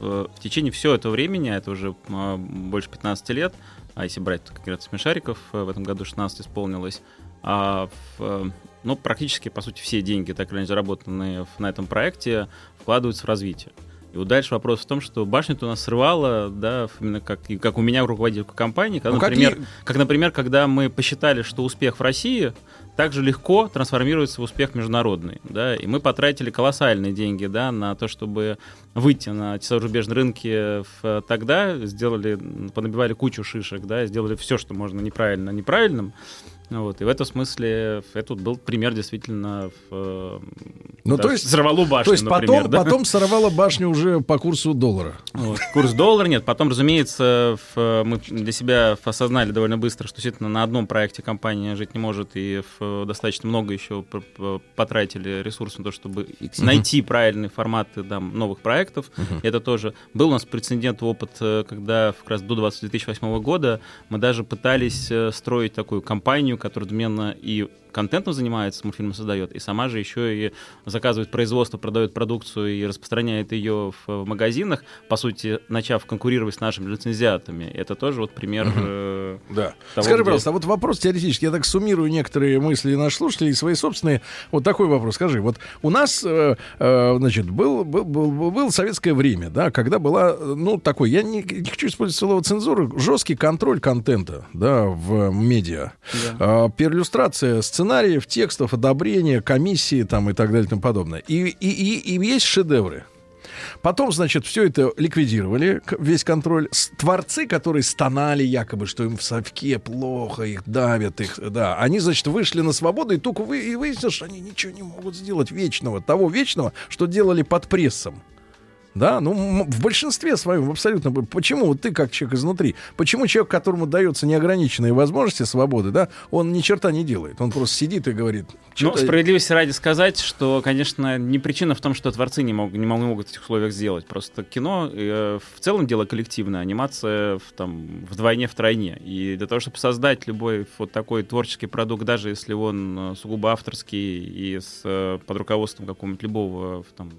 в- в течение всего этого времени, а это уже э, больше 15 лет, а если брать как раз смешариков, э, в этом году 16 исполнилось, а в, ну, практически, по сути, все деньги, так или иначе заработанные на этом проекте, вкладываются в развитие. И вот дальше вопрос в том, что башню-то у нас срывало, да, именно как, как у меня руководитель компании, когда, Ну, например, какие- как, например, когда мы посчитали, что успех в России также легко трансформируется в успех международный, да, и мы потратили колоссальные деньги, да, на то, чтобы выйти на те зарубежные рынки в- тогда, сделали, понабивали кучу шишек, да, сделали все, что можно неправильно неправильным, вот, и в этом смысле это был пример действительно в, э, Ну, да, то есть, взорвало башню, то есть например, потом, да. потом сорвала башню уже по курсу доллара. Вот. Курс доллара нет. Потом, разумеется, в- мы для себя осознали довольно быстро, что действительно на одном проекте компания жить не может, и в- достаточно много еще потратили ресурсов на то, чтобы найти правильные форматы там, новых проектов. Мгм. Это тоже был у нас прецедент, опыт, э, когда как раз до 20 2008 года мы даже пытались э, строить такую компанию, которая одновременно и контентом занимается, мультфильмы создает, и сама же еще и заказывает производство, продает продукцию и распространяет ее в, магазинах, по сути, начав конкурировать с нашими лицензиатами. Это тоже вот пример э, Да. того, Скажи, где- пожалуйста, а вот вопрос теоретически, я так суммирую некоторые мысли наших слушателей и свои собственные. Вот такой вопрос. Скажи, вот у нас, э, э, значит, был, был, был, был советское время, да, когда была, э, ну, такой, я не, не хочу использовать слово цензуры, жесткий контроль контента, да, в медиа. А, перлюстрация сценариев, текстов, одобрение, комиссии там и так далее и тому подобное. И, и, и, и есть шедевры. Потом, значит, все это ликвидировали, весь контроль. Творцы, которые стонали якобы, что им в совке плохо, их давят, их, да, они, значит, вышли на свободу, и только вы, и выяснилось, что они ничего не могут сделать вечного, того вечного, что делали под прессом. Да, ну в большинстве своем абсолютно. Почему вот ты как человек изнутри? Почему человек, которому дается неограниченные возможности свободы, да, он ни черта не делает, он просто сидит и говорит. Ну, «Чё-то- справедливости ради сказать, что, конечно, не причина в том, что творцы не, мог, не мог- не могут в этих условиях сделать. Просто кино э, в целом дело коллективное, анимация в, там, вдвойне, втройне. И для того, чтобы создать любой вот такой творческий продукт, даже если он э, сугубо авторский и с, э, под руководством какого-нибудь любого там,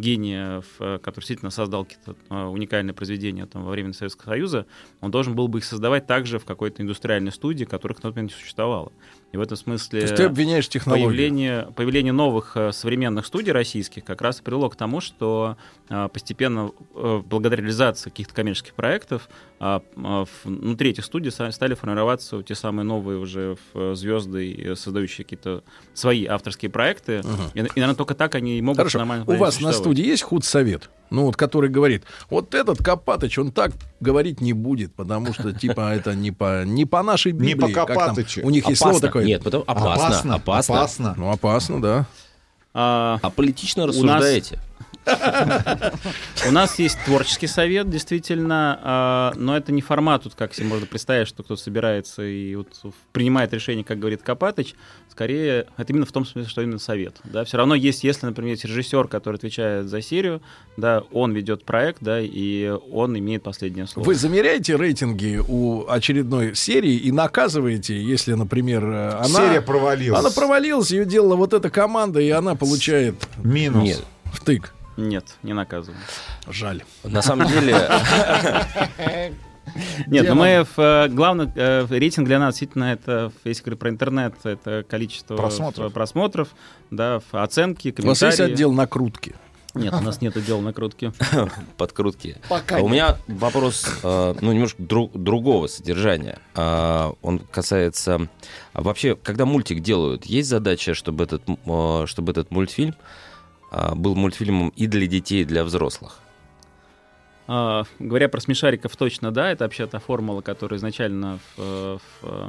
гения, в, э, который действительно создал какие-то э, уникальные произведения там, во время Советского Союза, он должен был бы их создавать также в какой-то индустриальной студии, которых на тот момент не существовало. И в этом смысле То есть ты обвиняешь технологию? появление, появление новых э, современных студий российских как раз и привело к тому, что э, постепенно, э, благодаря реализации каких-то коммерческих проектов, а, а, внутри этих студий стали формироваться те самые новые уже звезды, создающие какие-то свои авторские проекты. И, и, наверное, только так они и могут Хорошо. нормально У вас на студии есть худсовет? Ну, вот который говорит, вот этот Копатыч, он так говорить не будет, потому что, типа, это не по, не по нашей Библии. Не по там. Копатычу. У них есть Опасно. слово такое. Нет, потом опасно, опасно. опасно. Ну, опасно, да. А, А политично у нас- рассуждаете? У нас есть творческий совет, действительно, а, но это не формат, тут как себе можно представить, что кто-то собирается и вот принимает решение, как говорит Копатыч. Скорее, это именно в том смысле, что именно совет. Да? Все равно есть, если, например, есть режиссер, который отвечает за серию, да, он ведет проект, да, и он имеет последнее слово. Вы замеряете рейтинги у очередной серии и наказываете, если, например, э, она... Серия провалилась. Она провалилась, ее делала вот эта команда, и она получает... Минус. Нет. Втык. Нет, не наказываем. Жаль. На самом деле... Нет, но мы в, э, главный э, рейтинг для нас действительно это, если говорить про интернет, это количество Просмотров. просмотров, да, оценки, У вас комментарии. есть отдел накрутки? Нет, у нас нет отдела накрутки. подкрутки. Пока А у нет. меня вопрос, э, ну, немножко дру- другого содержания. А, Он касается... а вообще, когда мультик делают, есть задача, чтобы этот, э, чтобы этот мультфильм был мультфильмом и для детей, и для взрослых? А, говоря про смешариков, точно да, это вообще та формула, которая изначально в, э, в, э,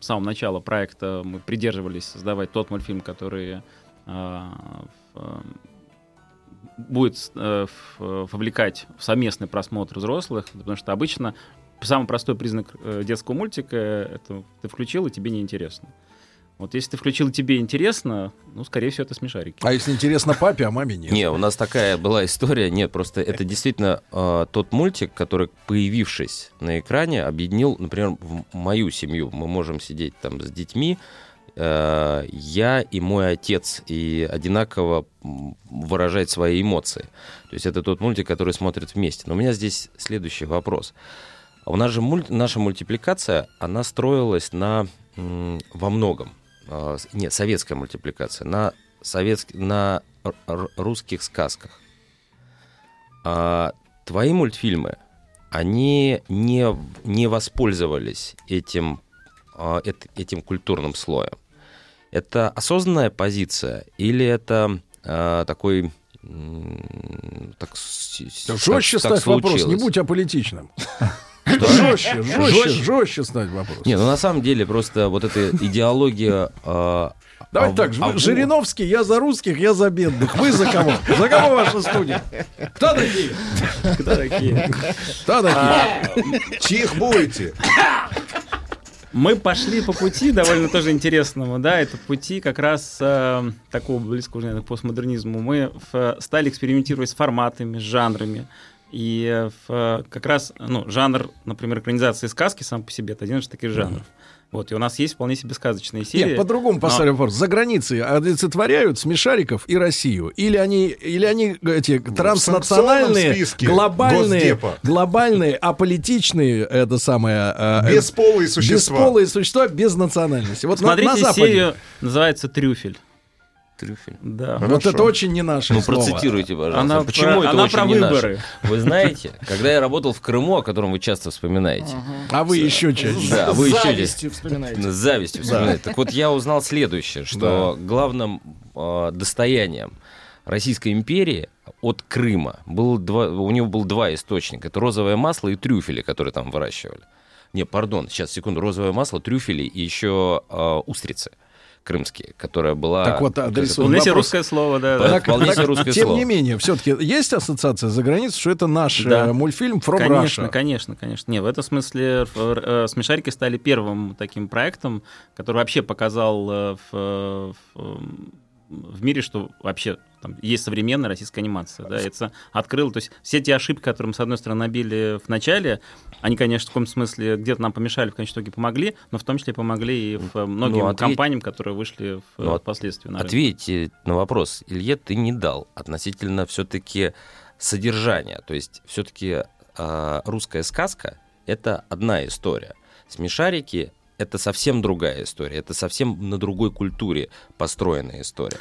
с самого начала проекта мы придерживались создавать тот мультфильм, который а, в, э, будет э, в- вовлекать в совместный просмотр взрослых, потому что обычно самый простой признак детского мультика — это ты включил, и тебе неинтересно. Вот если ты включил, тебе интересно, ну, скорее всего, это смешарики. А если интересно папе, а маме нет? Не, у нас такая была история. Нет, просто это действительно э, тот мультик, который, появившись на экране, объединил, например, в мою семью. Мы можем сидеть там с детьми, э, я и мой отец, и одинаково выражать свои эмоции. То есть это тот мультик, который смотрят вместе. Но у меня здесь следующий вопрос. У нас же мульт- наша мультипликация, она строилась на во многом. Э, нет, советская мультипликация на советск- на русских сказках. А твои мультфильмы, они не, не воспользовались этим, эт- этим культурным слоем. Это осознанная позиция или это а, такой... Так, так- Жестче так ставь вопрос, не будь аполитичным. Что? Жестче, жестче, Жестче? жестче ставь вопрос. Не, ну на самом деле просто вот эта идеология... а, Давайте а- так, а- Жириновский, я за русских, я за бедных. Вы за кого? За кого ваша студия? Кто такие? Кто такие? Кто такие? Чих будете? Мы пошли по пути довольно тоже интересному, да, это пути как раз э, такого близкого, наверное, к постмодернизму. Мы в- стали экспериментировать с форматами, с жанрами. И э, в- как раз, ну, жанр, например, экранизации сказки сам по себе, это один из таких жанров. Вот, и у нас есть вполне себе сказочные серии. Нет, по-другому но- поставлю вопрос. За границей олицетворяют смешариков и Россию? Или они, или они эти транснациональные, списке глобальные, Госдепа. глобальные, аполитичные, это самое... э, э, Бесполые существа. Бесполые существа без национальности. Вот на- Смотрите на, Западе. серию, называется «Трюфель». Трюфель. Да. Вот это очень не наше Ну, слово. процитируйте, пожалуйста. Она Почему про- это она очень про не наше? выборы. Вы знаете, когда я работал в Крыму, о котором вы часто вспоминаете. А вы еще чаще. Да, вы еще завистью вспоминаете. Завистью вспоминаете. Так вот, я узнал следующее, что главным э, достоянием Российской империи от Крыма был два, у него было два источника. Это розовое масло и трюфели, которые там выращивали. Не, пардон, сейчас, секунду. Розовое масло, трюфели и еще э, устрицы крымские, которая была... Так вот, адресуем Вполне себе вопрос. русское слово, да. Да, да. вполне себе русское Тем слово. не менее, все-таки есть ассоциация за границей, что это наш Да. э, мультфильм From конечно, Russia. конечно, конечно. Не, в этом смысле э, э, смешарики стали первым таким проектом, который вообще показал в, в, в мире, что вообще там есть современная российская анимация. Да, это открыл, то есть все те ошибки, которые мы, с одной стороны, набили в начале, они, конечно, в каком смысле где-то нам помешали, в конечном итоге помогли, но в том числе помогли и в многим Ну, ответь- компаниям, которые вышли в, Ну, впоследствии на рынок. Ответьте на вопрос, Илье, ты не дал относительно все-таки содержания. То есть все-таки русская сказка — это одна история. Смешарики — это совсем другая история. Это совсем на другой культуре построенная история.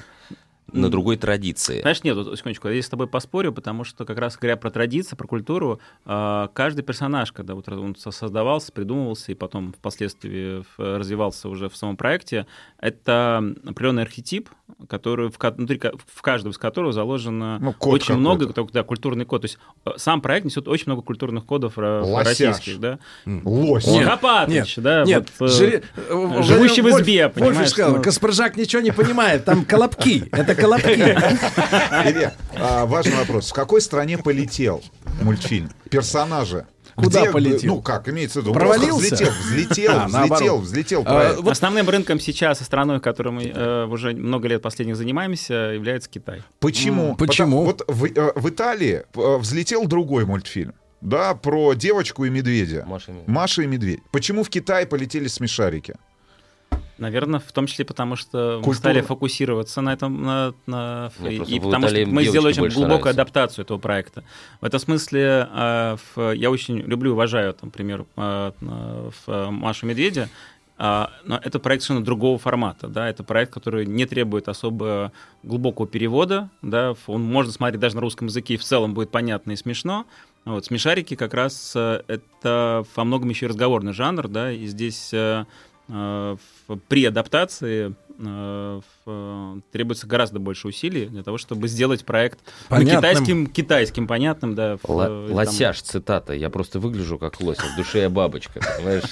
На другой традиции. Знаешь, нет, вот, секундочку, я здесь с тобой поспорю, потому что как раз говоря про традиции, про культуру, э, каждый персонаж, когда вот он со- создавался, придумывался и потом впоследствии развивался уже в самом проекте, это определенный архетип, который внутри, в каждом из которого заложено Ну, код очень много, да, культурный код. То есть э, сам проект несет очень много культурных кодов ро- Лосяш. российских, да. Лось. Нет, Хапатыч, да, Нет, вот, э, э, живущий в Вольф- избе, Вольф понимаешь, сказал, ну. Каспаржак ничего не понимает, там колобки. Это колобки. Илья, а, важный вопрос. В какой стране полетел мультфильм? Персонажи. Куда Где, полетел? Ну, как, имеется в виду, Провалился? взлетел, взлетел, А, взлетел, взлетел А, вот Основным рынком сейчас и страной, которой мы э, уже много лет последних занимаемся, является Китай. Почему? Потому- вот в, э, в Италии э, взлетел другой мультфильм. Да, про девочку и медведя. Маша и медведь. Почему в Китай полетели смешарики? Наверное, в том числе потому, что мы Культура. стали фокусироваться на этом, на, на- Мне и, потому что мы сделали очень глубокую нравятся. адаптацию этого проекта. В этом смысле э, в- я очень люблю и уважаю, там, например, э, на- в, э, Машу Медведя, а, но это проект совершенно другого формата, да, это проект, который не требует особо глубокого перевода, да, он можно смотреть даже на русском языке, и в целом будет понятно и смешно. Вот, смешарики как раз э, это во многом еще и разговорный жанр, да, и здесь э, э, при адаптации э, требуется гораздо больше усилий для того, чтобы сделать проект ну, Понятным. китайским, китайским, понятным, да. в- Ла- э, там- Лосяш, цитата. Я просто выгляжу как лось, а в душе я бабочка, понимаешь?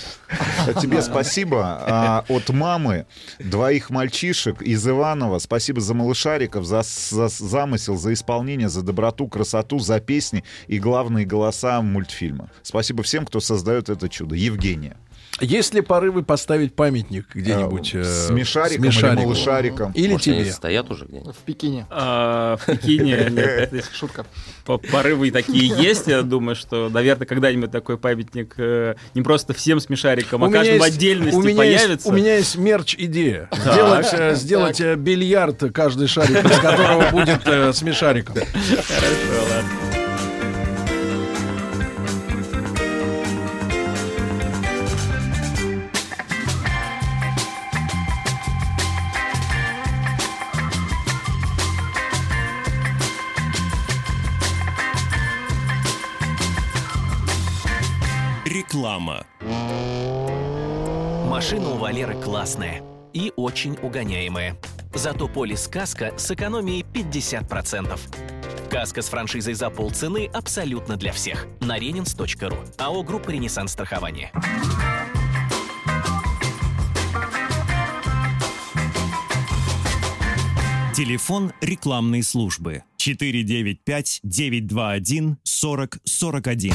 А Тебе спасибо а, от мамы двоих мальчишек из Иванова. Спасибо за малышариков, за, за замысел, за исполнение, за доброту, красоту, за песни и главные голоса мультфильма. Спасибо всем, кто создает это чудо. Евгения. Есть ли порывы поставить памятник где-нибудь? э, смешарикам или смешарику? малышарикам? Или Может, они тебе? стоят уже где-нибудь? В Пекине. А, в Пекине. Шутка. По- Порывы такие есть, я думаю, что, наверное, когда-нибудь такой памятник э, не просто всем смешарикам, а каждому отдельности появится. у меня есть мерч-идея. Сделать, э, сделать э, бильярд, каждый шарик из которого будет э, смешариком. Хорошо, ладно. Реклама. Машина у Валеры классная и очень угоняемая. Зато полис «Каска» с экономией 50%. Каска с франшизой за полцены абсолютно для всех. На ренинс.ру. АО «Группа Ренессанс страхования». Телефон рекламной службы 495-921-4041.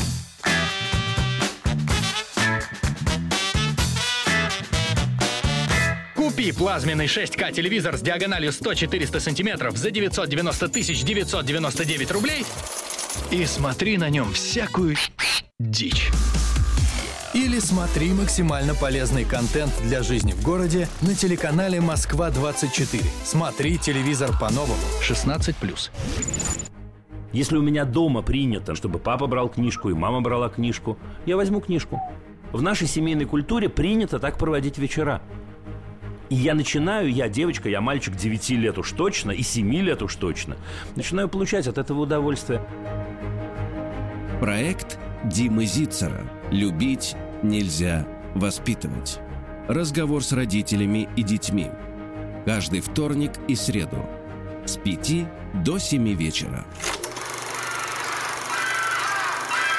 Купи плазменный 6К телевизор с диагональю 100-400 сантиметров за 990 тысяч 999 рублей и смотри на нем всякую дичь. Или смотри максимально полезный контент для жизни в городе на телеканале «Москва-24». Смотри телевизор по-новому. 16+. Если у меня дома принято, чтобы папа брал книжку и мама брала книжку, я возьму книжку. В нашей семейной культуре принято так проводить вечера. И я начинаю, я девочка, я мальчик 9 лет уж точно, и 7 лет уж точно, начинаю получать от этого удовольствие. Проект Димы Зицера «Любить нельзя воспитывать». Разговор с родителями и детьми. Каждый вторник и среду. С 5 до 7 вечера.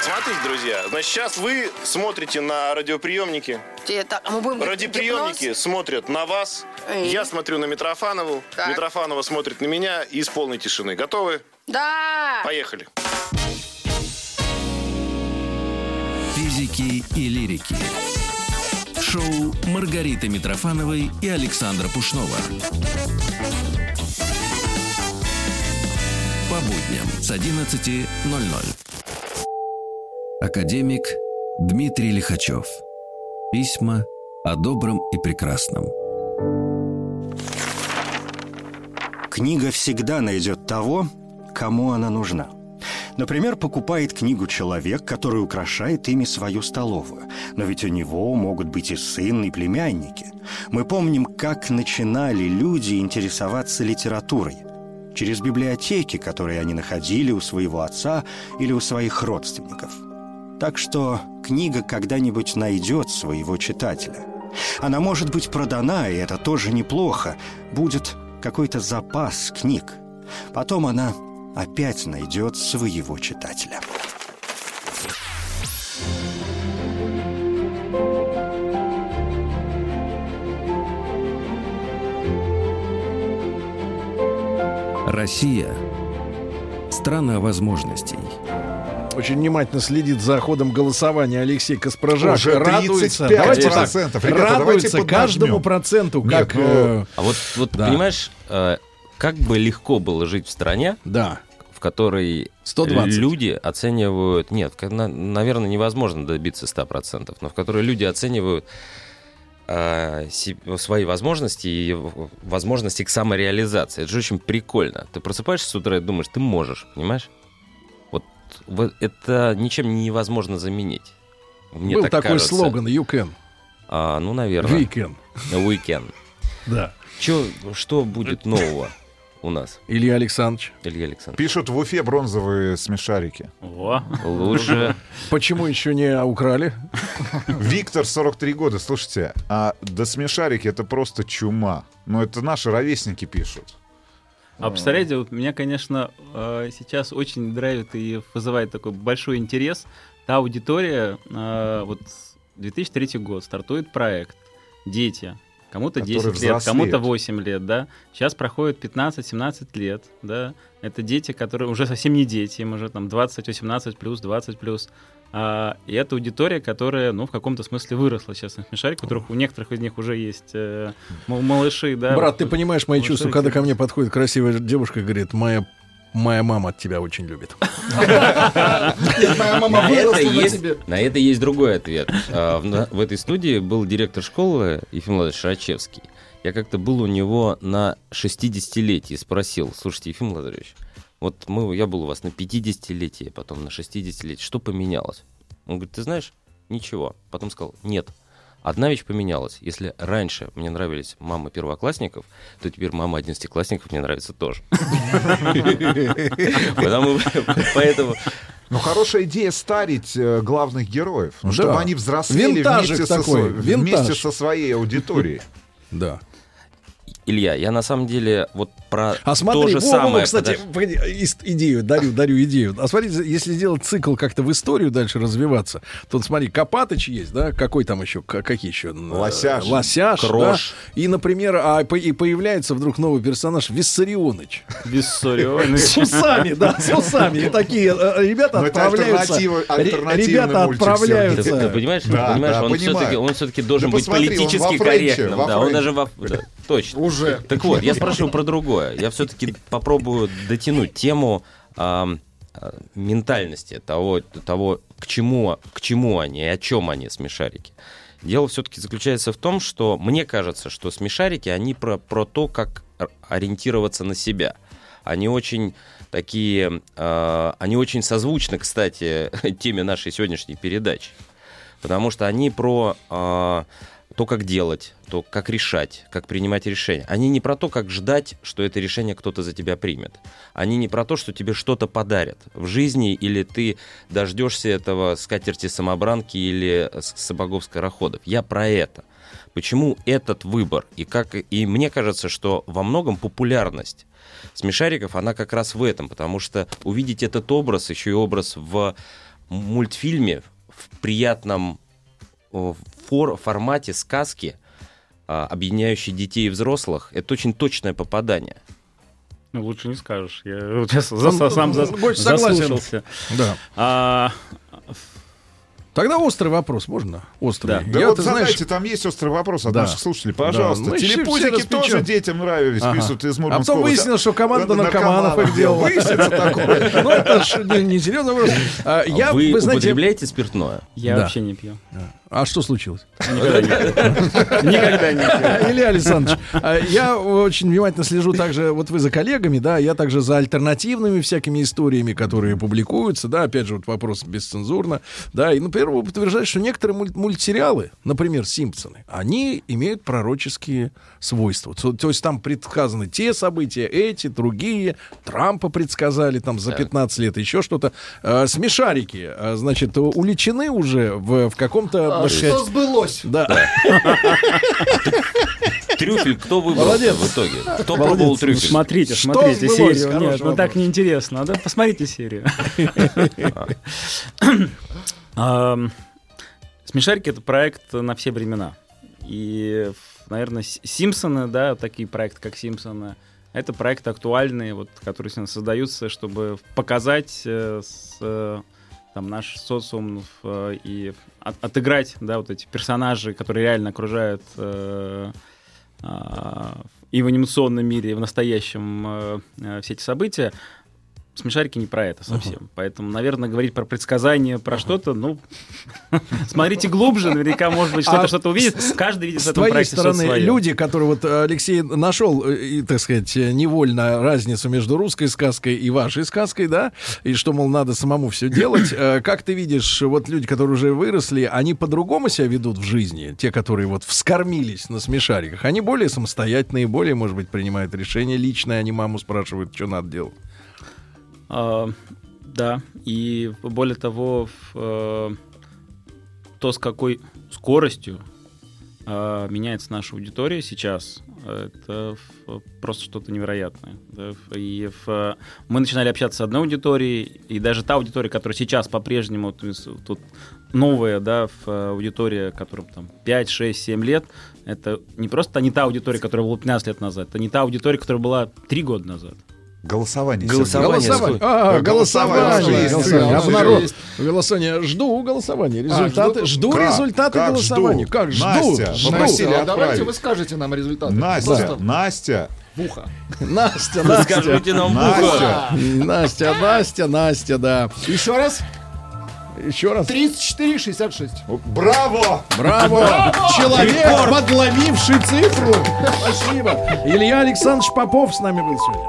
Смотрите, друзья, значит, сейчас вы смотрите на радиоприемники. Это, а мы будем Радиоприемники смотрят на вас. Эй. Я смотрю на Митрофанову. Так. Митрофанова смотрит на меня из полной тишины. Готовы? Да! Поехали. Физики и лирики. Шоу Маргариты Митрофановой и Александра Пушнова. По будням с 11.00. Академик Дмитрий Лихачев. Письма о добром и прекрасном. Книга всегда найдет того, кому она нужна. Например, покупает книгу человек, который украшает ими свою столовую. Но ведь у него могут быть и сын, и племянники. Мы помним, как начинали люди интересоваться литературой. Через библиотеки, которые они находили у своего отца или у своих родственников. Так что книга когда-нибудь найдет своего читателя. Она может быть продана, и это тоже неплохо. Будет какой-то запас книг. Потом она опять найдет своего читателя. Россия – страна возможностей. Очень внимательно следит за ходом голосования Алексей Каспражак. Уже радуется, 35%. давайте так, Ребята, давайте радуется поднажмем. каждому проценту, Нет, как... ну, э, А вот, вот да. понимаешь, э, как бы легко было жить в стране, да. в которой 120. люди оценивают... Нет, на- наверное, невозможно добиться 100%, но в которой люди оценивают э, свои возможности и возможности к самореализации. Это же очень прикольно. Ты просыпаешься с утра и думаешь, ты можешь, понимаешь? Вот, это ничем невозможно заменить. Мне Был так такой кажется. слоган «You can». А, ну, наверное. We can. We can. Да. Чё, что будет нового у нас? Илья Александрович. Илья Александрович. Пишут в Уфе бронзовые смешарики. Во. Лучше. Почему еще не украли? Виктор, 43 года. Слушайте, а да смешарики это просто чума. Ну, это наши ровесники пишут. А представляете, вот меня, конечно, э, сейчас очень драйвит и вызывает такой большой интерес. Та аудитория, э, вот 2003 год, стартует проект «Дети». Кому-то Которые 10 лет, взрослеют. кому-то 8 лет, да. Сейчас проходит 15-17 лет, да. Это дети, которые уже совсем не дети, им уже там 20, 18 плюс, 20 плюс. А, и это аудитория, которая, ну, в каком-то смысле выросла сейчас на смешарик, у которых у некоторых из них уже есть э, м- малыши, да. Брат, ты понимаешь мои малыши чувства, когда ко мне подходит красивая девушка и говорит, моя, моя мама тебя очень любит. Моя мама На это, есть, тебе. на это есть другой ответ. А, В, этой студии был директор школы Ефим Владимирович Шачевский. Я как-то был у него на 60-летии и спросил, слушайте, Ефим Владимирович, вот мы, я был у вас на 50-летии, потом на 60-летии, что поменялось? Он говорит, ты знаешь, ничего. Потом сказал, нет, Одна вещь поменялась. Если раньше мне нравились мамы первоклассников, то теперь мама одиннадцатиклассников мне нравится тоже. Поэтому Ну, хорошая идея старить э, главных героев, ну, Да. чтобы они взрослели вместе, такой, со своей аудиторией. Да. Илья, я на самом деле вот про А смотри, то же во, во, во, самое. кстати, подож- идею, дарю, дарю идею. А смотри, если сделать цикл как-то в историю дальше развиваться, то смотри, Копатыч есть, да, какой там еще, какие еще? Лосяш. Лосяш, Крош. да. И, например, а, и появляется вдруг новый персонаж Виссарионыч. Виссарионович. С усами, да, с усами. И такие э, ребята Но это отправляются. Ребята отправляются. ты понимаешь, понимаешь он все-таки должен быть политически корректным. Да, он даже во точно. Уже. Так вот, я спрашиваю про другое. Я все-таки попробую дотянуть тему ам, а, ментальности того, того к, чему, к чему они и о чем они, смешарики. Дело все-таки заключается в том, что мне кажется, что смешарики, они про, про то, как ор- ориентироваться на себя. Они очень такие, э, они очень созвучны, кстати, теме нашей сегодняшней передачи. Потому что они про э, то, как делать, то, как решать, как принимать решения. Они не про то, как ждать, что это решение кто-то за тебя примет. Они не про то, что тебе что-то подарят в жизни, или ты дождешься этого скатерти самобранки или с- сапогов-скороходов. Я про это. Почему этот выбор? И, как, и мне кажется, что во многом популярность смешариков, она как раз в этом, потому что увидеть этот образ, еще и образ в мультфильме, в приятном фор- формате сказки, а, объединяющей детей и взрослых, это очень точное попадание. Ну, лучше не скажешь. Я вот сейчас за- сам ну, Гость согласен. заслушался. Да. А, Тогда острый вопрос, можно? Острый. Да. Да Я, вот ты знаешь, задайте, там есть острый вопрос от Да. наших слушателей. Да, Пожалуйста. мы все Телепузики тоже детям нравились, Ага. пишут из А Мурманской потом выяснилось, что команда Да, наркоманов их делала. Выяснится такое. Ну, это не- серьезный вопрос. А, Я, вы, знаете, употребляете спиртное? я Да. вообще не пью. А что случилось? Никогда не. Никогда не пью. Илья Александрович, а, я очень внимательно слежу также, вот вы за коллегами, да, я также за альтернативными всякими историями, которые публикуются, да, опять же, вот вопрос бесцензурно, да, и, например, вы утверждаете, что некоторые муль- мультсериалы, например, «Симпсоны», они имеют пророческие свойства. То, то есть там предсказаны те события, эти, другие, Трампа предсказали там за 15 лет, еще что-то. А, смешарики, а, значит, уличены уже в, в каком-то... А что сбылось? да. Трюфель кто выбрал Молодец. в итоге? Кто Молодец. пробовал Ну, трюфель? смотрите, Что смотрите сбылось? серию. Хороший Нет, ну так вопрос. неинтересно. Да, посмотрите серию. Смешарики — это проект на все времена. И, наверное, Симпсоны, да, такие проекты, как Симпсоны, это проекты актуальные, вот, которые сегодня создаются, чтобы показать э, с, э, там, наш социум э, и от- отыграть да, вот эти персонажи, которые реально окружают э, а, и в анимационном мире, и в настоящем э, э, все эти события. Смешарики не про это совсем. Поэтому, наверное, говорить про предсказания, про что-то, ну, смотрите глубже, наверняка, может быть, что-то А что-то увидит. Каждый видит в С этом твоей проекте что-то стороны, люди, которые вот э, Алексей нашел, э, и, так сказать, э, невольно разницу между русской сказкой и вашей сказкой, да, и что, мол, надо самому все делать. Как ты видишь, вот люди, которые уже выросли, они по-другому себя ведут в жизни, те, которые вот вскормились на смешариках, они более самостоятельные, более, может быть, принимают решения личные, они маму спрашивают, что надо делать. А, да, и более того, э, то, с какой скоростью э, меняется наша аудитория сейчас, это просто что-то невероятное. И в- мы начинали общаться с одной аудиторией, и даже та аудитория, которая сейчас по-прежнему тут новая, да, в, аудитория, которая там 5, 6, 7 лет, это не просто не та аудитория, которая была 15 лет назад, это не та аудитория, которая была 3 года назад. Голосование. Голосование. Сергей. А, голосование. голосование. Обнарод- Голосование. Жду голосования. Результаты. жду- жду Как? результаты Как голосования. жду? Как жду? Настя, Жду. попросили А давайте вы скажете нам результаты. Настя, Просто Настя, в ухо. Настя, Настя. Скажите нам Настя. Настя, Настя, Настя, да. Еще раз. Еще раз. 34,66. Браво! Браво! Человек, подловивший цифру. Спасибо. Илья Александрович Попов с нами был сегодня.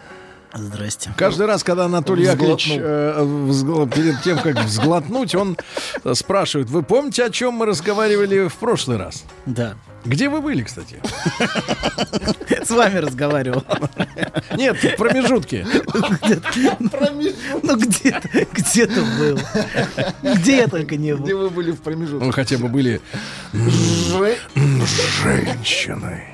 Здрасте. Каждый раз, когда Анатолий Яковлевич э, взгл- перед тем, как взглотнуть, он э, спрашивает, вы помните, о чем мы разговаривали в прошлый раз? Да. Где вы были, кстати? С вами разговаривал. Нет, в промежутке. Ну где-то, где-то был. Где я только не был. Где вы были в промежутке? Ну, хотя бы были Же- женщиной.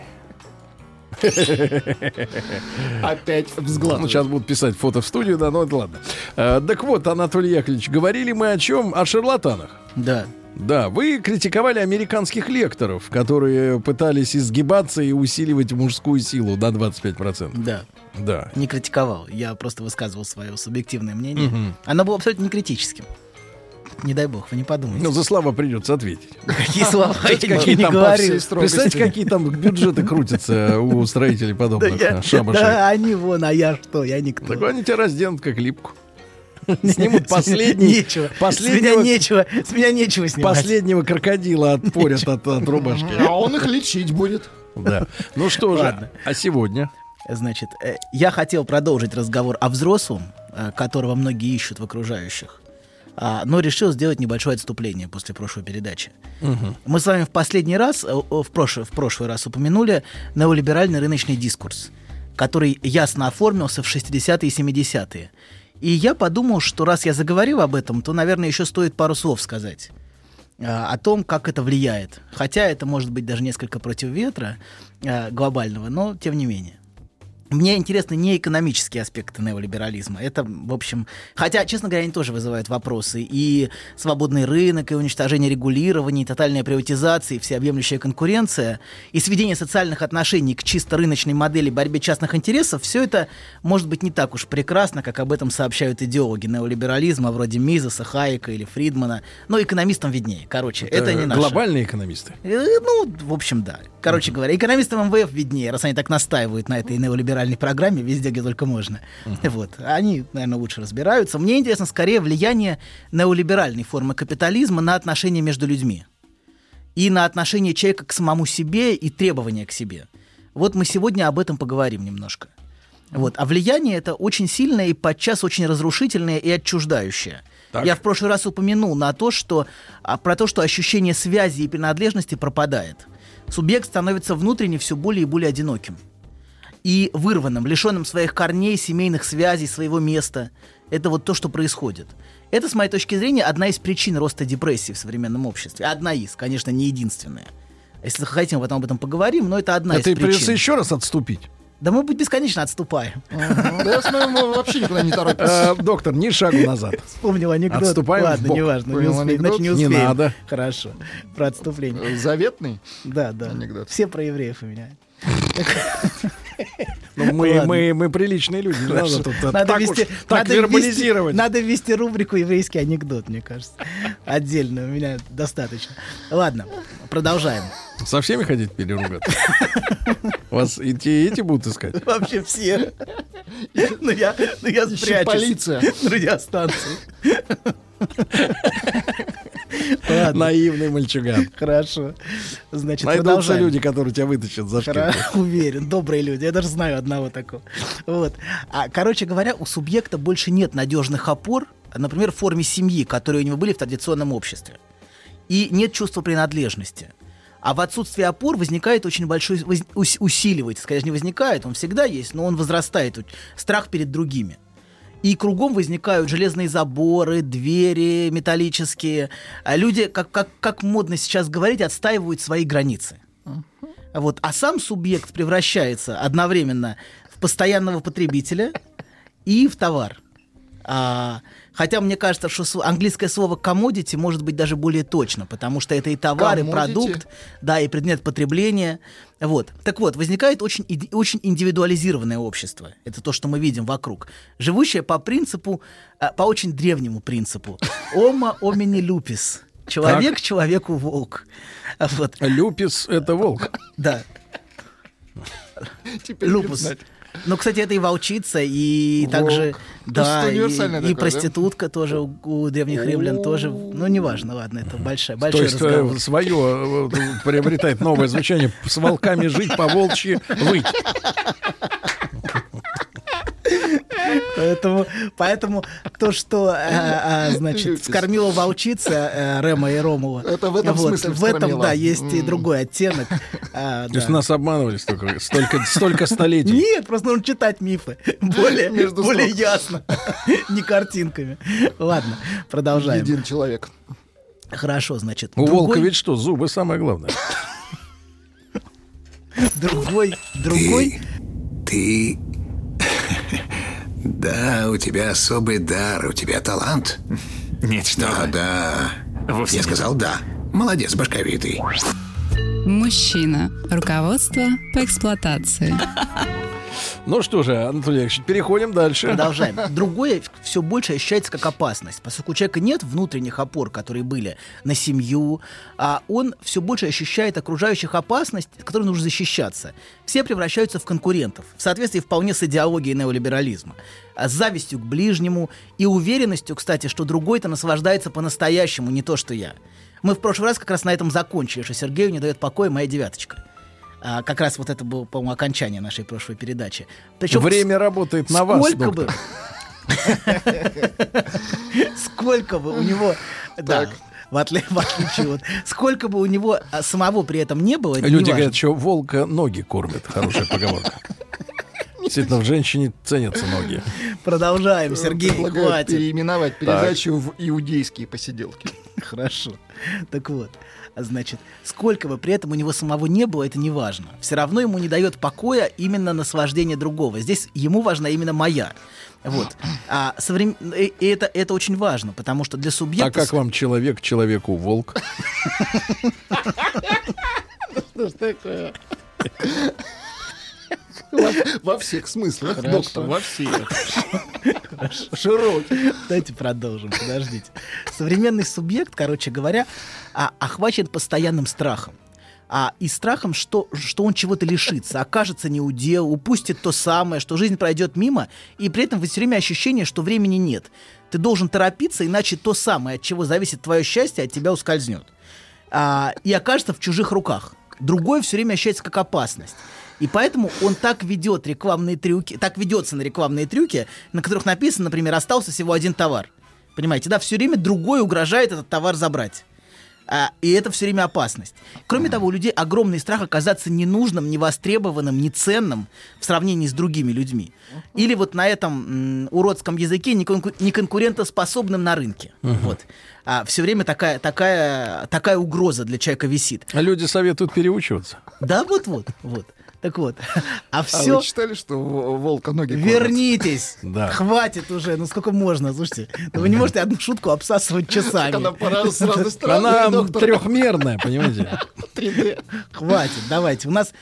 Опять взгляд. Ну, сейчас будут писать фото в студию, да, ну это ладно. Э, так вот, Анатолий Яковлевич, говорили мы о чем? О шарлатанах. Да. Да, вы критиковали американских лекторов, которые пытались изгибаться и усиливать мужскую силу до 25%. Да. Да. Не критиковал. Я просто высказывал свое субъективное мнение. Мгм. Оно было абсолютно не критическим. Не дай бог, вы не подумайте. Ну, за слова придется ответить. Какие слова? Какие не там. Представляете, какие там бюджеты крутятся у строителей Да, подобных а, шабашей. да, они вон, а я что? Я никто. Так они тебя разденут как липку. Снимут последний, Нечего. С последнего, меня нечего, с меня нечего снимать. последнего крокодила отпорят от, от рубашки. А он их лечить будет. Да. Ну что же, Ладно. а сегодня? Значит, э, я хотел продолжить разговор о взрослом, э, которого многие ищут в окружающих, а, но решил сделать небольшое отступление после прошлой передачи. Мы с вами в последний раз, э, в прошлый, в прошлый раз упомянули неолиберальный рыночный дискурс, который ясно оформился в 60-е и 70-е. И я подумал, что раз я заговорил об этом, то, наверное, еще стоит пару слов сказать а, о том, как это влияет. Хотя это может быть даже несколько против ветра а, глобального, но тем не менее. Мне интересны не экономические аспекты неолиберализма. Это, в общем... Хотя, честно говоря, они тоже вызывают вопросы. И свободный рынок, и уничтожение регулирования, и тотальная приватизация, и всеобъемлющая конкуренция, и сведение социальных отношений к чисто рыночной модели борьбе частных интересов, все это может быть не так уж прекрасно, как об этом сообщают идеологи неолиберализма, вроде Мизеса, Хайека или Фридмана. Но экономистам виднее. Короче, это, не наше. Глобальные экономисты. Э, Ну, в общем, да. Короче говоря, экономистам МВФ виднее, раз они так настаивают на этой неолиберальной программе везде, где только можно. Вот. Они, наверное, лучше разбираются. Мне интересно скорее влияние неолиберальной формы капитализма на отношения между людьми. И на отношение человека к самому себе и требования к себе. Вот мы сегодня об этом поговорим немножко. Вот. А влияние это очень сильное и подчас очень разрушительное и отчуждающее. Я в прошлый раз упомянул на то, что, а, про то, что ощущение связи и принадлежности пропадает. субъект становится внутренне все более и более одиноким. И вырванным, лишенным своих корней, семейных связей, своего места. Это вот то, что происходит. Это, с моей точки зрения, одна из причин роста депрессии в современном обществе. Одна из, конечно, не единственная. Если хотим, потом об этом поговорим, но это одна Это и из причин. придется еще раз отступить. Да мы бесконечно отступаем. Да я смотрю, мы вообще никуда не Э, торопимся. Доктор, ни шагу назад. Вспомнил анекдот. Отступаем Ладно, неважно, не успеем, значит, не Не успеем. надо. Хорошо. Про отступление. Заветный? Да, да. Анекдот. Все про евреев у меня. Ну, мы, мы, мы приличные люди. Не надо тут Надо так, вести, уж, так надо вербализировать. Ввести, надо ввести рубрику «Еврейский анекдот», мне кажется. Отдельно, у меня достаточно. Ладно, продолжаем. Со всеми ходить переругаться? Вас и те, и эти будут искать? Вообще все. Ну я, ну я спрячусь полиция. на радиостанции. Ладно, Наивный мальчуган. хорошо. Значит, Найдутся продолжаем. люди, которые тебя вытащат за шкирку. Уверен, добрые люди. Я даже знаю одного такого. Вот. А, короче говоря, у субъекта больше нет надежных опор, например, в форме семьи, которые у него были в традиционном обществе. И нет чувства принадлежности. А в отсутствии опор возникает очень большой, усиливается, скорее не возникает, он всегда есть, но он возрастает, страх перед другими. И кругом возникают железные заборы, двери металлические. А люди, как, как, как модно сейчас говорить, отстаивают свои границы. Вот. А сам субъект превращается одновременно в постоянного потребителя и в товар. А, хотя мне кажется, что английское слово commodity может быть даже более точно, потому что это и товар, и Commodity. продукт, да, и предмет потребления. Вот. Так вот, возникает очень, очень индивидуализированное общество. Это то, что мы видим вокруг. Живущее по принципу, а, по очень древнему принципу. Ома omini lupis. Человек Так. человеку волк. Вот. Люпис — это волк. Да. Теперь Люпус. Ну, кстати, это и волчица, и Волк. также, То да, есть и, универсальное и такое, да? проститутка тоже у, у древних римлян тоже. Ну, неважно, ладно, это большая, То большой есть разговор. э, свое э, приобретает новое звучание. С волками жить, по волчьи выть. Поэтому, поэтому то, что, э, э, значит, Люпис. вскормила волчица э, Рема и Ромова. Это в этом вот, смысле В этом, да, есть и М. другой оттенок. А, То есть да. нас обманывали столько, столько, столько столетий. Нет, просто нужно читать мифы. Более, Между более ясно. Не картинками. Ладно, продолжаем. Един человек. Хорошо, значит. У другой- волка ведь что, зубы самое главное. Другой, другой, Ты... Да, у тебя особый дар, у тебя талант. Нет, что Да, вы. да. Вовсе Я нет. сказал да. Молодец, башковитый. Мужчина. Руководство по эксплуатации. Ну что же, Анатолий Яковлевич, переходим дальше. Продолжаем. Другое все больше ощущается как опасность. Поскольку у человека нет внутренних опор, которые были на семью, а он все больше ощущает окружающих опасность, от которой нужно защищаться. Все превращаются в конкурентов, в соответствии вполне с идеологией неолиберализма. А с завистью к ближнему и уверенностью, кстати, что другой-то наслаждается по-настоящему, не то, что я. Мы в прошлый раз как раз на этом закончили, что Сергею не дает покоя моя девяточка. А, как раз вот это было, по-моему, окончание нашей прошлой передачи. Причем Время работает на вас, сколько бы, сколько бы у него, да, в, отли- в отличие от, сколько бы у него а, самого при этом не было, Люди говорят, что волка ноги кормят. Хорошая поговорка. Действительно, в женщине ценятся ноги. Продолжаем, Сергей, Предлагаю хватит. переименовать передачу в иудейские посиделки. Хорошо. Так вот, значит, сколько бы при этом у него самого не было, это не важно. Все равно ему не дает покоя именно наслаждение другого. Здесь ему важна именно моя. Вот. А соврем- и и это, это очень важно, потому что для А субъекта... как вам человек, человеку волк? Что ж такое? Во, всех смыслах, доктор, во всех. Широкий. Давайте продолжим, подождите. Современный субъект, короче говоря, а, охвачен постоянным страхом. А, и страхом, что, что он чего-то лишится, окажется неудел, упустит то самое, что жизнь пройдет мимо, и при этом все время ощущение, что времени нет. Ты должен торопиться, иначе то самое, от чего зависит твое счастье, от тебя ускользнет. А, и окажется в чужих руках. Другое все время ощущается как опасность. И поэтому он так ведет рекламные трюки, так ведется на рекламные трюки, на которых написано, например, остался всего один товар. Понимаете, да, все время другой угрожает этот товар забрать. А, и это все время опасность. Кроме того, у людей огромный страх оказаться ненужным, невостребованным, неценным в сравнении с другими людьми. Или вот на этом м, уродском языке неконку- неконкурентоспособным на рынке. Вот. А все время такая, такая, такая угроза для человека висит. А люди советуют переучиваться. Да, вот-вот. Вот. Так вот. А А все... вы читали, что волка ноги? Вернитесь! Да. Хватит уже, ну сколько можно, слушайте. Ну вы не можете одну шутку обсасывать часами. Она пора с разной стороны, Она доктор. трехмерная, понимаете? 3D. Хватит, давайте. У нас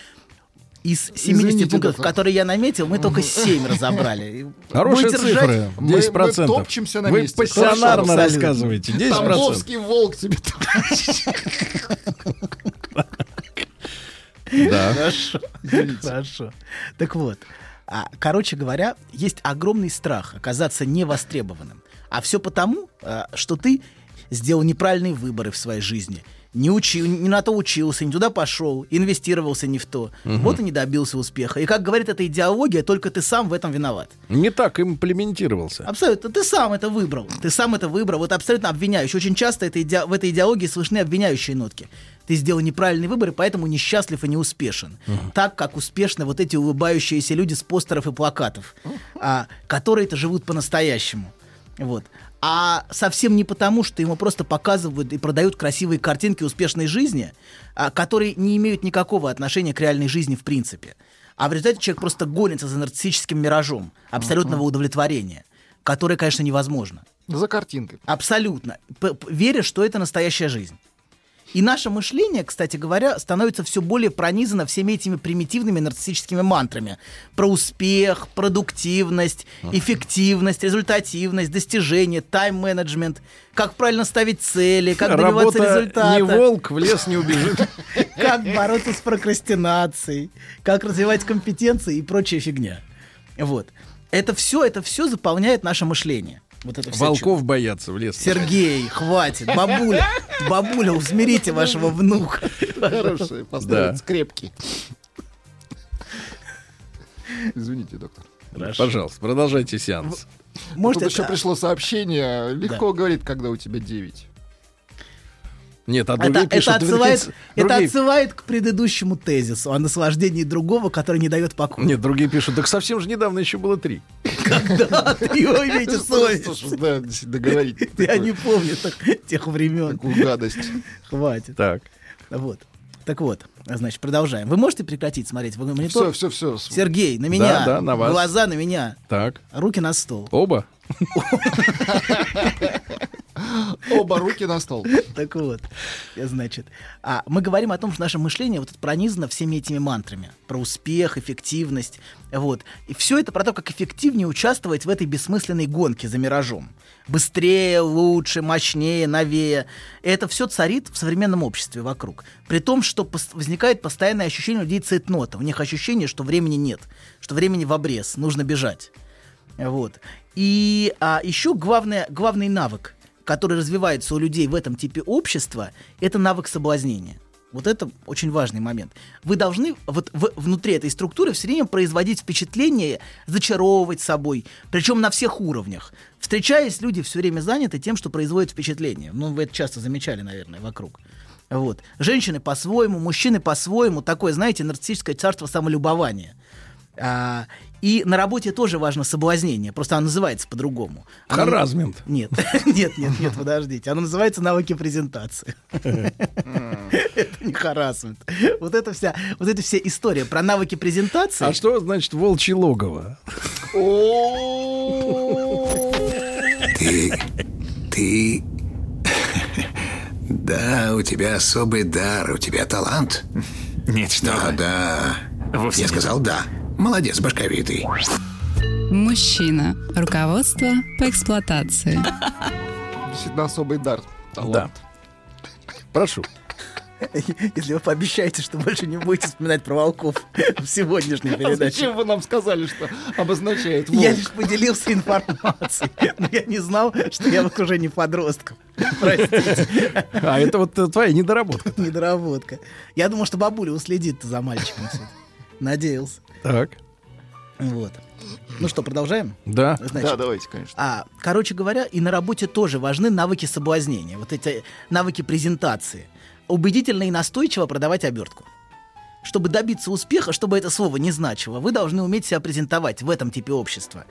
из 70 Извините, пунктов, доктор. которые я наметил, мы только 7 разобрали. Хорошие Будете цифры. Мы- 10%. мы топчемся на Вы месте. пассионарно Хорошо, рассказываете. 10%. Тамбовский волк тебе Да. Хорошо. Хорошо. Так вот, а, короче говоря, есть огромный страх оказаться невостребованным. А все потому, а, что ты сделал неправильные выборы в своей жизни. Не, учил, не на то учился, не туда пошел, инвестировался не в то. Мгм. Вот и не добился успеха. И как говорит эта идеология, только ты сам в этом виноват. Не так имплементировался. Абсолютно. Ты сам это выбрал. Ты сам это выбрал. Вот абсолютно обвиняющий. Очень часто это иде- в этой идеологии слышны обвиняющие нотки. Ты сделал неправильный выбор, и поэтому несчастлив и не успешен. Так, как успешны вот эти улыбающиеся люди с постеров и плакатов, а, которые-то живут по-настоящему. Вот. А совсем не потому, что ему просто показывают и продают красивые картинки успешной жизни, а, которые не имеют никакого отношения к реальной жизни в принципе. А в результате человек просто гонится за нарциссическим миражом абсолютного удовлетворения, которое, конечно, невозможно. За картинкой. Абсолютно. Веря, что это настоящая жизнь. И наше мышление, кстати говоря, становится все более пронизано всеми этими примитивными нарциссическими мантрами. Про успех, продуктивность, эффективность, результативность, достижение, тайм-менеджмент, как правильно ставить цели, как добиваться Работа результата. не волк, в лес не убежит. Как бороться с прокрастинацией, как развивать компетенции и прочая фигня. Вот. Это все, это все заполняет наше мышление. Вот это Волков боятся в лес. Сергей, хватит. Бабуля, бабуля, усмирите вашего внука. Хорошие, поставить Да. скрепки. Извините, доктор. Пожалуйста, продолжайте сеанс. Может, Тут еще пришло сообщение. Легко говорит, когда у тебя 9. Нет, а Это, другие это, пишут, отсылает, другие- это отсылает к предыдущему тезису о наслаждении другого, который не дает покоя. Нет, другие пишут, так совсем же недавно еще было три. Когда ты имеете совесть? Договорить. Я не помню тех времен. Такую гадость. Хватит. Так. Вот. Так вот, значит, продолжаем. Вы можете прекратить смотреть в монитор? Все, все, все. Сергей, на меня. Да, да, на вас. Глаза на меня. Так. Руки на стол. Оба? Оба руки на стол. Так вот, значит, а мы говорим о том, что наше мышление вот пронизано всеми этими мантрами про успех, эффективность, вот. И все это про то, как эффективнее участвовать в этой бессмысленной гонке за миражом. Быстрее, лучше, мощнее, новее. И это все царит в современном обществе вокруг. При том, что пос- возникает постоянное ощущение людей цейтнота. У них ощущение, что времени нет, что времени в обрез, нужно бежать. Вот. И а, еще главное, главный навык, который развивается у людей в этом типе общества, это навык соблазнения. Вот это очень важный момент. Вы должны вот в- внутри этой структуры все время производить впечатление, зачаровывать собой, причем на всех уровнях. Встречаясь, люди все время заняты тем, что производит впечатление. Ну, вы это часто замечали, наверное, вокруг. Вот. Женщины по-своему, мужчины по-своему. Такое, знаете, нарциссическое царство самолюбования. А, и на работе тоже важно соблазнение, просто оно называется по-другому. Оно- Харазмент. Нет, нет, нет, нет, подождите. Оно называется навыки презентации. Это не харасмент. Вот это вся, вот эта вся история про навыки презентации. А что значит волчье логово? Ты... ты... Да, у тебя особый дар, у тебя талант. Нет, что Да, вы. да. Вовсе Я нет. сказал да. Молодец, башковитый. Мужчина. Руководство по эксплуатации. Действительно особый дар. Да. Прошу. Если вы пообещаете, что больше не будете вспоминать про волков в сегодняшней А передаче. зачем вы нам сказали, что обозначает Я волк? лишь поделился информацией, но я не знал, что я вот уже не подросток. Простите. А это вот э, твоя недоработка. Недоработка. Я думал, что бабуля уследит за мальчиком. Надеялся. Так. Вот. Ну что, продолжаем? Да. Значит, Да, давайте, конечно. А, короче говоря, и на работе тоже важны навыки соблазнения, вот эти навыки презентации. Убедительно и настойчиво продавать обертку. Чтобы добиться успеха, чтобы это слово не значило, вы должны уметь себя презентовать в этом типе общества.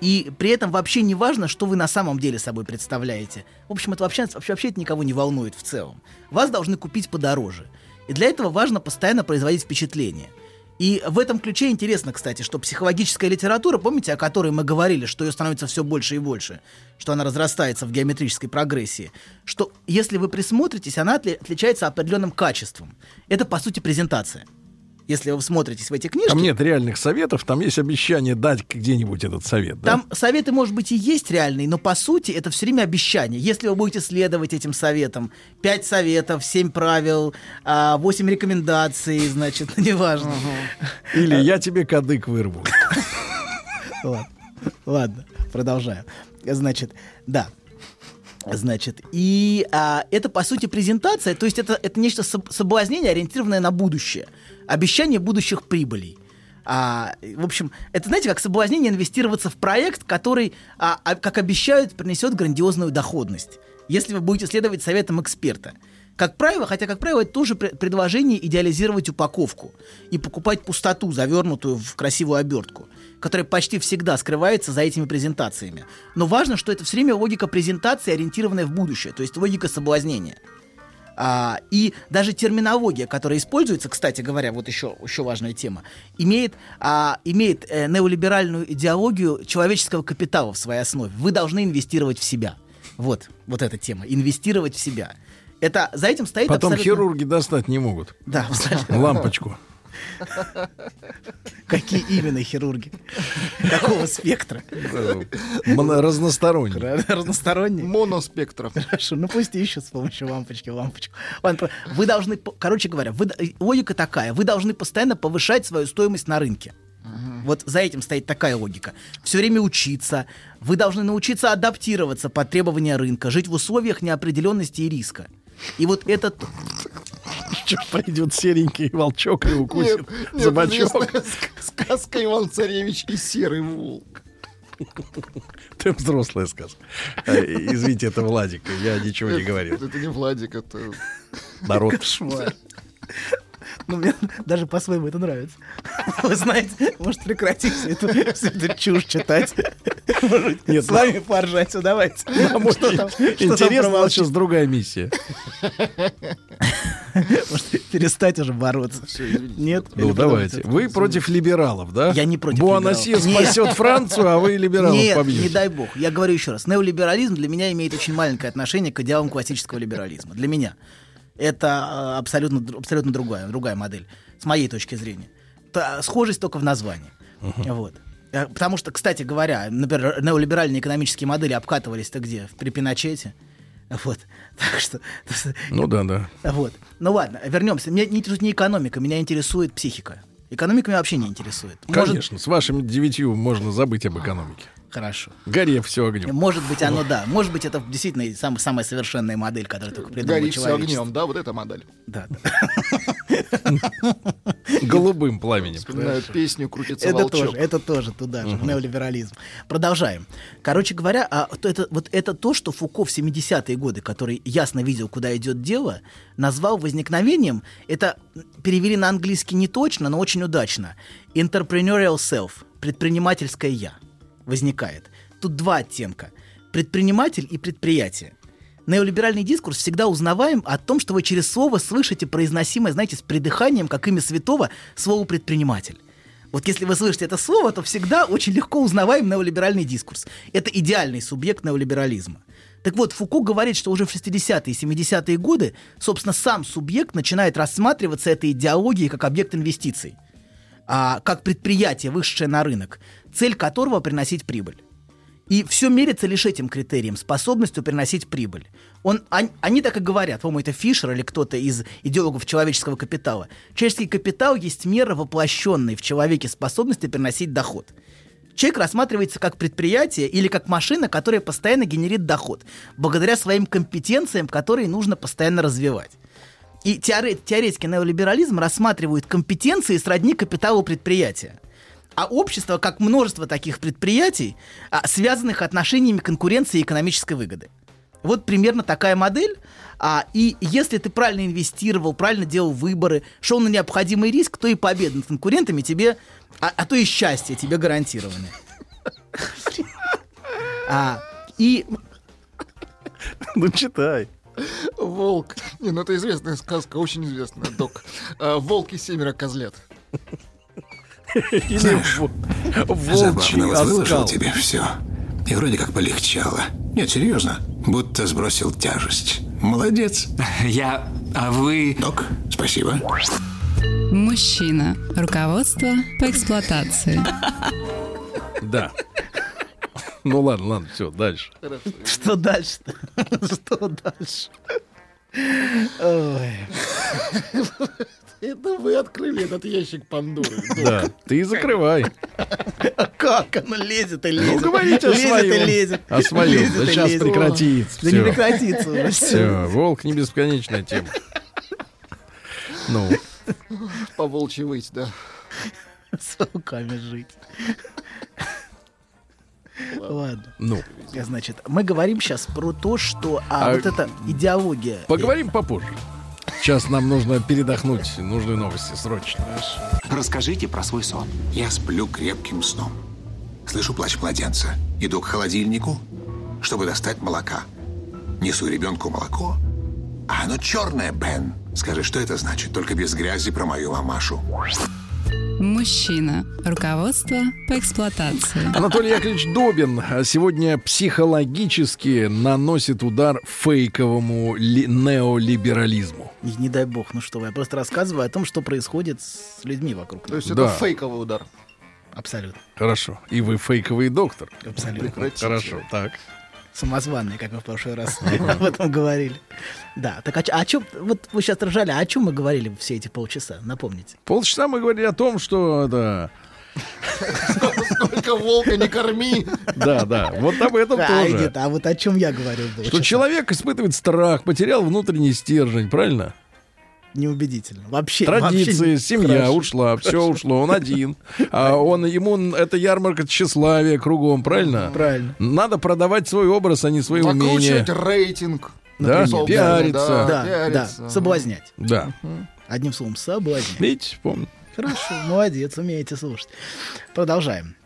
И при этом вообще не важно, что вы на самом деле собой представляете. В общем, это вообще, вообще, вообще это никого не волнует в целом. Вас должны купить подороже. И для этого важно постоянно производить впечатление. И в этом ключе интересно, кстати, что психологическая литература, помните, о которой мы говорили, что ее становится все больше и больше, что она разрастается в геометрической прогрессии, что если вы присмотритесь, она отли- отличается определенным качеством. Это, по сути, презентация. Если вы смотритесь в эти книжки, Там нет реальных советов, там есть обещание дать где-нибудь этот совет. да? Там советы, может быть, и есть реальные, но по сути это все время обещание. Если вы будете следовать этим советам, 5 советов, 7 правил, 8 рекомендаций, значит, неважно. Или я тебе кадык вырву. Ладно, ладно, продолжаю. Значит, да. Значит, и а, это по сути презентация, то есть это, это нечто соб- соблазнение, ориентированное на будущее, обещание будущих прибылей. А, в общем, это, знаете, как соблазнение инвестироваться в проект, который, а, а, как обещают, принесет грандиозную доходность, если вы будете следовать советам эксперта. Как правило, хотя, как правило, это тоже пре- предложение идеализировать упаковку и покупать пустоту, завернутую в красивую обертку, которая почти всегда скрывается за этими презентациями. Но важно, что это все время логика презентации, ориентированная в будущее, то есть логика соблазнения. А, и даже терминология, которая используется, кстати говоря, вот еще, еще важная тема, имеет, а, имеет э, неолиберальную идеологию человеческого капитала в своей основе. Вы должны инвестировать в себя. Вот, вот эта тема. Инвестировать в себя. Это за этим стоит Потом абсолютно... хирурги достать не могут. Да, абсолютно. Лампочку. Какие именно хирурги? Какого спектра? Моно- Разносторонний. Разносторонний. Моноспектров. Хорошо, ну пусть ищут с помощью лампочки лампочку. Вы должны, короче говоря, вы, логика такая, вы должны постоянно повышать свою стоимость на рынке. Вот за этим стоит такая логика. Все время учиться. Вы должны научиться адаптироваться под требования рынка, жить в условиях неопределенности и риска. И вот этот... Что придет серенький волчок и укусит Нет, нет, за бочок. сказка Иван Царевич и Серый Волк. Ты взрослая сказка. Э, Извините, это Владик, я ничего не Это- говорил. Это не Владик, это... Народ. Кошмар. Ну, мне даже по-своему это нравится. Вы знаете, может прекратить всю эту, всю эту чушь читать. Может, Нет, с вами поржать, все, давайте. А может, Что там- что там Интересно, у нас промолчите? сейчас другая миссия. Может, перестать уже бороться. Нет? Ну, Или давайте. Вы против либералов, да? Я не против Буанасье либералов. спасет. Францию, а вы либералов Нет, побьете. не дай бог. Я говорю еще раз. Неолиберализм для меня имеет очень маленькое отношение к идеалам классического либерализма. Для меня. Это э, абсолютно, абсолютно другая, другая модель, с моей точки зрения. Та- схожесть только в названии. Вот. Э, Потому что, кстати говоря, например, неолиберальные экономические модели обкатывались-то где? При Пиночете. Вот. Так что... Ну да, да. Вот. Ну ладно, вернемся. Меня не интересует не экономика, меня интересует психика. Экономика меня вообще не интересует. Может- Конечно, с вашими девятью можно забыть об экономике. Хорошо. Горе все огнем. Может быть, оно да. Может быть, это действительно сам- самая совершенная модель, которая только придумала Гори все огнем, да, вот эта модель. Да, да. Голубым пламенем. Вспоминаю песню «Крутится Это волчок». тоже, это тоже туда же, Мгм. неолиберализм. Продолжаем. Короче говоря, а, то это, вот это то, что Фуко в 70-е годы, который ясно видел, куда идет дело, назвал возникновением, это перевели на английский не точно, но очень удачно. Entrepreneurial self, предпринимательское я, возникает. Тут два оттенка. Предприниматель и предприятие. Неолиберальный дискурс всегда узнаваем о том, что вы через слово слышите произносимое, знаете, с придыханием, как имя святого, слово «предприниматель». Вот если вы слышите это слово, то всегда очень легко узнаваем неолиберальный дискурс. Это идеальный субъект неолиберализма. Так вот, Фуко говорит, что уже в 60-е и 70-е годы, собственно, сам субъект начинает рассматриваться этой идеологией как объект инвестиций, а, как предприятие, вышедшее на рынок, цель которого приносить прибыль. И все мерится лишь этим критерием, способностью приносить прибыль. Он, они, они так и говорят, по-моему, это Фишер или кто-то из идеологов человеческого капитала. Человеческий капитал есть мера воплощенной в человеке способности приносить доход. Человек рассматривается как предприятие или как машина, которая постоянно генерит доход, благодаря своим компетенциям, которые нужно постоянно развивать. И теоре- теоретики неолиберализма рассматривают компетенции сродни капиталу предприятия. а общество как множество таких предприятий, а, связанных отношениями конкуренции и экономической выгоды. Вот примерно такая модель. А, и если ты правильно инвестировал, правильно делал выборы, шел на необходимый риск, то и победа над конкурентами тебе, а, а то и счастье тебе гарантированы. А, и... Ну, читай. Волк. Не, ну это известная сказка, очень известная, док. А, Волк и семеро козлят. Или во- волчий Забавно, вот выложил оскал. тебе все. И вроде как полегчало. Нет, серьезно. Будто сбросил тяжесть. Молодец. Я... А вы... Док, спасибо. Мужчина. Руководство по эксплуатации. Да. Ну ладно, ладно, все, дальше. Что дальше-то? Что дальше? Ой. Это вы открыли этот ящик Пандоры. док. Да, ты закрывай. А как оно лезет и лезет? Ну, говорите о лезет своем. и лезет. О своем. Лезет Да сейчас лезет. прекратится. Да не прекратится уже. Все, волк не бесконечная тема. Ну, По волчьи выть, да. С руками жить. Ладно. ну. Значит, мы говорим сейчас про то, что а, А, вот эта идеология. Поговорим попозже. Сейчас нам нужно передохнуть. Нужны новости срочно. Расскажите про свой сон. Я сплю крепким сном. Слышу плач младенца. Иду к холодильнику, чтобы достать молока. Несу ребенку молоко. А оно черное, Бен. Скажи, что это значит? Только без грязи про мою мамашу. Мужчина. Руководство по эксплуатации. Анатолий Яковлевич Добин а, сегодня психологически наносит удар фейковому ли- неолиберализму. Не, не дай бог, ну что вы, я просто рассказываю о том, что происходит с людьми вокруг. То есть Да. это фейковый удар. Абсолютно. Хорошо. И вы фейковый доктор. Абсолютно. Прекратите. Хорошо, так. Самозванные, как мы в прошлый раз об этом говорили. Да, так о, чем, вот вы сейчас ржали, а о чем мы говорили все эти полчаса? Напомните. Полчаса мы говорили о том, что это... Сколько волка не корми. Да, да, вот об этом А, тоже. нет, а вот о чем я говорил? Что человек испытывает страх, потерял внутренний стержень, правильно? Неубедительно. Вообще. Традиции, вообще- семья Хорошо. ушла, все ушло, он один. А он ему это ярмарка тщеславия кругом, правильно? Правильно. Надо продавать свой образ, а не свои умения. Накручивать рейтинг. Да, Например, пиариться. да, пиариться. да, соблазнять. Да. Одним словом, соблазнять. Видите, помню. Хорошо, молодец, умеете слушать. Продолжаем.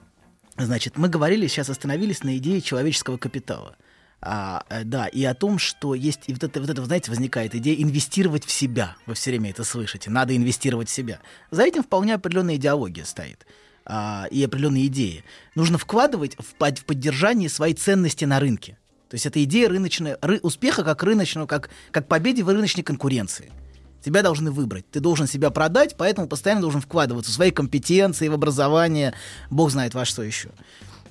Значит, мы говорили, сейчас остановились на идее человеческого капитала. А, э, да, и о том, что есть, и вот это, вот это, знаете, возникает идея инвестировать в себя. Вы все время это слышите. Надо инвестировать в себя. За этим вполне определенная идеология стоит. а, и определенные идеи. Нужно вкладывать в, под- в поддержание своей ценности на рынке. То есть это идея рыночной, ры- успеха как рыночного, как, как победе в рыночной конкуренции. Тебя должны выбрать. Ты должен себя продать, поэтому постоянно должен вкладываться в свои компетенции, в образование, бог знает во что еще.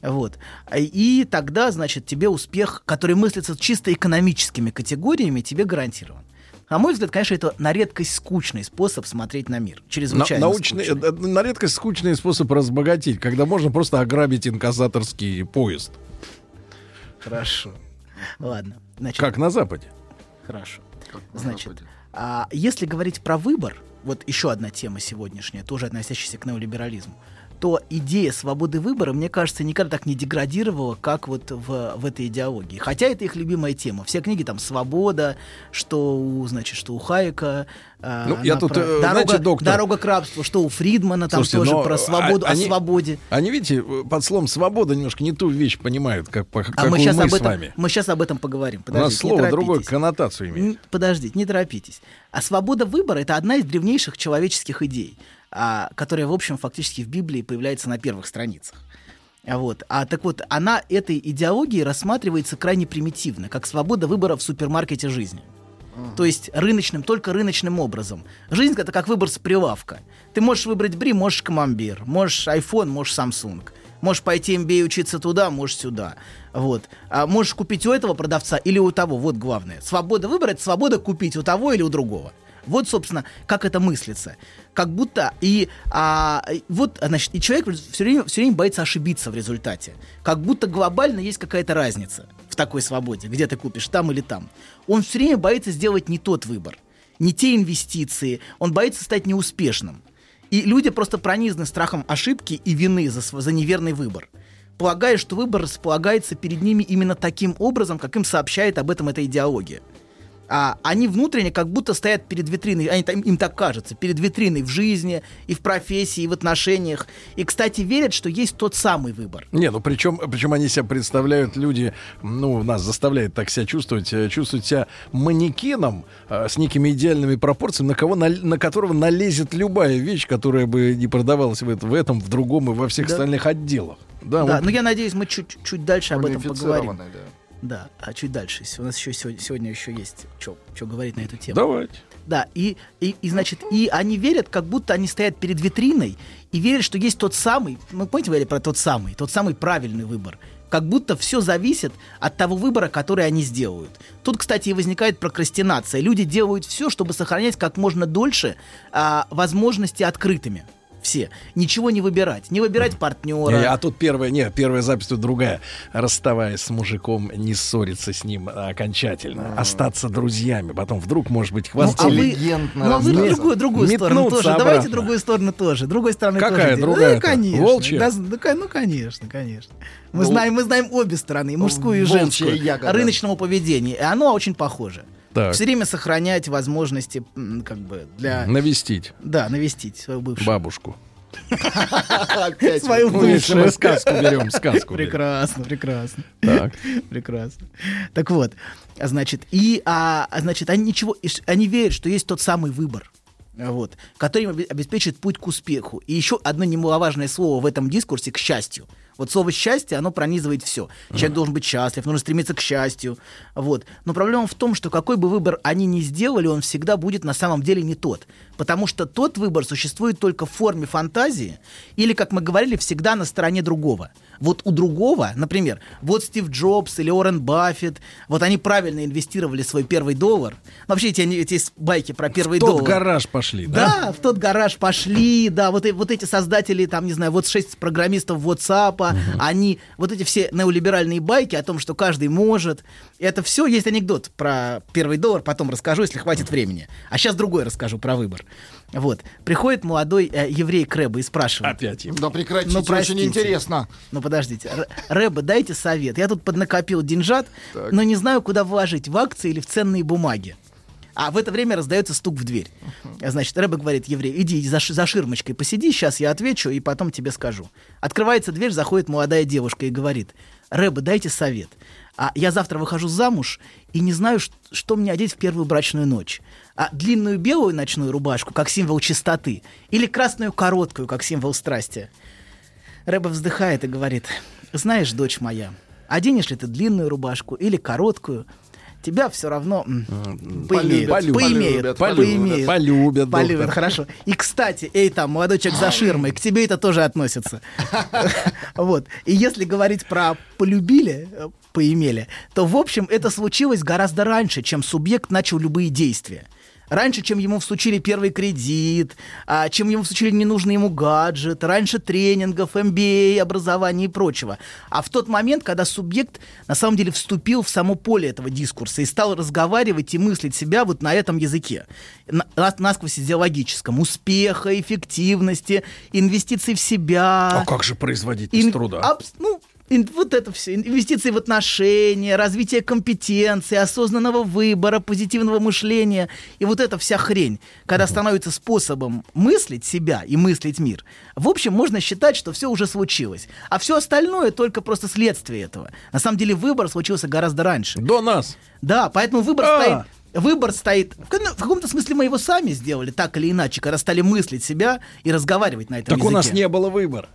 Вот. И тогда, значит, тебе успех, который мыслится чисто экономическими категориями, тебе гарантирован. На мой взгляд, конечно, это на редкость скучный способ смотреть на мир. На, Чрезвычайно научный, скучный. э, на редкость скучный способ разбогатеть, когда можно просто ограбить инкассаторский поезд. Хорошо. Ладно. Значит, Как на Западе. Хорошо. Значит, а если говорить про выбор, вот еще одна тема сегодняшняя, тоже относящаяся к неолиберализму, то идея свободы выбора, мне кажется, никогда так не деградировала, как вот в, в этой идеологии. Хотя это их любимая тема. Все книги там «Свобода», что у, значит, что у Хайека. а, Ну, я тут, про- э, дорога, знаете, доктор- «Дорога к рабству», что у Фридмана там Слушайте, тоже про а, свободу, они- о свободе. Они, видите, под словом «свобода» немножко не ту вещь понимают, как, по- А какую мы мы, сейчас с об этом, вами. мы сейчас об этом поговорим. У нас Подождите, слово торопитесь. коннотацию имеет. Подождите, не торопитесь. А свобода выбора это одна из древнейших человеческих идей, а, которая, в общем, фактически в Библии появляется на первых страницах. А Вот. А так вот, она этой идеологией рассматривается крайне примитивно, как свобода выбора в супермаркете жизни. То есть рыночным, только рыночным образом. Жизнь это как выбор с прилавка. Ты можешь выбрать Бри, можешь Камамбер, можешь iPhone, можешь Samsung. Можешь пойти MBA учиться туда, можешь сюда. Вот. А можешь купить у этого продавца или у того. Вот главное. Свобода это свобода купить у того или у другого. Вот, собственно, как это мыслится. Как будто и а, вот, значит, и человек все время, все время боится ошибиться в результате. Как будто глобально есть какая-то разница в такой свободе, где ты купишь, там или там. Он все время боится сделать не тот выбор, не те инвестиции. Он боится стать неуспешным. И люди просто пронизаны страхом ошибки и вины за, за неверный выбор. Полагая, что выбор располагается перед ними именно таким образом, как им сообщает об этом эта идеология. А они внутренне как будто стоят перед витриной, они, там- им так кажется, перед витриной в жизни, и в профессии, и в отношениях. И, кстати, верят, что есть тот самый выбор. Не, ну причем, причем они себя представляют, люди, ну, нас заставляют так себя чувствовать, э, чувствовать себя манекеном э, с некими идеальными пропорциями, на, кого, на, на которого налезет любая вещь, которая бы не продавалась в, в этом, в другом и во всех Да. остальных отделах. Да, Да, вот. но я надеюсь, мы чуть, чуть дальше об этом поговорим. Да. Да, а чуть дальше. У нас еще сегодня, сегодня еще есть что говорить на эту тему. Давайте. Да, и, и, и, значит, и они верят, как будто они стоят перед витриной и верят, что есть тот самый, ну, помните, говорили про тот самый, тот самый правильный выбор. Как будто все зависит от того выбора, который они сделают. Тут, кстати, и возникает прокрастинация. Люди делают все, чтобы сохранять как можно дольше а, возможности открытыми. Все. Ничего не выбирать. Не выбирать партнера. Не, а тут первая, нет, первая запись тут другая. Расставаясь с мужиком, не ссориться с ним окончательно. Остаться друзьями. Потом вдруг, может быть, Ну, а вы, ну, а вы другую, другую сторону тоже. Давайте обратно. другую сторону тоже. Другой стороны Какая тоже. другая-то? Ну, конечно. Волчья? Да, ну, конечно, конечно. Мы, Ну, знаем, мы знаем обе стороны, мужскую и женскую, ягода. рыночного поведения. И оно очень похоже. Так. Все время сохранять возможности как бы для... Навестить Да, навестить свою бывшую. бабушку. Свою Ну, бывшую. сказку берем, сказку. Прекрасно, прекрасно. Так. Прекрасно. Так вот, а, значит, и, а, а, значит, они ничего, они верят, что есть тот самый выбор. Вот, который им обе- обеспечит путь к успеху. И еще одно немаловажное слово в этом дискурсе к счастью. Вот слово счастье, оно пронизывает все. Человек должен быть счастлив, нужно стремиться к счастью. Вот. Но проблема в том, что какой бы выбор они ни сделали, он всегда будет на самом деле не тот. Потому что тот выбор существует только в форме фантазии или, как мы говорили, всегда на стороне другого. Вот у другого, например, вот Стив Джобс или Уоррен Баффет, вот они правильно инвестировали свой первый доллар. Вообще эти, эти байки про первый В тот доллар. гараж пошли, да? Да, в тот гараж пошли, да, вот, вот эти создатели, там, не знаю, вот шесть программистов WhatsApp, они, вот эти все неолиберальные байки о том, что каждый может, это все, есть анекдот про первый доллар, потом расскажу, если хватит времени. А сейчас другой расскажу про выбор. Вот. Приходит молодой э, еврей к Рэбе и спрашивает. Опять им. Да прекратите, Ну, очень простите. интересно. Ну, подождите. Р- Рэбе, дайте совет. Я тут поднакопил деньжат, но не знаю, куда вложить, в акции или в ценные бумаги. А в это время раздается стук в дверь. Значит, Рэбе говорит, еврей, иди за, за ширмочкой посиди, сейчас я отвечу и потом тебе скажу. Открывается дверь, заходит молодая девушка и говорит, Рэбе, дайте совет. А я завтра выхожу замуж и не знаю, ш- что мне одеть в первую брачную ночь. А длинную белую ночную рубашку, как символ чистоты, или красную короткую, как символ страсти. Рэба вздыхает и говорит, знаешь, дочь моя, оденешь ли ты длинную рубашку или короткую, тебя все равно поимеют, Полюбят, поимеют, полюбят, поимеют, полюбят, полюбят, хорошо. И, кстати, эй, там, молодой человек за ширмой, к тебе это тоже относится. Вот. И если говорить про полюбили, э, поимели, то, в общем, это случилось гораздо раньше, чем субъект начал любые действия. Раньше, чем ему всучили первый кредит, а, чем ему всучили ненужный ему гаджет, раньше тренингов, MBA, образования и прочего. А в тот момент, когда субъект на самом деле вступил в само поле этого дискурса и стал разговаривать и мыслить себя вот на этом языке, на- нас- насквозь идеологическом, успеха, эффективности, инвестиций в себя. А как же производить Ин- труда? абс- ну, вот это все. Инвестиции в отношения, развитие компетенции, осознанного выбора, позитивного мышления. И вот эта вся хрень, когда становится способом мыслить себя и мыслить мир, в общем, можно считать, что все уже случилось. А все остальное только просто следствие этого. На самом деле выбор случился гораздо раньше. До нас. Да, поэтому выбор А. стоит. Выбор стоит. В каком-то смысле мы его сами сделали, так или иначе, когда стали мыслить себя и разговаривать на этом Так у нас языке. не было выбора.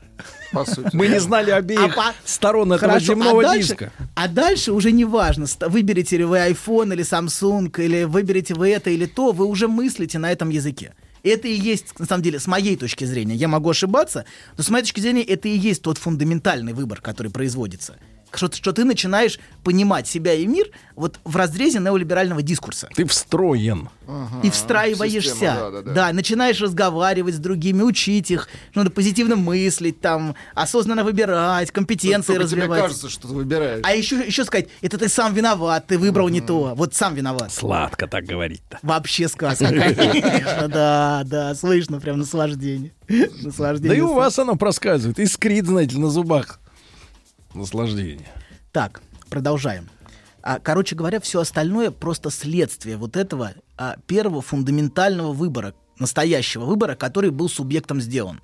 По сути. Мы не знали обеих А по- сторон этого Хорошо, земного а дальше, диска. А дальше уже не важно, выберете ли вы iPhone или Samsung, или выберете вы это или то, вы уже мыслите на этом языке. Это и есть, на самом деле, с моей точки зрения, я могу ошибаться, но с моей точки зрения, это и есть тот фундаментальный выбор, который производится. Что, что ты начинаешь понимать себя и мир вот в разрезе неолиберального дискурса. Ты встроен. и встраиваешься. систему, да, да, да. начинаешь разговаривать с другими, учить их, надо позитивно мыслить, там, осознанно выбирать, компетенции Только тебе развивать. кажется, что ты выбираешь. А еще, еще сказать, это ты сам виноват, ты выбрал не то. Вот сам виноват. Сладко так говорить-то. Вообще сказка, конечно, да, да, слышно прям наслаждение. Наслаждение. Да и у вас оно проскальзывает. Искрит, знаете, на зубах. Наслаждение. Так, продолжаем. А, короче говоря, все остальное просто следствие вот этого а, первого фундаментального выбора, настоящего выбора, который был субъектом сделан.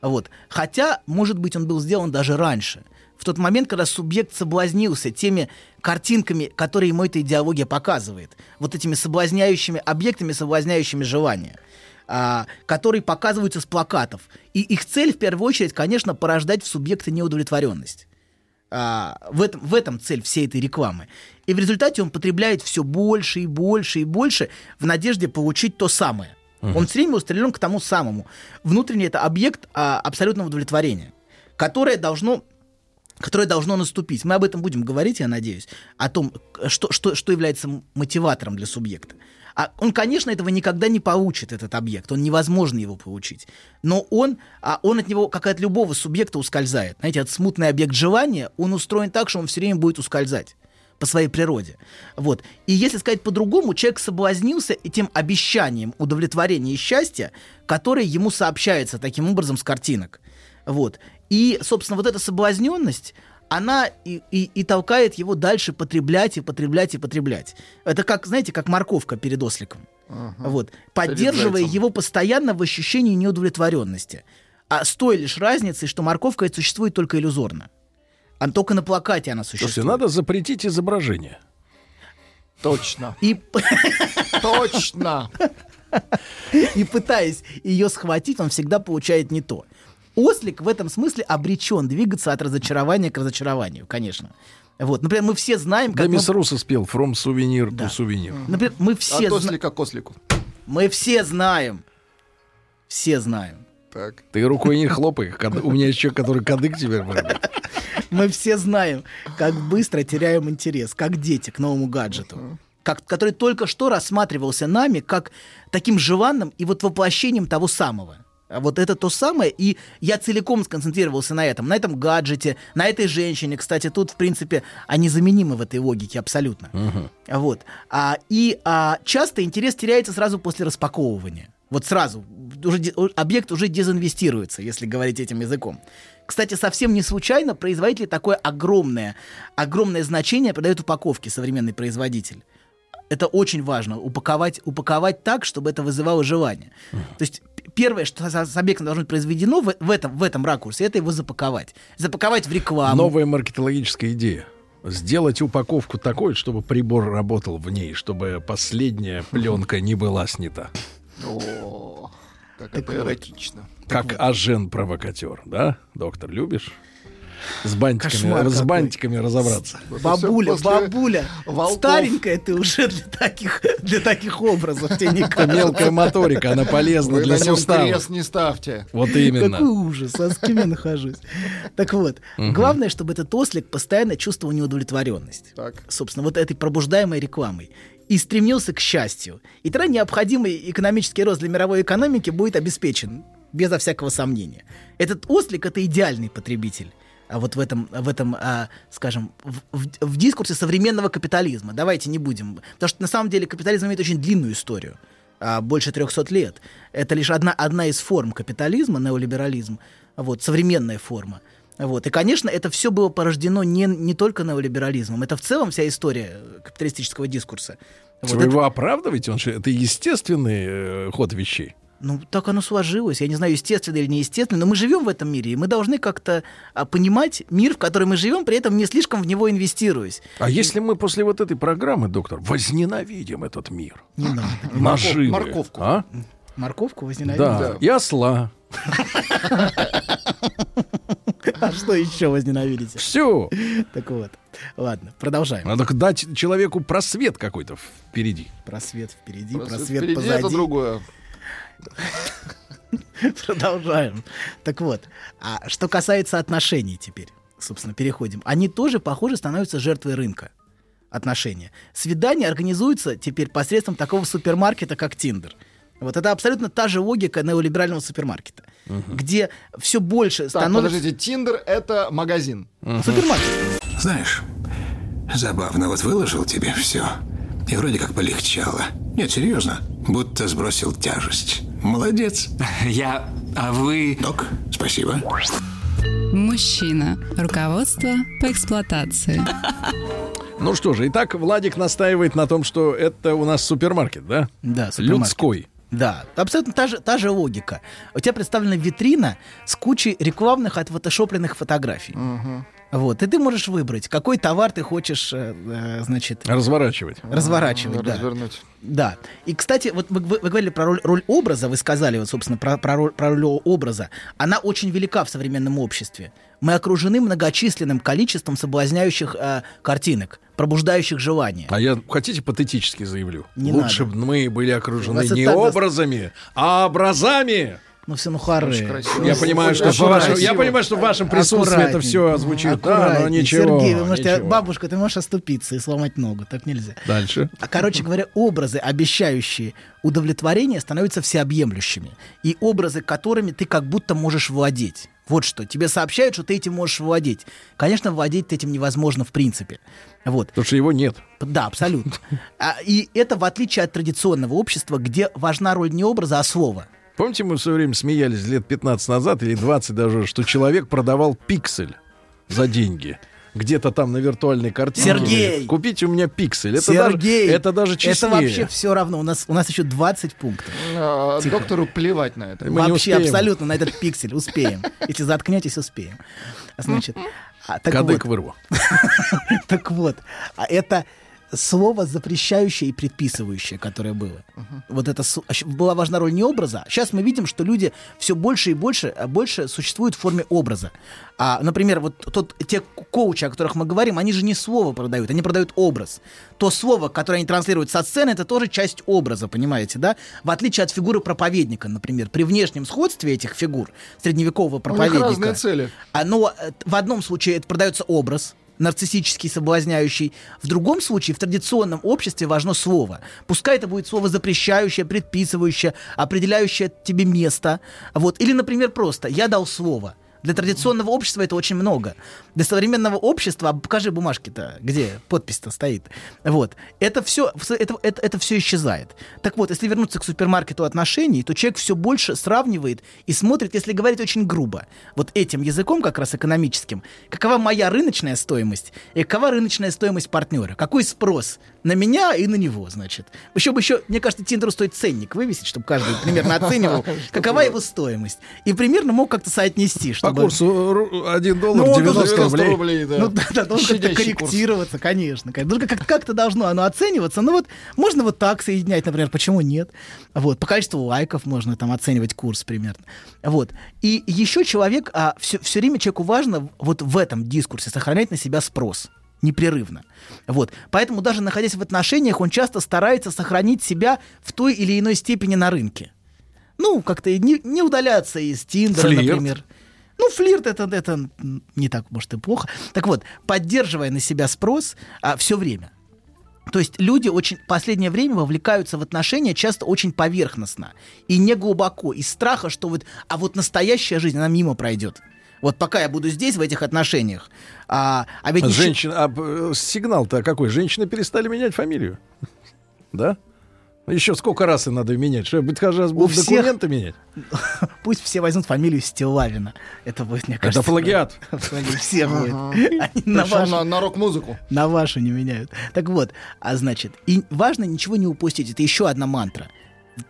Вот. Хотя, может быть, он был сделан даже раньше. В тот момент, когда субъект соблазнился теми картинками, которые ему эта идеология показывает, вот этими соблазняющими объектами, соблазняющими желания, а, которые показываются с плакатов. И их цель, в первую очередь, конечно, порождать в субъекте неудовлетворенность. А, в, этом, в этом цель всей этой рекламы. И в результате он потребляет все больше и больше и больше в надежде получить то самое. Мгм. Он все время устремлен к тому самому. Внутренний это объект а, абсолютного удовлетворения, которое должно которое должно наступить. Мы об этом будем говорить, я надеюсь, о том, что, что, что является мотиватором для субъекта. А он, конечно, этого никогда не получит, этот объект. Он невозможно его получить. Но он, а он от него, как и от любого субъекта, ускользает. Знаете, этот смутный объект желания, он устроен так, что он все время будет ускользать по своей природе. Вот. И если сказать по-другому, человек соблазнился этим обещанием удовлетворения и счастья, которое ему сообщается таким образом с картинок. Вот. И, собственно, вот эта соблазненность, она и, и, и толкает его дальше потреблять и потреблять и потреблять. Это как, знаете, как морковка перед осликом. Вот. Поддерживая его постоянно в ощущении неудовлетворенности. А с той лишь разницей, что морковка это существует только иллюзорно. А только на плакате она существует. Слушайте, надо запретить изображение. Точно. И Точно. и пытаясь ее схватить, он всегда получает не то. Ослик в этом смысле обречен двигаться от разочарования к разочарованию, конечно. Вот, например, мы все знаем, Да, как мы- мисс Руссо спел «From souvenir to souvenir». Например, мы все От ослика к ослику. мы все знаем, все знаем. Так. Ты рукой не хлопай. У меня человек, который кадык теперь. Мы все знаем, как быстро теряем интерес, как дети к новому гаджету, как, который только что рассматривался нами как таким желанным и вот воплощением того самого. А вот это то самое, и я целиком сконцентрировался на этом, на этом гаджете, на этой женщине. Кстати, тут, в принципе, они заменимы в этой логике абсолютно. Вот. А, и а, часто интерес теряется сразу после распаковывания. Вот сразу. Уже, объект уже дезинвестируется, если говорить этим языком. Кстати, совсем не случайно производители такое огромное, огромное значение придают упаковке современный производитель. Это очень важно. Упаковать, упаковать так, чтобы это вызывало желание. То есть первое, что с объектом должно быть произведено в, в этом, в этом ракурсе, это его запаковать. Запаковать в рекламу. Новая маркетологическая идея. Сделать упаковку такой, чтобы прибор работал в ней, чтобы последняя пленка не была снята. О, как Так это вот. эротично. Как ажен-провокатер, да? Доктор, любишь? С бантиками, Кошмар с какой. бантиками разобраться. Бабуля, бабуля, волков. старенькая ты уже для таких, для таких образов, тебе не кажется? мелкая моторика, она полезна Вы для на суставов. крест не ставьте. Вот именно. Какой ужас, а с кем я нахожусь? Так вот, Мгм. главное, чтобы этот ослик постоянно чувствовал неудовлетворенность. Так. Собственно, вот этой пробуждаемой рекламой. И стремился к счастью. И тогда необходимый экономический рост для мировой экономики будет обеспечен, безо всякого сомнения. Этот ослик — это идеальный потребитель. А вот в этом, в этом а, скажем, в, в- в дискурсе современного капитализма. Давайте не будем. Потому что на самом деле капитализм имеет очень длинную историю. а, больше 300 лет. Это лишь одна, одна из форм капитализма, неолиберализм. Вот, современная форма. Вот. И, конечно, это все было порождено не, не только неолиберализмом. Это в целом вся история э, капиталистического дискурса. Вот Вы это- его оправдываете? Он же, это естественный э, ход вещей. Ну, так оно сложилось. Я не знаю, естественно или неестественно, но мы живем в этом мире, и мы должны как-то а, понимать мир, в котором мы живем, при этом не слишком в него инвестируясь. А если мы после вот этой программы, доктор, возненавидим этот мир? Не надо. Наживы. морковку. А? Морковку возненавидим? Да. И осла. А что еще возненавидите? Все. Так вот. Ладно, продолжаем. Надо дать человеку просвет какой-то впереди. Просвет впереди, Просвет просвет, впереди позади. это другое. Продолжаем. Так вот, а что касается отношений теперь собственно, переходим, они тоже, похоже, становятся жертвой рынка отношения. Свидания организуются теперь посредством такого супермаркета, как Тиндер. Вот это абсолютно та же логика неолиберального супермаркета, где все больше Так, становится... подождите, Тиндер — это магазин. Супермаркет. Знаешь, забавно, вот выложил тебе все. И вроде как полегчало. Нет, серьезно. Будто сбросил тяжесть. Молодец. Я... А вы... Док, спасибо. Мужчина. Руководство по эксплуатации. Ну что же, итак, Владик настаивает на том, что это у нас супермаркет, да? Да, супермаркет. Людской. Да, абсолютно та же, та же логика. У тебя представлена витрина с кучей рекламных отфотошопленных фотографий. Вот, и ты можешь выбрать, какой товар ты хочешь, э, э, значит... Разворачивать. Разворачивать, да. Развернуть. Да. И, кстати, вот вы, вы- вы говорили про роль, роль образа, вы сказали, вот, собственно, про, про роль, про роль образа. Она очень велика в современном обществе. Мы окружены многочисленным количеством соблазняющих э, картинок, пробуждающих желание. А я, хотите, патетически заявлю? Не Лучше бы мы были окружены не образами, а образами. Ну все, ну хоры. Я понимаю, что в вашем, я понимаю, что в вашем присутствии это все звучит. Да, но ничего. Сергей, вы можете, ничего. бабушка, ты можешь оступиться и сломать ногу, так нельзя. Дальше. А, короче говоря, образы, обещающие удовлетворение, становятся всеобъемлющими. И образы, которыми ты как будто можешь владеть. Вот что. Тебе сообщают, что ты этим можешь владеть. Конечно, владеть этим невозможно в принципе. Вот. Потому что его нет. Да, абсолютно. А, и это в отличие от традиционного общества, где важна роль не образа, а слова. Помните, мы в свое время смеялись лет 15 назад или 20 даже, что человек продавал пиксель за деньги. Где-то там на виртуальной картинке. Сергей! Купите у меня пиксель. Это Сергей! даже, это даже честнее. Это вообще все равно. У нас, у нас еще 20 пунктов. А, Тихо. Доктору плевать на это. Мы Вообще абсолютно на этот пиксель успеем. Если заткнетесь, успеем. Значит, а, так Кадык вот, вырву. так вот, а это слово запрещающее и предписывающее, которое было. Вот это а была важна роль не образа. Сейчас мы видим, что люди все больше и больше, а больше существуют в форме образа. А, например, вот тот, те ко- коучи, о которых мы говорим, они же не слово продают, они продают образ. То слово, которое они транслируют со сцены, это тоже часть образа, понимаете, да? В отличие от фигуры проповедника, например, при внешнем сходстве этих фигур средневекового У них проповедника. разные цели. Оно э, в одном случае это продается образ нарциссический, соблазняющий. В другом случае, в традиционном обществе важно слово. Пускай это будет слово запрещающее, предписывающее, определяющее тебе место. Вот. Или, например, просто «я дал слово». Для традиционного общества это очень много. Для современного общества, а покажи бумажки-то, где подпись-то стоит. Вот. Это все, это, это, это все исчезает. Так вот, если вернуться к супермаркету отношений, то человек все больше сравнивает и смотрит, если говорить очень грубо, вот этим языком как раз экономическим, какова моя рыночная стоимость и какова рыночная стоимость партнера, какой спрос на меня и на него, значит. Еще бы еще, мне кажется, Тиндеру стоит ценник вывесить, чтобы каждый примерно оценивал, какова его стоимость. И примерно мог как-то соотнести, По чтобы... курсу ру- 1 доллар Ну, он 90 должен- рублей. Ну да, да, должен как-то корректироваться, конечно. Ну, как- как-то должно оно оцениваться. Ну вот можно вот так соединять, например, почему нет? Вот, по количеству лайков можно там оценивать курс примерно. Вот. И еще человек, а, все, все время человеку важно вот в этом дискурсе сохранять на себя спрос непрерывно. Вот. Поэтому даже находясь в отношениях, он часто старается сохранить себя в той или иной степени на рынке. Ну, как-то не, не удаляться из Тиндера, Флирт. например. Ну, флирт это, это не так, может, и плохо. Так вот, поддерживая на себя спрос все время. То есть люди очень в последнее время вовлекаются в отношения часто очень поверхностно и не глубоко, из страха, что вот, а вот настоящая жизнь, она мимо пройдет. Вот пока я буду здесь, в этих отношениях. А, а ведь еще- Женщина, а э, сигнал-то какой? Женщины перестали менять фамилию. Да? Еще сколько раз и надо менять? Что, быть каждый раз будут всех- документы менять? Пусть все возьмут фамилию Стилавина. Это будет, мне кажется... плагиат. плагиат. Все будет. На рок-музыку. на вашу не меняют. Так вот, а значит, и важно ничего не упустить. Это еще одна мантра.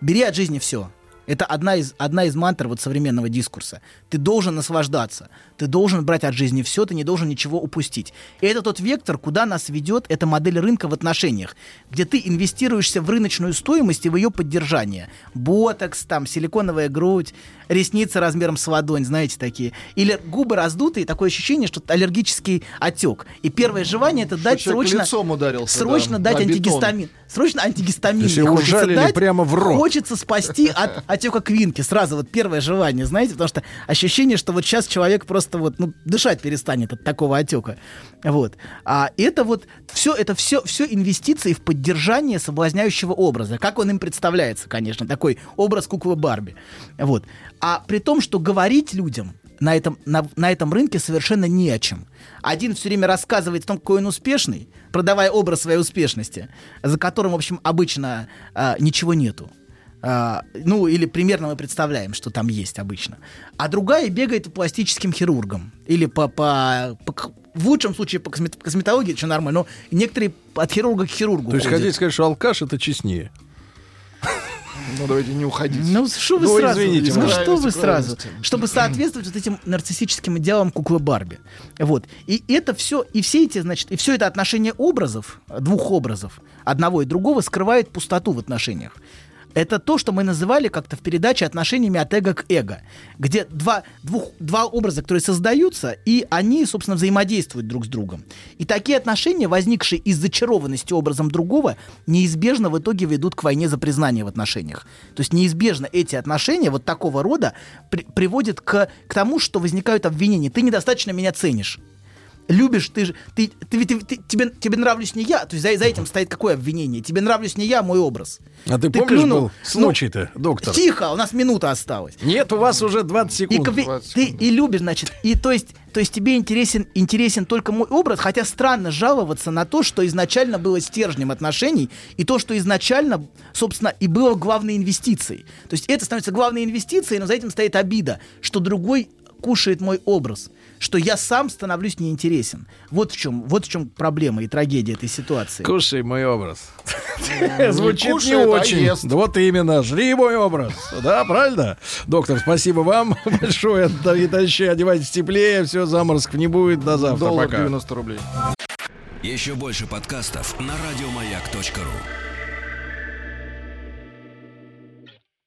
Бери от жизни все. Это одна из, одна из мантр вот современного дискурса. Ты должен наслаждаться. Ты должен брать от жизни все, ты не должен ничего упустить. И это тот вектор, куда нас ведет эта модель рынка в отношениях, где ты инвестируешься в рыночную стоимость и в ее поддержание. Ботокс, там, силиконовая грудь, ресницы размером с ладонь, знаете, такие. Или губы раздутые, такое ощущение, что аллергический отек. И первое желание это дать человек срочно, ударился, срочно да, дать антигистамин. Срочно антигистамин. Хочется дать. прямо в рот. Хочется спасти от отека квинки, сразу вот первое желание, знаете, потому что ощущение, что вот сейчас человек просто вот, ну, дышать перестанет от такого отека. Вот. А это вот все, это все, все инвестиции в поддержание соблазняющего образа, как он им представляется, конечно, такой образ куклы Барби. Вот. А при том, что говорить людям на этом, на, на этом рынке совершенно не о чем. Один все время рассказывает о том, какой он успешный, продавая образ своей успешности, за которым, в общем, обычно а, ничего нету. А, ну, или примерно мы представляем, что там есть обычно. А другая бегает по пластическим хирургам. Или по, по, по в лучшем случае по космет- косметологии, что нормально, но некоторые от хирурга к хирургу То есть ходят. хотите сказать, что алкаш это честнее? Ну, давайте не уходить. Ну, что вы Ну, сразу? извините, ну, что вы сразу? Чтобы соответствовать вот этим нарциссическим идеалам куклы Барби. Вот. И это все, и все эти, значит, и все это отношение образов, двух образов, одного и другого, скрывает пустоту в отношениях. Это то, что мы называли как-то в передаче отношениями от эго к эго, где два, двух, два образа, которые создаются, и они, собственно, взаимодействуют друг с другом. И такие отношения, возникшие из зачарованности образом другого, неизбежно в итоге ведут к войне за признание в отношениях. То есть неизбежно эти отношения вот такого рода при- приводят к, к тому, что возникают обвинения. Ты недостаточно меня ценишь. Любишь, ты же, ты, ты, ты- ты- тебе, тебе нравлюсь не я, то есть за, за этим стоит какое обвинение? Тебе нравлюсь не я, а мой образ. А ты, помнишь, клюнул- был случай-то, доктор? Ну, Тихо, у нас минута осталась. Нет, у вас уже 20 И, секунд. кви- ты и любишь, значит, и то есть, то есть тебе интересен, интересен только мой образ, хотя странно жаловаться на то, что изначально было стержнем отношений, и то, что изначально, собственно, и было главной инвестицией. То есть это становится главной инвестицией, но за этим стоит обида, что другой кушает мой образ, что я сам становлюсь неинтересен. Вот в чем, вот в чем проблема и трагедия этой ситуации. Кушай мой образ. Не Звучит не очень. Вот именно, жри мой образ. Да, правильно? Доктор, спасибо вам большое. И тащи, одевайтесь теплее, все, заморозков не будет. До завтра. Доллар Пока. 90 рублей. Еще больше подкастов на радиомаяк.ру.